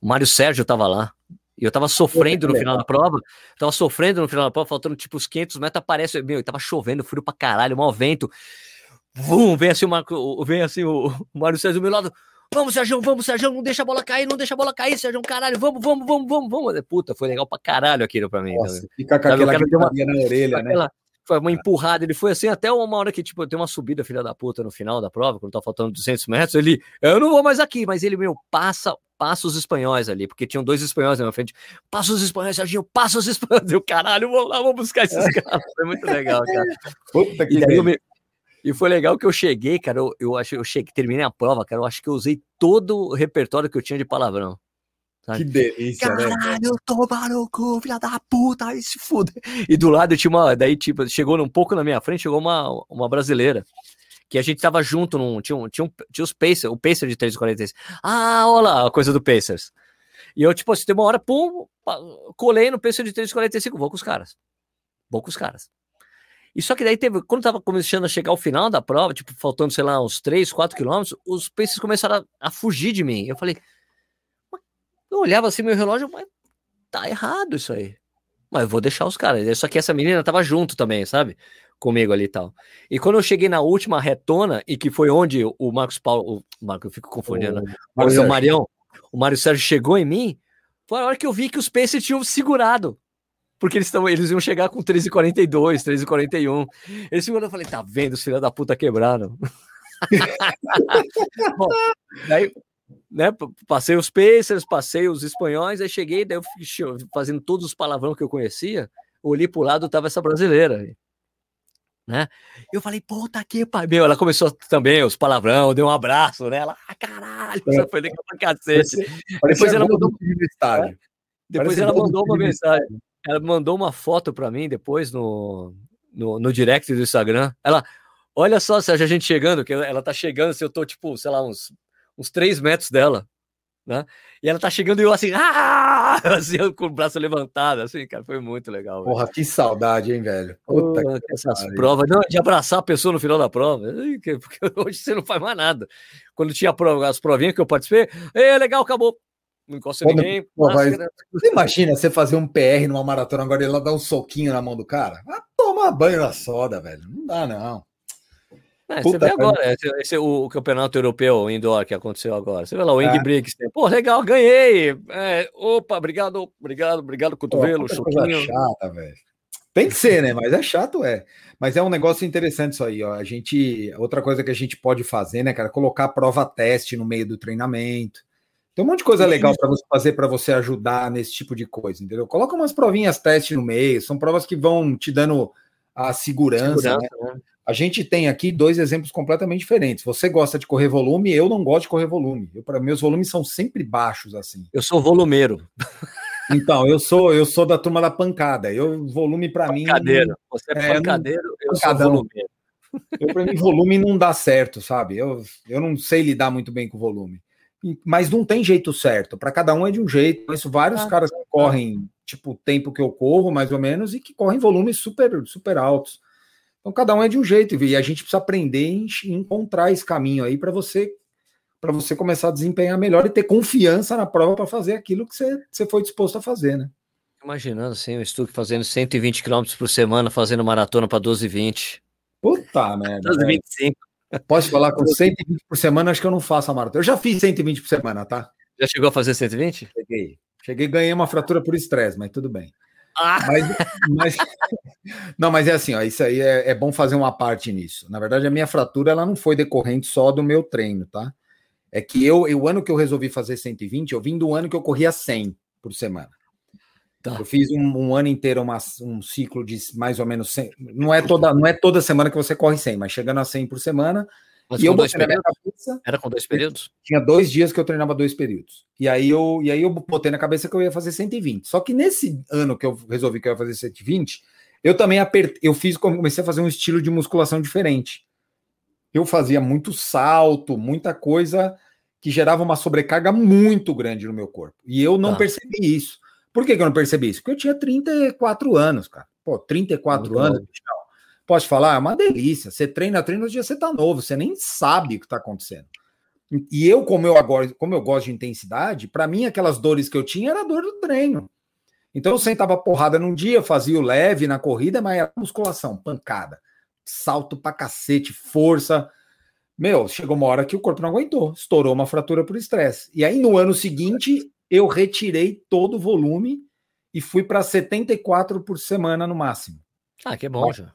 o Mário Sérgio tava lá. E eu tava sofrendo no final da prova, tava sofrendo no final da prova, faltando tipo os 500 metros, aparece, meu, tava chovendo, frio pra caralho, mau vento. Vum, vem assim o Marco, vem assim o, o Mário Sérgio do meu lado. Vamos, Sérgio, vamos, Sérgio, não deixa a bola cair, não deixa a bola cair, Sérgio, caralho, vamos, vamos, vamos, vamos, vamos. Puta, foi legal pra caralho aquilo pra mim. Nossa, fica com aquela que uma, na orelha, né? Aquela, foi uma empurrada, ele foi assim até uma hora que, tipo, tem uma subida, filha da puta, no final da prova, quando tá faltando 200 metros, ele, eu não vou mais aqui, mas ele, meu, passa passa os espanhóis ali, porque tinham dois espanhóis na minha frente. Passa os espanhóis, Serginho, passa os espanhóis. Eu, caralho, vou lá, vou buscar esses caras. Foi muito legal, cara. Puta que e, e foi legal que eu cheguei, cara. Eu, eu acho eu cheguei, terminei a prova, cara. Eu acho que eu usei todo o repertório que eu tinha de palavrão. Sabe? Que delícia, né, Caralho, né? toma no cu, filha da puta, aí se fude. E do lado tinha uma, daí tipo, chegou um pouco na minha frente, chegou uma, uma brasileira que a gente tava junto num. Tinha, um, tinha, um, tinha os Pacers, o Pacer de 3,46. Ah, olha lá, a coisa do Pacers. E eu, tipo assim, tem uma hora, pum, colei no Pacer de 3,45, vou com os caras. Vou com os caras. E só que daí teve, quando tava começando a chegar ao final da prova, tipo, faltando, sei lá, uns 3, 4 quilômetros, os Pacers começaram a, a, fugir de mim. Eu falei, eu olhava assim meu relógio, mas tá errado isso aí. Mas eu vou deixar os caras. Só que essa menina tava junto também, sabe? comigo ali e tal. E quando eu cheguei na última retona, e que foi onde o Marcos Paulo, o Marco, eu fico confundindo, o, né? o, o Marião, o Mário Sérgio chegou em mim, foi a hora que eu vi que os Pacers tinham segurado. Porque eles, tão, eles iam chegar com 13,42, 13,41. Eles seguraram, eu falei, tá vendo, os filhos da puta quebraram. *laughs* Bom, daí, né, passei os Pacers, passei os espanhóis, aí cheguei, daí eu fiquei fazendo todos os palavrões que eu conhecia, olhei pro lado, tava essa brasileira né? Eu falei, puta que pai. Meu, ela começou também os palavrão, deu um abraço, né? Ela, ah, caralho, é. foi legal pra cacete. Depois ela mandou. É? Depois ela mandou uma mensagem. Ela mandou uma foto pra mim depois no, no, no direct do Instagram. Ela, olha só, Sérgio, a gente chegando, que ela tá chegando, se eu tô, tipo, sei lá, uns, uns 3 metros dela né? E ela tá chegando e eu assim, ah! *laughs* assim, com o braço levantado, assim, cara, foi muito legal. Porra, que saudade, hein, velho? Puta Pô, que essas provas, não, de abraçar a pessoa no final da prova, porque *laughs* hoje você não faz mais nada. Quando tinha prova, as provinhas que eu participei, é legal, acabou. Não encosta Quando, ninguém. Pô, vai... Você imagina você fazer um PR numa maratona agora e ela dar um soquinho na mão do cara? Ah, toma banho na soda, velho. Não dá, não. É, você vê agora, esse, esse, o, o, campeonato europeu indoor que aconteceu agora. Você vê lá o Ing é. Briggs. Pô, legal, ganhei. É, opa, obrigado, obrigado, obrigado, cotovelo, Pô, choquinho. chata, velho. Tem que ser, né? Mas é chato, é. Mas é um negócio interessante isso aí, ó. A gente. Outra coisa que a gente pode fazer, né, cara? Colocar prova teste no meio do treinamento. Tem um monte de coisa legal para você fazer para você ajudar nesse tipo de coisa, entendeu? Coloca umas provinhas teste no meio, são provas que vão te dando a segurança, segurança né? Né? A gente tem aqui dois exemplos completamente diferentes. Você gosta de correr volume, eu não gosto de correr volume. Eu para meus volumes são sempre baixos assim. Eu sou volumeiro. Então, eu sou eu sou da turma da pancada. Eu volume para mim Pancadeiro. Você é, é pancadeiro, eu pancadão. sou volumeiro. Eu para mim volume não dá certo, sabe? Eu, eu não sei lidar muito bem com volume. Mas não tem jeito certo. Para cada um é de um jeito. Conheço vários ah, caras que correm tipo o tempo que eu corro, mais ou menos, e que correm volumes super super altos. Então cada um é de um jeito e a gente precisa aprender e encontrar esse caminho aí para você para você começar a desempenhar melhor e ter confiança na prova para fazer aquilo que você, você foi disposto a fazer, né? Imaginando assim, o Stuck fazendo 120 km por semana, fazendo maratona para 12 20. Puta merda. 12 25. Posso falar com 120 por semana, acho que eu não faço a maratona. Eu já fiz 120 por semana, tá? Já chegou a fazer 120? Cheguei. Cheguei, ganhei uma fratura por estresse, mas tudo bem. Ah. Mas, mas, não, mas é assim, ó, isso aí é, é, bom fazer uma parte nisso. Na verdade, a minha fratura ela não foi decorrente só do meu treino, tá? É que eu, o ano que eu resolvi fazer 120, eu vim do ano que eu corria 100 por semana. Tá. Eu fiz um, um, ano inteiro uma, um ciclo de mais ou menos 100. Não é, toda, não é toda semana que você corre 100, mas chegando a 100 por semana. Mas e eu dois períodos? Cabeça, Era com dois períodos? Tinha dois dias que eu treinava dois períodos. E aí eu, e aí eu botei na cabeça que eu ia fazer 120. Só que nesse ano que eu resolvi que eu ia fazer 120, eu também apertei, eu fiz, comecei a fazer um estilo de musculação diferente. Eu fazia muito salto, muita coisa que gerava uma sobrecarga muito grande no meu corpo. E eu não tá. percebi isso. Por que, que, eu não percebi isso? Porque eu tinha 34 anos, cara. Pô, 34 muito anos, Pode falar, é uma delícia. Você treina, treina, no dia você tá novo, você nem sabe o que tá acontecendo. E eu, como eu agora, como eu gosto de intensidade, para mim aquelas dores que eu tinha era dor do treino. Então eu sentava porrada num dia, fazia o leve na corrida, mas era musculação, pancada, salto pra cacete, força. Meu, chegou uma hora que o corpo não aguentou, estourou uma fratura por estresse. E aí no ano seguinte eu retirei todo o volume e fui para 74 por semana no máximo. Ah, que bom, já.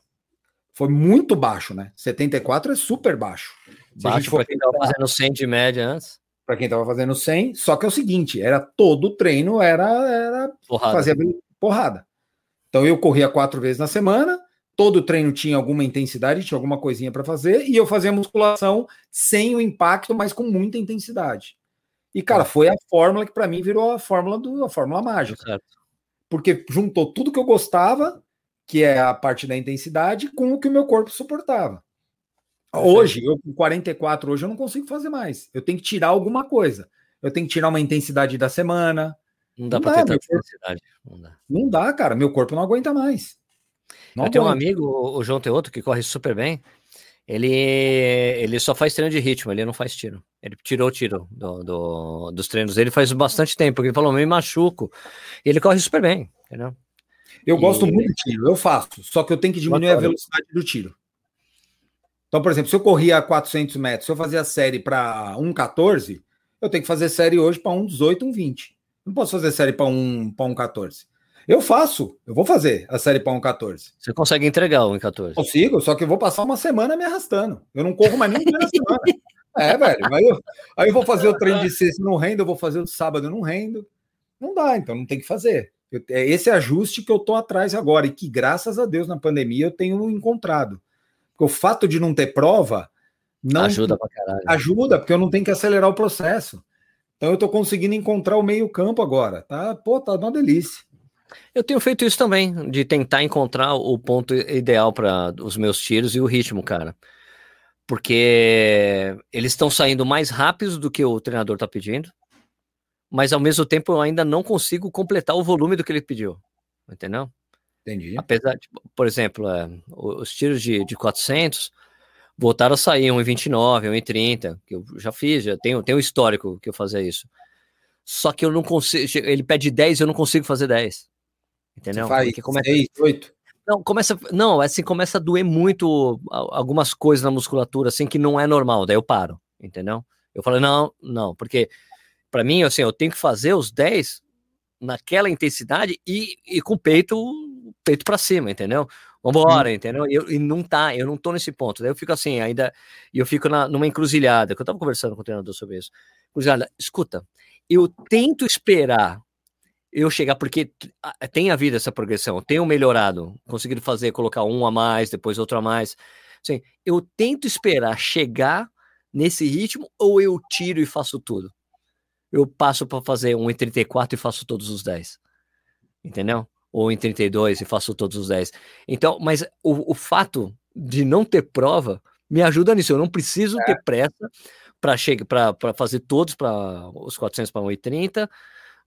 Foi muito baixo, né? 74 é super baixo. Se baixo para quem estava fazendo 100 de média antes. Para quem estava fazendo 100, só que é o seguinte, era todo treino era era porrada. fazer porrada. Então eu corria quatro vezes na semana, todo treino tinha alguma intensidade, tinha alguma coisinha para fazer, e eu fazia musculação sem o impacto, mas com muita intensidade. E, cara, foi a fórmula que para mim virou a fórmula do a fórmula mágica. Certo. Porque juntou tudo que eu gostava, que é a parte da intensidade, com o que o meu corpo suportava. Hoje, eu com 44, hoje eu não consigo fazer mais. Eu tenho que tirar alguma coisa. Eu tenho que tirar uma intensidade da semana. Não dá para ter tanta intensidade. Não dá. não dá, cara. Meu corpo não aguenta mais. Não eu tenho um amigo, o João Teoto, que corre super bem. Ele, ele só faz treino de ritmo, ele não faz tiro. Ele tirou o tiro do, do, dos treinos dele faz bastante tempo, ele falou, me machuco. E ele corre super bem, entendeu? Eu e... gosto muito de tiro, eu faço, só que eu tenho que diminuir a velocidade do tiro. Então, por exemplo, se eu corria a 400 metros, se eu fazia a série para 1,14, eu tenho que fazer série hoje para 1,18, 1,20. Não posso fazer série para 1,14. Eu faço, eu vou fazer a série para 1,14. Você consegue entregar o 1,14? Consigo, só que eu vou passar uma semana me arrastando. Eu não corro mais nem na *laughs* semana. É, velho. Aí eu, aí eu vou fazer o treino de sexta não rendo, eu vou fazer o sábado não rendo. Não dá, então não tem que fazer. Eu, é esse ajuste que eu tô atrás agora e que, graças a Deus, na pandemia eu tenho encontrado. Porque o fato de não ter prova não ajuda pra caralho. Ajuda, porque eu não tenho que acelerar o processo. Então eu tô conseguindo encontrar o meio campo agora. Tá, pô, tá uma delícia. Eu tenho feito isso também, de tentar encontrar o ponto ideal para os meus tiros e o ritmo, cara. Porque eles estão saindo mais rápidos do que o treinador está pedindo, mas ao mesmo tempo eu ainda não consigo completar o volume do que ele pediu. Entendeu? Entendi. Apesar de, por exemplo, é, os tiros de, de 400 voltaram a sair 1,29, 1,30, que eu já fiz, já tenho, tenho histórico que eu fazia isso. Só que eu não consigo, ele pede 10 eu não consigo fazer 10. Entendeu? Você faz começa... 6, 8. Não, começa, não, assim, começa a doer muito algumas coisas na musculatura, assim, que não é normal, daí eu paro, entendeu? Eu falo, não, não, porque para mim, assim, eu tenho que fazer os 10 naquela intensidade e, e com o peito, peito para cima, entendeu? Vambora, hum. entendeu? Eu, e não tá, eu não tô nesse ponto. Daí eu fico assim, ainda, e eu fico na, numa encruzilhada, que eu tava conversando com o treinador sobre isso. Encruzilhada, escuta, eu tento esperar eu chegar, porque tem havido essa progressão, tenho melhorado, conseguido fazer, colocar um a mais, depois outro a mais. Assim, eu tento esperar chegar nesse ritmo ou eu tiro e faço tudo? Eu passo para fazer um em 34 e faço todos os 10. Entendeu? Ou em 32 e faço todos os 10. Então, mas o, o fato de não ter prova me ajuda nisso. Eu não preciso é. ter pressa para chegar para fazer todos para os 400 para 1,30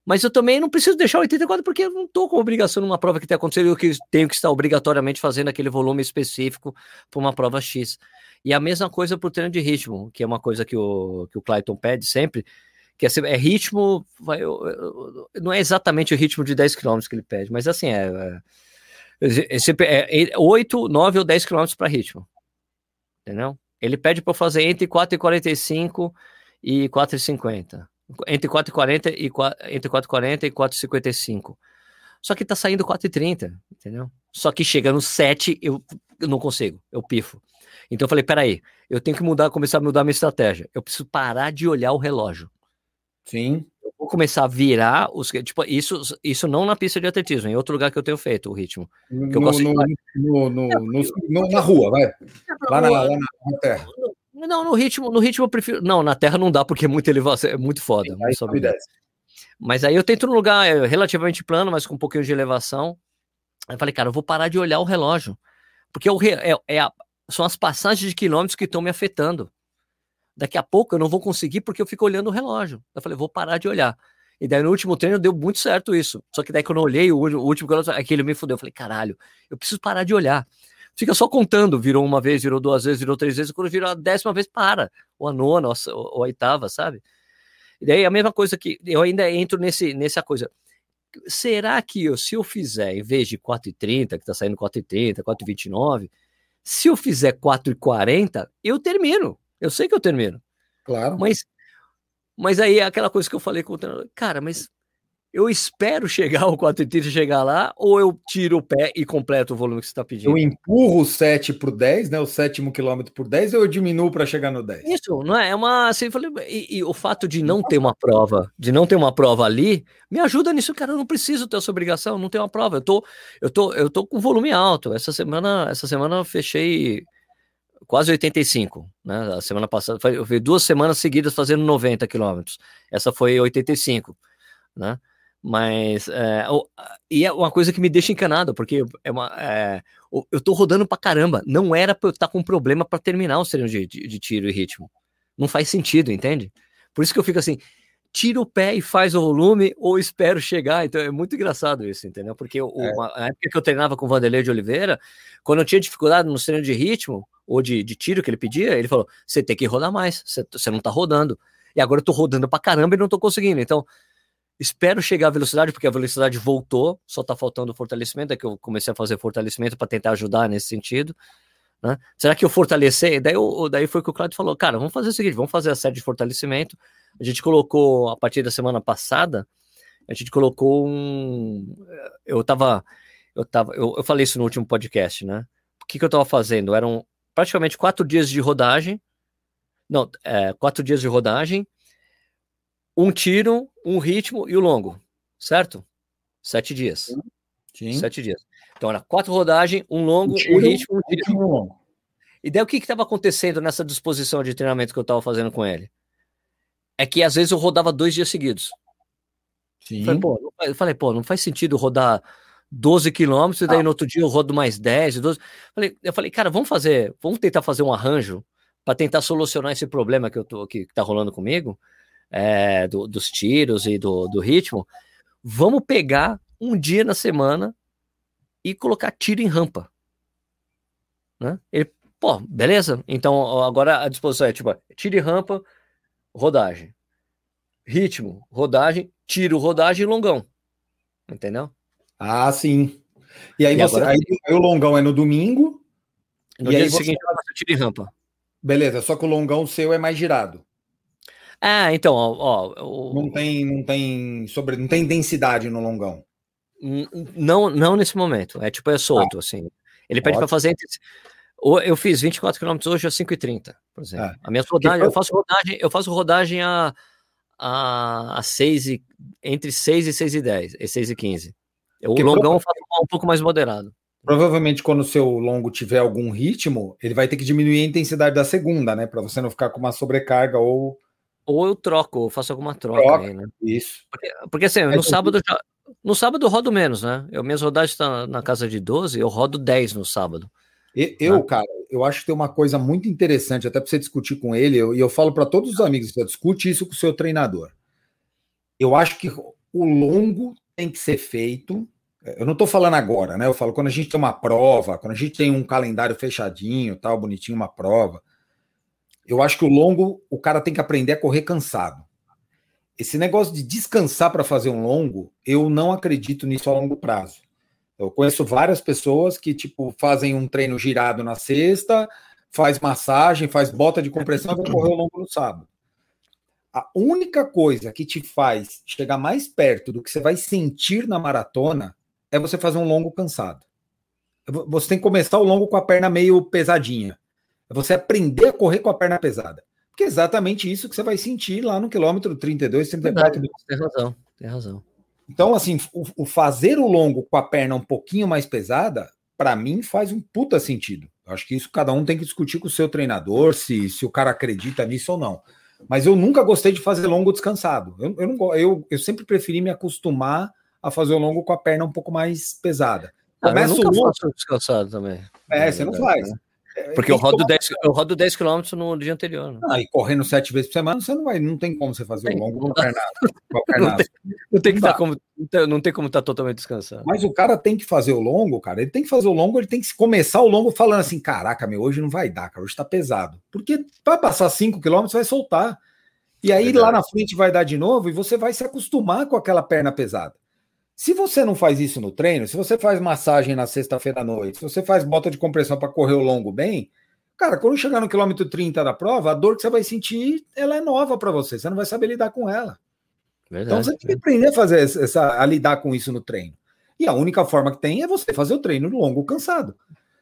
mas eu também não preciso deixar 84 porque eu não estou com obrigação numa prova que tem acontecido eu que tenho que estar obrigatoriamente fazendo aquele volume específico para uma prova X. E a mesma coisa para o treino de ritmo, que é uma coisa que o, que o Clayton pede sempre, que é, é ritmo, vai, não é exatamente o ritmo de 10 km que ele pede, mas assim, é, é, é 8, 9 ou 10 km para ritmo. Entendeu? Ele pede para fazer entre 4,45 e 4,50 entre 4,40 e entre 4,40 e 4,55. Só que tá saindo 4,30, entendeu? Só que chega no 7, eu, eu não consigo, eu pifo. Então eu falei, peraí, eu tenho que mudar, começar a mudar a minha estratégia. Eu preciso parar de olhar o relógio. Sim. Eu vou começar a virar os. Tipo, isso, isso não na pista de atletismo, em outro lugar que eu tenho feito o ritmo. No, no, no, na rua, vai. Lá na, lá na terra. Não, no ritmo, no ritmo eu prefiro. Não, na terra não dá, porque é muito elevação, é muito foda. Sim, aí sobe mas aí eu tento num lugar é, relativamente plano, mas com um pouquinho de elevação. Aí eu falei, cara, eu vou parar de olhar o relógio. Porque é, é a, são as passagens de quilômetros que estão me afetando. Daqui a pouco eu não vou conseguir porque eu fico olhando o relógio. Eu falei, vou parar de olhar. E daí no último treino deu muito certo isso. Só que daí quando eu olhei o, último aquele me fudeu. Eu falei, caralho, eu preciso parar de olhar. Fica só contando, virou uma vez, virou duas vezes, virou três vezes, quando virou a décima vez, para. Ou a nona, ou a, oitava, sabe? E daí a mesma coisa que eu ainda entro nesse, nessa coisa. Será que eu, se eu fizer, em vez de 4,30, que tá saindo 4,30, 4,29, se eu fizer 4,40, eu termino. Eu sei que eu termino. Claro. Mas, mas aí é aquela coisa que eu falei com o treinador, cara, mas eu espero chegar *laughs* ao 4,30 chegar lá, ou eu tiro o pé e completo o volume que você está pedindo? Eu empurro o 7 por 10, né? O sétimo quilômetro por 10, ou eu diminuo para chegar no 10? Isso, não é? É uma. Assim, falei, e, e, o fato de não ter uma prova, de não ter uma prova ali, me ajuda nisso, cara. Eu não preciso ter essa obrigação, não ter uma prova. Eu tô, eu tô, eu tô com volume alto. Essa semana, essa semana eu fechei quase 85, né? A semana passada, eu fiz duas semanas seguidas fazendo 90 quilômetros. Essa foi 85, né? Mas é, e é uma coisa que me deixa encanado, porque é uma, é, eu tô rodando pra caramba. Não era pra eu estar tá com problema para terminar o treino de, de, de, tiro e ritmo. Não faz sentido, entende? Por isso que eu fico assim, tira o pé e faz o volume, ou espero chegar. Então é muito engraçado isso, entendeu? Porque é. uma, na época que eu treinava com o Vanderlei de Oliveira, quando eu tinha dificuldade no treino de ritmo, ou de, de tiro que ele pedia, ele falou: você tem que rodar mais, você não tá rodando. E agora eu tô rodando pra caramba e não tô conseguindo. Então, Espero chegar à velocidade, porque a velocidade voltou, só está faltando fortalecimento, é que eu comecei a fazer fortalecimento para tentar ajudar nesse sentido. Né? Será que eu fortalecer? Daí, eu, daí foi que o Claudio falou, cara, vamos fazer o seguinte, vamos fazer a série de fortalecimento. A gente colocou, a partir da semana passada, a gente colocou um... Eu tava... Eu, tava, eu, eu falei isso no último podcast, né? O que, que eu estava fazendo? Eram praticamente quatro dias de rodagem, não, é, quatro dias de rodagem, um tiro, um ritmo e o longo, certo? Sete dias. Sim. Sete dias. Então era quatro rodagens, um longo, um, tiro, um ritmo, um tiro. Um longo. E daí o que estava acontecendo nessa disposição de treinamento que eu estava fazendo com ele? É que às vezes eu rodava dois dias seguidos. Sim. Eu falei, pô, eu falei, pô, não faz sentido rodar 12 quilômetros e daí ah. no outro dia eu rodo mais 10, 12. Eu falei, eu falei, cara, vamos fazer, vamos tentar fazer um arranjo para tentar solucionar esse problema que eu tô que, que tá rolando comigo é, do, dos tiros e do, do ritmo, vamos pegar um dia na semana e colocar tiro em rampa. Né? Ele, pô, beleza? Então agora a disposição é tipo tiro em rampa, rodagem. Ritmo, rodagem, tiro, rodagem e longão. Entendeu? Ah, sim. E aí, e você, agora... aí, aí, o longão é no domingo. No dia seguinte, você tira em rampa. Beleza, só que o longão seu é mais girado. Ah, então, ó, ó, não tem, não tem sobre, não tem densidade no longão. Não, não nesse momento. É tipo é solto ah, assim. Ele pede para fazer eu fiz 24 km hoje a 5,30, por exemplo. É. A minha rodagem, eu faço rodagem, eu faço rodagem a a, a 6 e, entre 6 e 6 e 10, e 6 e 15. O longão eu faço um pouco mais moderado. Provavelmente quando o seu longo tiver algum ritmo, ele vai ter que diminuir a intensidade da segunda, né, para você não ficar com uma sobrecarga ou ou eu troco, ou faço alguma troca, troca aí, né? Isso. Porque, porque assim, no sábado já, no sábado eu rodo menos, né? Eu, minhas rodagens estão na casa de 12, eu rodo 10 no sábado. Eu, né? cara, eu acho que tem uma coisa muito interessante, até para você discutir com ele, e eu, eu, falo para todos os amigos, você discute isso com o seu treinador. Eu acho que o longo tem que ser feito. Eu não estou falando agora, né? Eu falo quando a gente tem uma prova, quando a gente tem um calendário fechadinho, tal, bonitinho, uma prova. Eu acho que o longo, o cara tem que aprender a correr cansado. Esse negócio de descansar para fazer um longo, eu não acredito nisso a longo prazo. Eu conheço várias pessoas que, tipo, fazem um treino girado na sexta, faz massagem, faz bota de compressão e vai correr o longo no sábado. A única coisa que te faz chegar mais perto do que você vai sentir na maratona é você fazer um longo cansado. Você tem que começar o longo com a perna meio pesadinha. É você aprender a correr com a perna pesada. Porque é exatamente isso que você vai sentir lá no quilômetro 32, 34. Verdade, tem razão, tem razão. Então, assim, o, o, fazer o longo com a perna um pouquinho mais pesada, para mim, faz um puta sentido. Acho que isso cada um tem que discutir com o seu treinador, se, se o cara acredita nisso ou não. Mas eu nunca gostei de fazer longo descansado. Eu, eu, não, eu, eu sempre preferi me acostumar a fazer o longo com a perna um pouco mais pesada. Começa ah, eu nunca o longo... descansado também. É, você não faz. Né? Porque eu rodo, 10, eu rodo 10 km no dia anterior. Né? Ah, e correndo sete vezes por semana, você não vai, não tem como você fazer o longo. *laughs* Não tem, não tem que estar tá como, não tem como estar tá totalmente descansado. Mas o cara tem que fazer o longo, cara. Ele tem que fazer o longo, ele tem que começar o longo falando assim: caraca, meu, hoje não vai dar, cara, hoje tá pesado. Porque para passar 5 km vai soltar. E aí Verdade. lá na frente vai dar de novo e você vai se acostumar com aquela perna pesada. Se você não faz isso no treino, se você faz massagem na sexta-feira à noite, se você faz bota de compressão para correr o longo bem, cara, quando chegar no quilômetro 30 da prova, a dor que você vai sentir, ela é nova para você, você não vai saber lidar com ela. Verdade, então você tem que aprender a fazer essa, a lidar com isso no treino. E a única forma que tem é você fazer o treino longo cansado.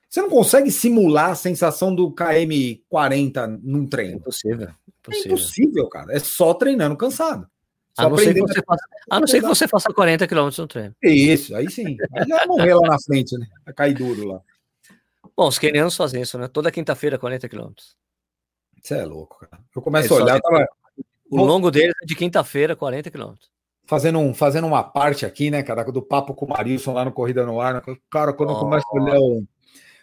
Você não consegue simular a sensação do KM 40 num treino. É impossível. É impossível, cara. É só treinando cansado. A não, ser que você faça, a não ser que você faça 40 km no treino. Isso, aí sim. Aí já morrer lá na frente, né? Vai cair duro lá. Bom, os quenianos fazem isso, né? Toda quinta-feira, 40 km. Você é louco, cara. Eu começo a olhar. Tava... O longo deles é de quinta-feira, 40 km. Fazendo, um, fazendo uma parte aqui, né, cara, do papo com o Marilson lá no Corrida no Ar. Né? Cara, quando oh. eu começo a olhar o.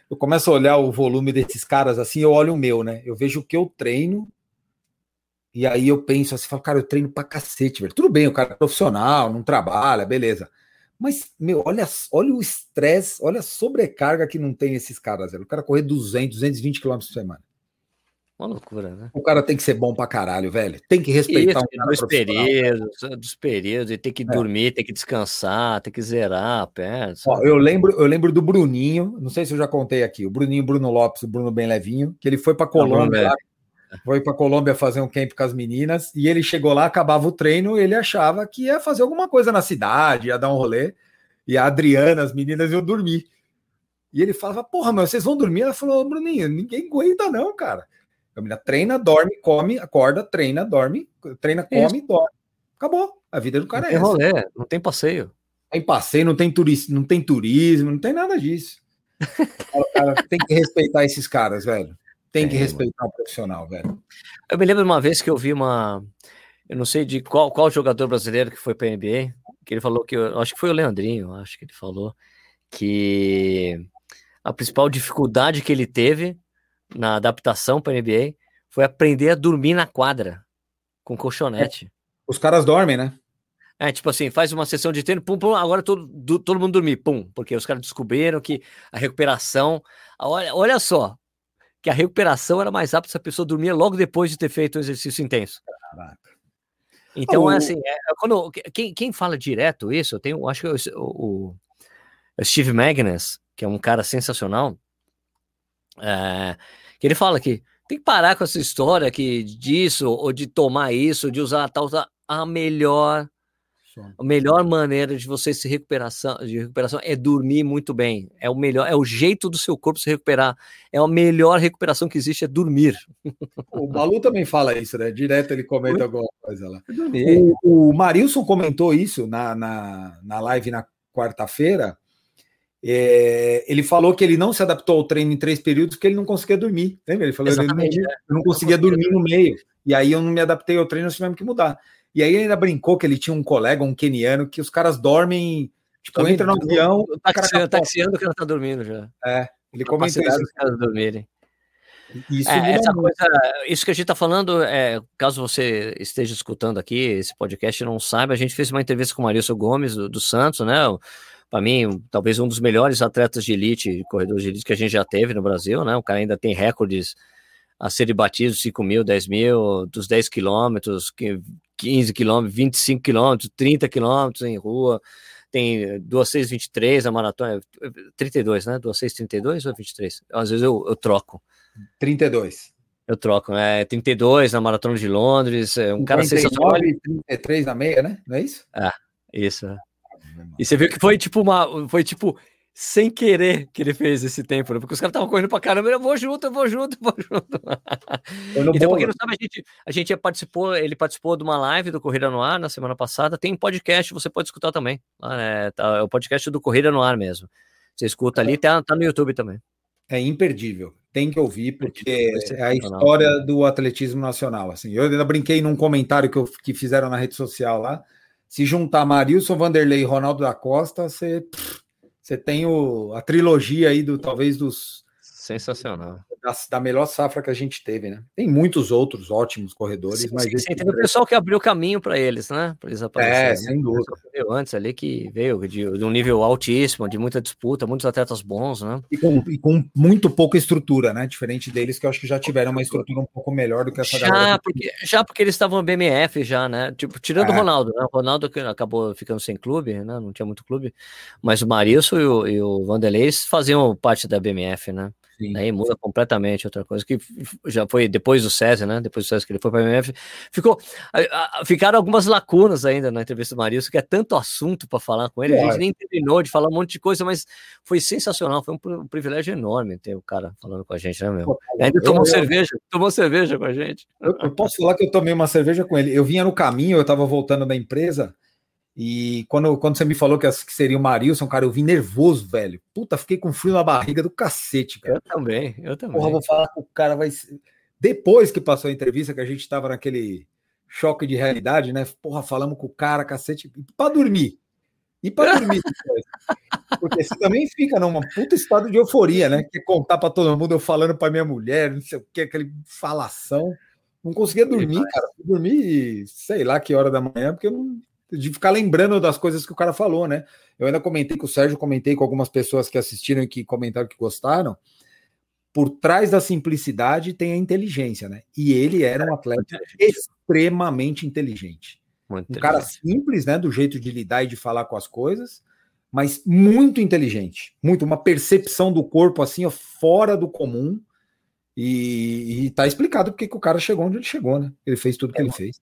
Eu começo a olhar o volume desses caras assim, eu olho o meu, né? Eu vejo o que eu treino e aí eu penso assim, falo, cara, eu treino pra cacete, velho. Tudo bem, o cara é profissional, não trabalha, beleza. Mas, meu, olha, olha o estresse, olha a sobrecarga que não tem esses caras, velho. O cara correr 200, 220 km por semana. Uma loucura, né? O cara tem que ser bom pra caralho, velho. Tem que respeitar Isso, um dos períodos, dos períodos, e tem que é. dormir, tem que descansar, tem que zerar a perna. Ó, eu lembro, eu lembro do Bruninho, não sei se eu já contei aqui, o Bruninho Bruno Lopes, o Bruno bem levinho, que ele foi para Colômbia, foi para Colômbia fazer um camp com as meninas e ele chegou lá, acabava o treino, ele achava que ia fazer alguma coisa na cidade, ia dar um rolê. E a Adriana, as meninas iam dormir. E ele falava: Porra, mas vocês vão dormir? Ela falou: Bruninho, ninguém aguenta, não, cara. A menina treina, dorme, come, acorda, treina, dorme, treina, come, Isso. dorme. Acabou. A vida do cara não é tem essa. rolê, não tem passeio. Não tem passeio, não tem, turismo, não tem turismo, não tem nada disso. *laughs* cara tem que respeitar esses caras, velho. Tem que é, respeitar o profissional, velho. Eu me lembro de uma vez que eu vi uma. Eu não sei de qual, qual jogador brasileiro que foi para NBA, que ele falou que. Eu acho que foi o Leandrinho, acho que ele falou que a principal dificuldade que ele teve na adaptação para NBA foi aprender a dormir na quadra com colchonete. É. Os caras dormem, né? É, tipo assim, faz uma sessão de treino, pum, pum, agora todo, do, todo mundo dormir, pum, porque os caras descobriram que a recuperação. Olha, olha só, que a recuperação era mais rápida se a pessoa dormia logo depois de ter feito um exercício intenso. Caraca. Então, oh, é assim, é, quando, quem, quem fala direto isso, eu tenho, acho que o, o Steve Magnus, que é um cara sensacional, é, que ele fala que tem que parar com essa história que disso, ou de tomar isso, de usar tal, a melhor a melhor maneira de você se recuperação, de recuperação é dormir muito bem. É o melhor, é o jeito do seu corpo se recuperar. É a melhor recuperação que existe é dormir. O Malu também fala isso, né? Direto ele comenta alguma coisa lá. O, o Marilson comentou isso na, na, na live na quarta-feira. É, ele falou que ele não se adaptou ao treino em três períodos porque ele não conseguia dormir. Lembra? Ele falou que não, é. não conseguia dormir no meio. E aí eu não me adaptei ao treino, nós tivemos que mudar. E aí ainda brincou que ele tinha um colega, um keniano, que os caras dormem, tipo, entra no avião. Taxiando, taxiando que ela tá dormindo já. É, ele comentou isso. Os caras dormirem. Isso, é, essa coisa, isso que a gente está falando, é, caso você esteja escutando aqui esse podcast e não saiba, a gente fez uma entrevista com o Marilson Gomes do, do Santos, né? Para mim, talvez um dos melhores atletas de elite, corredores de elite que a gente já teve no Brasil, né? O cara ainda tem recordes a serem batidos, 5 mil, 10 mil, dos 10 quilômetros, 15 quilômetros, 25 quilômetros, 30 quilômetros em rua, tem 2623 a maratona, 32, né? 2632 ou 23? Às vezes eu, eu troco. 32. Eu troco, né? 32 na maratona de Londres, é um 39, cara sensacional. 33 na meia, né? Não é isso? É, isso. E você viu que foi tipo uma, foi tipo sem querer que ele fez esse tempo, né? porque os caras estavam correndo pra caramba, eu vou junto, eu vou junto, eu vou *laughs* junto. então, pra quem não sabe, a gente, a gente participou, ele participou de uma live do Corrida no Ar na semana passada, tem podcast, você pode escutar também, é, tá, é o podcast do Corrida no Ar mesmo. Você escuta ali, tá, tá no YouTube também. É imperdível, tem que ouvir, porque é a história do atletismo nacional. Assim, eu ainda brinquei num comentário que, eu, que fizeram na rede social lá. Se juntar Marilson Vanderlei e Ronaldo da Costa, você. Pff, você tem o, a trilogia aí do talvez dos sensacional da, da, melhor safra que a gente teve, né? Tem muitos outros ótimos corredores, sim, mas sim, sim, teve o pessoal que abriu caminho para eles, né? Para eles aparecerem. É, né? sem dúvida. Antes ali que veio de, de, um nível altíssimo, de muita disputa, muitos atletas bons, né? E com, e com, muito pouca estrutura, né? Diferente deles que eu acho que já tiveram uma estrutura um pouco melhor do que essa já, galera. Porque, já porque eles estavam BMF já, né? Tipo, tirando é. o Ronaldo, né? O Ronaldo que acabou ficando sem clube, né? Não tinha muito clube, mas o Marilson e o, e o Vanderlei faziam parte da BMF, né? Sim. Aí muda completamente outra coisa que já foi depois do César, né? Depois do César que ele foi para a MF, ficou ficaram algumas lacunas ainda na entrevista do Marilson, que é tanto assunto para falar com ele, a gente nem terminou de falar um monte de coisa, mas foi sensacional, foi um, privilégio enorme ter o cara falando com a gente, né, meu? ainda tomou eu, cerveja, tomou cerveja com a gente. Eu, eu posso falar que eu tomei uma cerveja com ele. Eu vinha no caminho, eu estava voltando da empresa, e quando, quando você me falou que, que seria o Marilson, cara, eu vim nervoso, velho. Puta, fiquei com frio na barriga do cacete, cara. Eu também, eu também. Porra, vou falar que o cara vai. Depois que passou a entrevista, que a gente tava naquele choque de realidade, né? Porra, falamos com o cara, cacete, para dormir. E para dormir *laughs* Porque você também fica numa puta estado de euforia, né? Que contar para todo mundo, eu falando para minha mulher, não sei o que, aquele falação. Não conseguia dormir, cara. Dormir, sei lá que hora da manhã, porque eu não de ficar lembrando das coisas que o cara falou, né? Eu ainda comentei com o Sérgio, comentei com algumas pessoas que assistiram e que comentaram que gostaram. Por trás da simplicidade tem a inteligência, né? E ele era um atleta extremamente inteligente. Muito um cara simples, né? Do jeito de lidar e de falar com as coisas, mas muito inteligente. Muito, uma percepção do corpo assim, ó, fora do comum. E, e tá explicado porque que o cara chegou onde ele chegou, né? Ele fez tudo que é, ele fez.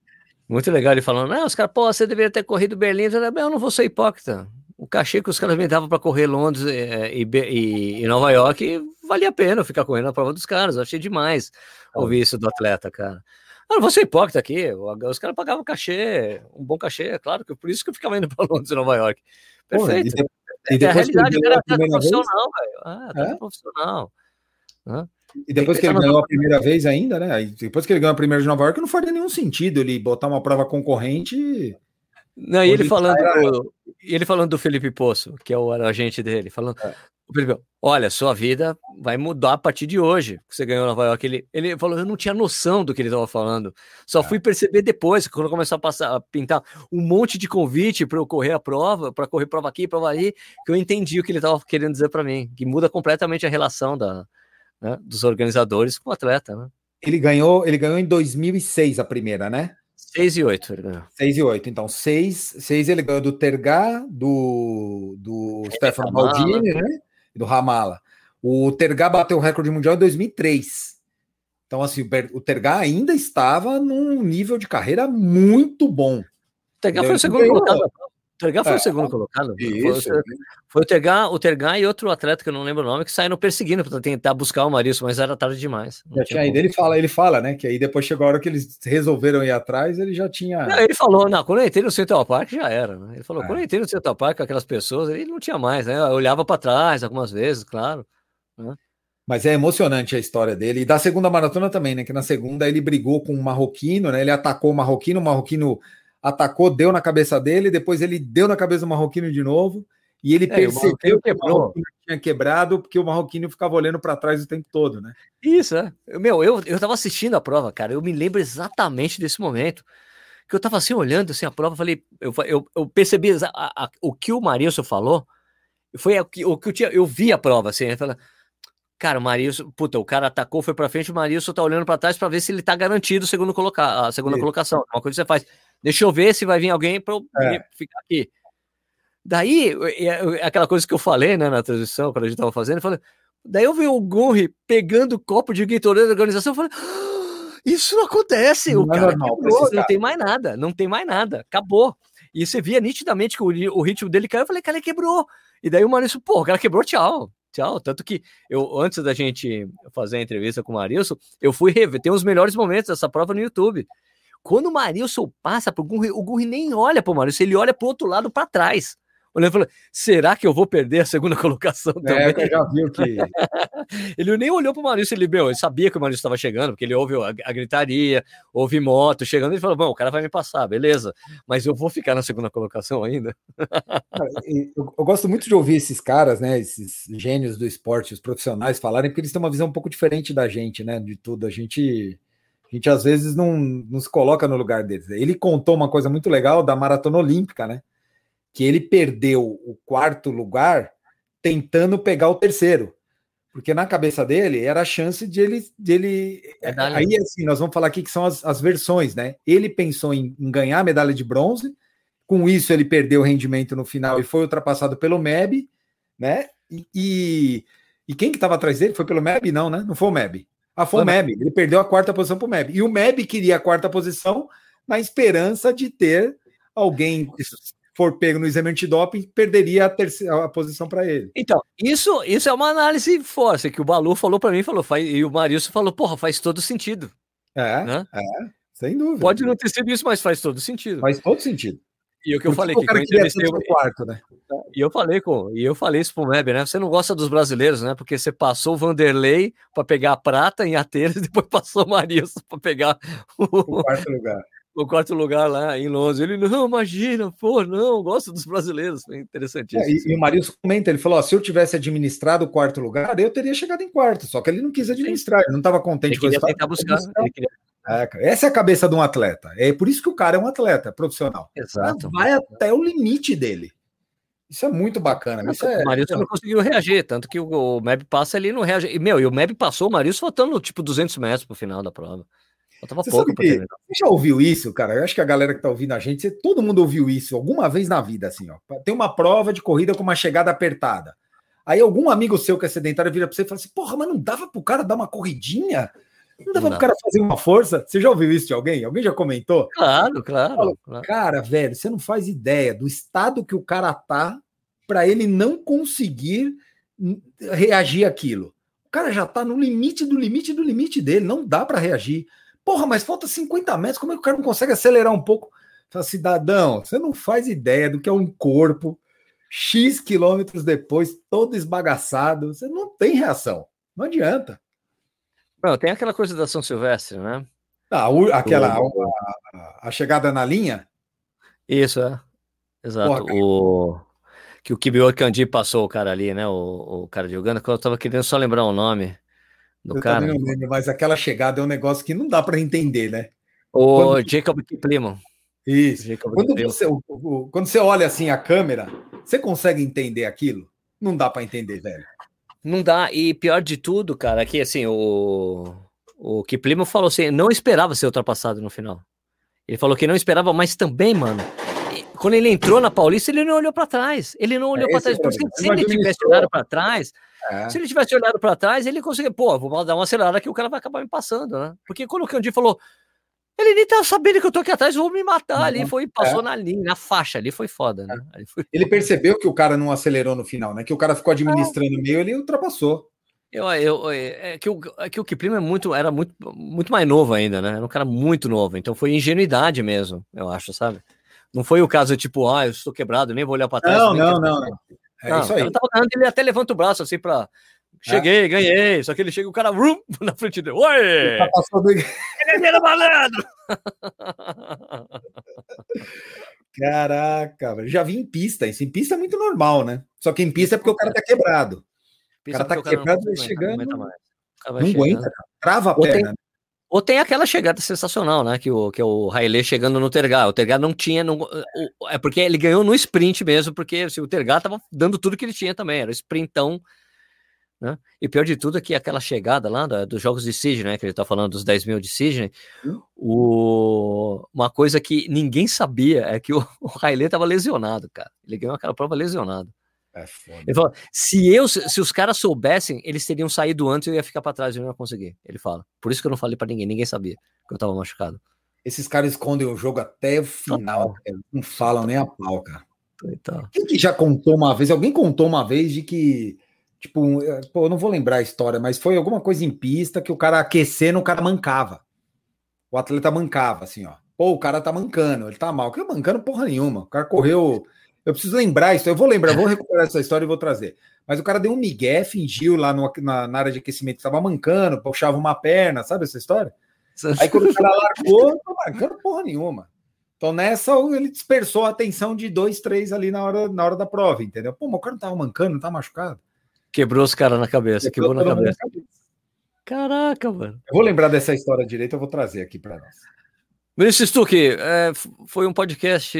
Muito legal ele falando, não, os caras, pô, você deveria ter corrido Berlim. Eu, eu não vou ser hipócrita. O cachê que os caras me davam para correr Londres é, e, e, e, Nova York valia a pena ficar correndo a prova dos caras. Eu achei demais ouvir isso do atleta, cara. Eu não vou ser hipócrita aqui. Os caras pagavam cachê, um bom cachê, é claro, que por isso que eu ficava indo *laughs* para Londres e Nova York. Perfeito. Pô, e, e, é a realidade, era atleta profissional, velho. Ah, é? profissional. Hã? E depois que ele ganhou a primeira vez ainda, né? Depois que ele ganhou a primeira de Nova York, não faria nenhum sentido ele botar uma prova concorrente. Não, e ele falando, era... do, ele falando do Felipe Poço, que é o agente dele, falando. É. Felipe, olha, sua vida vai mudar a partir de hoje. Que você ganhou Nova York. Ele, ele falou, eu não tinha noção do que ele estava falando. Só é. fui perceber depois, quando começou a passar a pintar um monte de convite para eu correr a prova, para correr prova aqui, prova ali, que eu entendi o que ele estava querendo dizer para mim, que muda completamente a relação da, né, dos organizadores com o atleta, né? Ele ganhou, ele ganhou em 2006 a primeira, né? 6 e 8 ele ganhou. 6 e 8. Então, 6, 6 ele ganhou do Tergá, do, do é, Stefano Baldini, né? E do Ramala. O Tergá bateu o recorde mundial em 2003. Então, assim, o Tergá ainda estava num nível de carreira muito bom. O Tergá foi o segundo colocado o Tergá foi é, o segundo colocado. Isso, foi, foi, o, Tergá, o Tergá e outro atleta que eu não lembro o nome que saíram perseguindo para tentar buscar o Marilson, mas era tarde demais. Já tinha ido, ele fala, ele fala, né? Que aí depois chegou a hora que eles resolveram ir atrás, ele já tinha. Não, ele falou, não, quando eu entrei no Central Park já era, né? Ele falou, é. quando eu entrei no Central Park com aquelas pessoas, ele não tinha mais, né? Eu olhava para trás algumas vezes, claro. Né? Mas é emocionante a história dele. E da segunda maratona também, né? Que na segunda ele brigou com um marroquino, né? Ele atacou o marroquino, o marroquino atacou, deu na cabeça dele, depois ele deu na cabeça do Marroquino de novo, e ele é, percebeu o que o Marroquino tinha quebrado, porque o Marroquino ficava olhando para trás o tempo todo, né? Isso, é. Meu, eu, eu tava assistindo a prova, cara, eu me lembro exatamente desse momento, que eu tava assim, olhando assim a prova, falei, eu, eu, eu percebi a, a, o que o Marilson falou, foi o que, o que eu tinha, eu vi a prova, assim, eu falei, Cara, o Marilson, puta, o cara atacou, foi pra frente, o Marilson tá olhando para trás para ver se ele tá garantido segundo colocar, a segunda Isso. colocação. Uma coisa que você faz. Deixa eu ver se vai vir alguém para é. ficar aqui. Daí, aquela coisa que eu falei né, na transição, quando a gente estava fazendo, eu falei, daí eu vi o Gunri pegando o copo de Gatorade da organização, eu falei, ah, isso não acontece, não o é cara normal, quebrou, não tem mais nada, não tem mais nada, acabou. E você via nitidamente que o, o ritmo dele caiu, eu falei, cara, ele quebrou. E daí o Maurício, pô, o cara quebrou, tchau. Tchau. Tanto que eu, antes da gente fazer a entrevista com o Marilson, eu fui rever. Tem os melhores momentos dessa prova no YouTube. Quando o Marilson passa pro Gurri, o Gurri nem olha pro Marilson, ele olha pro outro lado para trás olhando falou: será que eu vou perder a segunda *laughs* colocação é, também? já viu que. *laughs* ele nem olhou para o Maurício, ele, meu, ele sabia que o Maurício estava chegando, porque ele ouve a, a, gritaria, ouve moto chegando, e falou: bom, o cara vai me passar, beleza, mas eu vou ficar na segunda colocação ainda. *laughs* eu, eu, gosto muito de ouvir esses caras, né, esses gênios do esporte, os profissionais falarem, porque eles têm uma visão um pouco diferente da gente, né, de tudo. A gente. A gente às vezes não, se coloca no lugar deles. Ele contou uma coisa muito legal da maratona olímpica, né? que ele perdeu o quarto lugar tentando pegar o terceiro. Porque na cabeça dele era a chance de ele. De ele é aí, assim, nós vamos falar aqui que são as, as versões, né? Ele pensou em, em, ganhar a medalha de bronze, com isso ele perdeu o rendimento no final e foi ultrapassado pelo MEB, né? E, e, e quem que estava atrás dele? Foi pelo MEB? Não, né? Não foi o MEB. Ah, foi o MEB. Ele perdeu a quarta posição para o MEB. E o MEB queria a quarta posição na esperança de ter alguém for pego no exame antidoping, perderia a, terceira, a posição para ele. Então, isso, isso é uma análise forte, que o Balu falou para mim, falou, faz, e o Marilson falou, porra, faz todo sentido. É, né? é, sem dúvida. Pode não ter sido isso, mas faz todo sentido. Faz todo sentido. E o que eu falei que, que eu entrevistei o quarto, né? E eu falei com, e eu falei isso pro Web, né? Você não gosta dos brasileiros, né? Porque você passou o Vanderlei para pegar a prata em Atenas e *laughs* depois passou o Marilson para pegar o... o quarto lugar o quarto lugar lá em Londres. Ele, não, imagina, pô, não, gosto dos brasileiros. Foi interessantíssimo. É, e, e, o Marilson comenta, ele falou: ó, se eu tivesse administrado o quarto lugar, eu teria chegado em quarto, só que ele não quis administrar, ele não estava contente com isso. Tentar buscar, queria... é, essa é a cabeça de um atleta. É por isso que o cara é um atleta profissional. Exato. Vai até o limite dele. Isso é muito bacana. Isso é... O Marilson não conseguiu reagir, tanto que o, o Meb passa ali não reage. E, meu, e o Meb passou o Marilson faltando tipo 200 metros pro final da prova. Faltava você pouco que, Você já ouviu isso, cara? Eu acho que a galera que tá ouvindo a gente, você, todo mundo ouviu isso alguma vez na vida, assim, ó. Tem uma prova de corrida com uma chegada apertada. Aí algum amigo seu que é sedentário vira pra você e fala assim: porra, mas não dava pro cara dar uma corridinha? Não dava pro cara fazer uma força? Você já ouviu isso de alguém? Alguém já comentou? Claro, claro, Falo, claro. Cara, velho, você não faz ideia do estado que o cara tá para ele não conseguir reagir àquilo. O cara já tá no limite do limite do limite dele, não dá para reagir. Porra, mas falta 50 metros, como é que o cara não consegue acelerar um pouco? Fala, cidadão, você não faz ideia do que é um corpo X quilômetros depois, todo esbagaçado. Você não tem reação. Não adianta. Não, tem aquela coisa da São Silvestre, né? Ah, aquela a, a, chegada na linha? Isso, é. Exato. Porra, o que o Kibio Kandi passou o cara ali, né? O, o cara de Uganda, que eu tava querendo só lembrar o nome do eu cara. Também não lembro, mas aquela chegada é um negócio que não dá para entender, né? O quando... Jacob Kiplimo. Isso. Jacob quando, você, o, o, quando você olha assim a câmera, você consegue entender aquilo? Não dá para entender, velho. Não dá. E pior de tudo, cara, é que assim, o, o Kiplimo falou assim, não esperava ser ultrapassado no final. Ele falou que não esperava, mas também, mano, quando ele entrou na Paulista, ele não olhou para trás. Ele não olhou é para trás. Porque se ele tivesse olhado para trás, é. se ele tivesse olhado para trás, ele conseguia, pô, vou dar uma acelerada que o cara vai acabar me passando, né? Porque quando o Candy falou, ele nem tá sabendo que eu tô aqui atrás, vou me matar ali. Foi, passou é. na linha, na faixa ali, foi foda, né? Foi... Ele percebeu que o cara não acelerou no final, né? Que o cara ficou administrando o meio, ele ultrapassou. Eu, eu, é que o, é que o Kiplimo é muito, era muito, muito mais novo ainda, né? Era um cara muito novo, então foi ingenuidade mesmo, eu acho, sabe? Não foi o caso tipo, ah, eu estou quebrado, nem vou olhar para trás. Não, não, não, não. É não, isso aí. Tava, ele até levanta o braço assim para Cheguei, é. ganhei. Só que ele chega o cara vrum, *laughs* na frente dele. Oi! Tá passando... *laughs* Ele é malandro! Caraca, já vi em pista. Isso em pista é muito normal, né? Só que em pista é porque o cara tá quebrado. o cara tá quebrado, e chegando. Não aguenta, trava a perna. Tem, ou tem aquela chegada sensacional, né? Que o, que é o Haile chegando no Tergar. O Tergar não tinha. Não, o, é porque ele ganhou no sprint mesmo, porque assim, o Tergar tava dando tudo que ele tinha também. Era sprintão. Né? E pior de tudo é que aquela chegada lá da, dos jogos de Sidney, né? Que ele tá falando dos 10 mil de Sidney. Hum. O, uma coisa que ninguém sabia é que o, o Haile tava lesionado, cara. Ele ganhou aquela prova lesionado. É foda. Ele fala, se eu, se os caras soubessem, eles teriam saído antes, eu ia ficar para trás e eu não ia conseguir. Ele fala. Por isso que eu não falei para ninguém, ninguém sabia que eu tava machucado. Esses caras escondem o jogo até o final, não, não falam nem a pau, cara. Então. Quem que já contou uma vez? Alguém contou uma vez de que, tipo, é, pô, eu não vou lembrar a história, mas foi alguma coisa em pista que o cara aquecendo, o cara mancava. O atleta mancava, assim, ó. Pô, o cara tá mancando, ele tá mal. Que mancando porra nenhuma. O cara correu. Eu preciso lembrar isso. Eu vou lembrar, vou recuperar essa história e vou trazer. Mas o cara deu um migué, fingiu lá no, na, na área de aquecimento, estava mancando, puxava uma perna, sabe essa história? Aí quando o cara largou, não marcando porra nenhuma. Então nessa ele dispersou a atenção de dois, três ali na hora, na hora da prova, entendeu? Pô, mas o cara não tava mancando, não tava machucado. Quebrou os caras na cabeça, quebrou, quebrou na cabeça. cabeça. Caraca, mano. Eu vou lembrar dessa história direito, eu vou trazer aqui para nós. Ministro Stuck, é, foi um podcast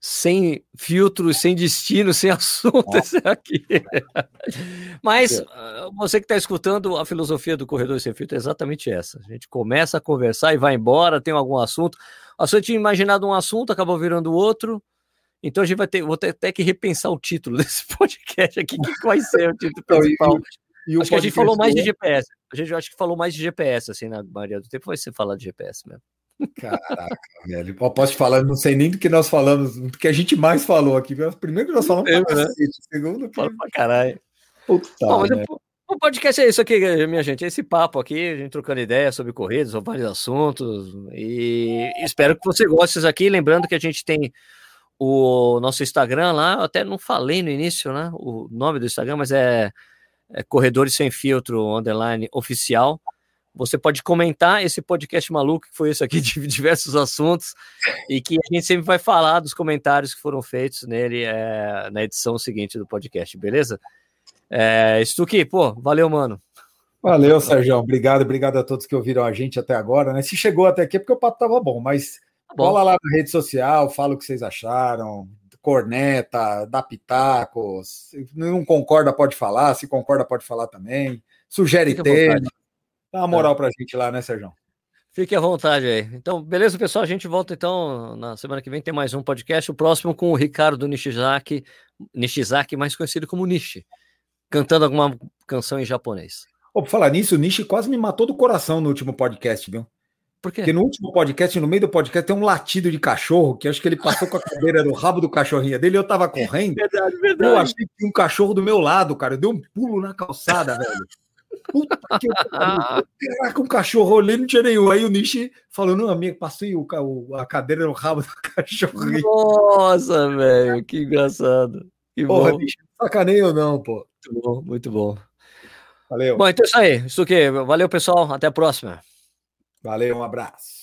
sem filtro, sem destino, sem *laughs* assunto esse aqui. *laughs* Mas ah, você que está escutando, a filosofia do Corredor Sem Filtro é exatamente essa. A gente começa a conversar e vai embora, tem algum assunto. A gente tinha imaginado um assunto, acabou virando outro. Então a gente vai ter, vou ter até que repensar o título *laughs* desse podcast aqui. O que vai ser o título principal? E, e acho que a gente falou mais de GPS. A gente acho que falou mais de GPS, assim, na maioria do tempo vai ser falar de GPS mesmo. Caraca, velho. Eu posso te falar, não sei nem do que nós falamos, do que a gente mais falou aqui. Primeiro que nós falamos pra né? segundo que... Fala pra caralho. Puta, Bom, o podcast é isso aqui, minha gente. É esse papo aqui, a gente trocando ideias sobre corridas, sobre vários assuntos. E espero que você goste disso aqui. Lembrando que a gente tem o nosso Instagram lá. Eu até não falei no início, né? O nome do Instagram, mas é, é Corredores Sem Filtro Underline Oficial. Você pode comentar esse podcast maluco que foi esse aqui *laughs* de diversos assuntos e que a gente sempre vai falar dos comentários que foram feitos nele é, na edição seguinte do podcast, beleza? É, Stuque, pô, valeu, mano. Valeu, Sérgio. Obrigado, obrigado a todos que ouviram a gente até agora, né? Se chegou até aqui é porque o papo tava bom, mas tá bom. lá na rede social, fala o que vocês acharam, corneta, dá pitacos, se não concorda pode falar, se concorda pode falar também, sugere tema. Dá uma moral é. pra gente lá, né, Sérgio? Fique à vontade aí. Então, beleza, pessoal? A gente volta então na semana que vem. Tem mais um podcast. O próximo com o Ricardo Nishizaki, Nishizaki mais conhecido como Nishi, cantando alguma canção em japonês. Oh, por falar nisso, o Nishi quase me matou do coração no último podcast, viu? Por quê? Porque no último podcast, no meio do podcast, tem um latido de cachorro que acho que ele passou com a cadeira no rabo do cachorrinho dele. Eu tava correndo. Verdade, verdade. Eu achei que tinha um cachorro do meu lado, cara. Eu dei um pulo na calçada, velho. Puta que Caraca, um cachorro olhei, não tinha nenhum. Aí o Nishi falou: não, amigo, passei o, a cadeira no rabo do *laughs* cachorro. Nossa, velho, que engraçado. Que Porra, bom. Nishi, sacaneio não, pô? Muito bom, muito bom. Valeu. Bom, então é isso aí. Isso aqui. Valeu, pessoal. Até a próxima. Valeu, um abraço.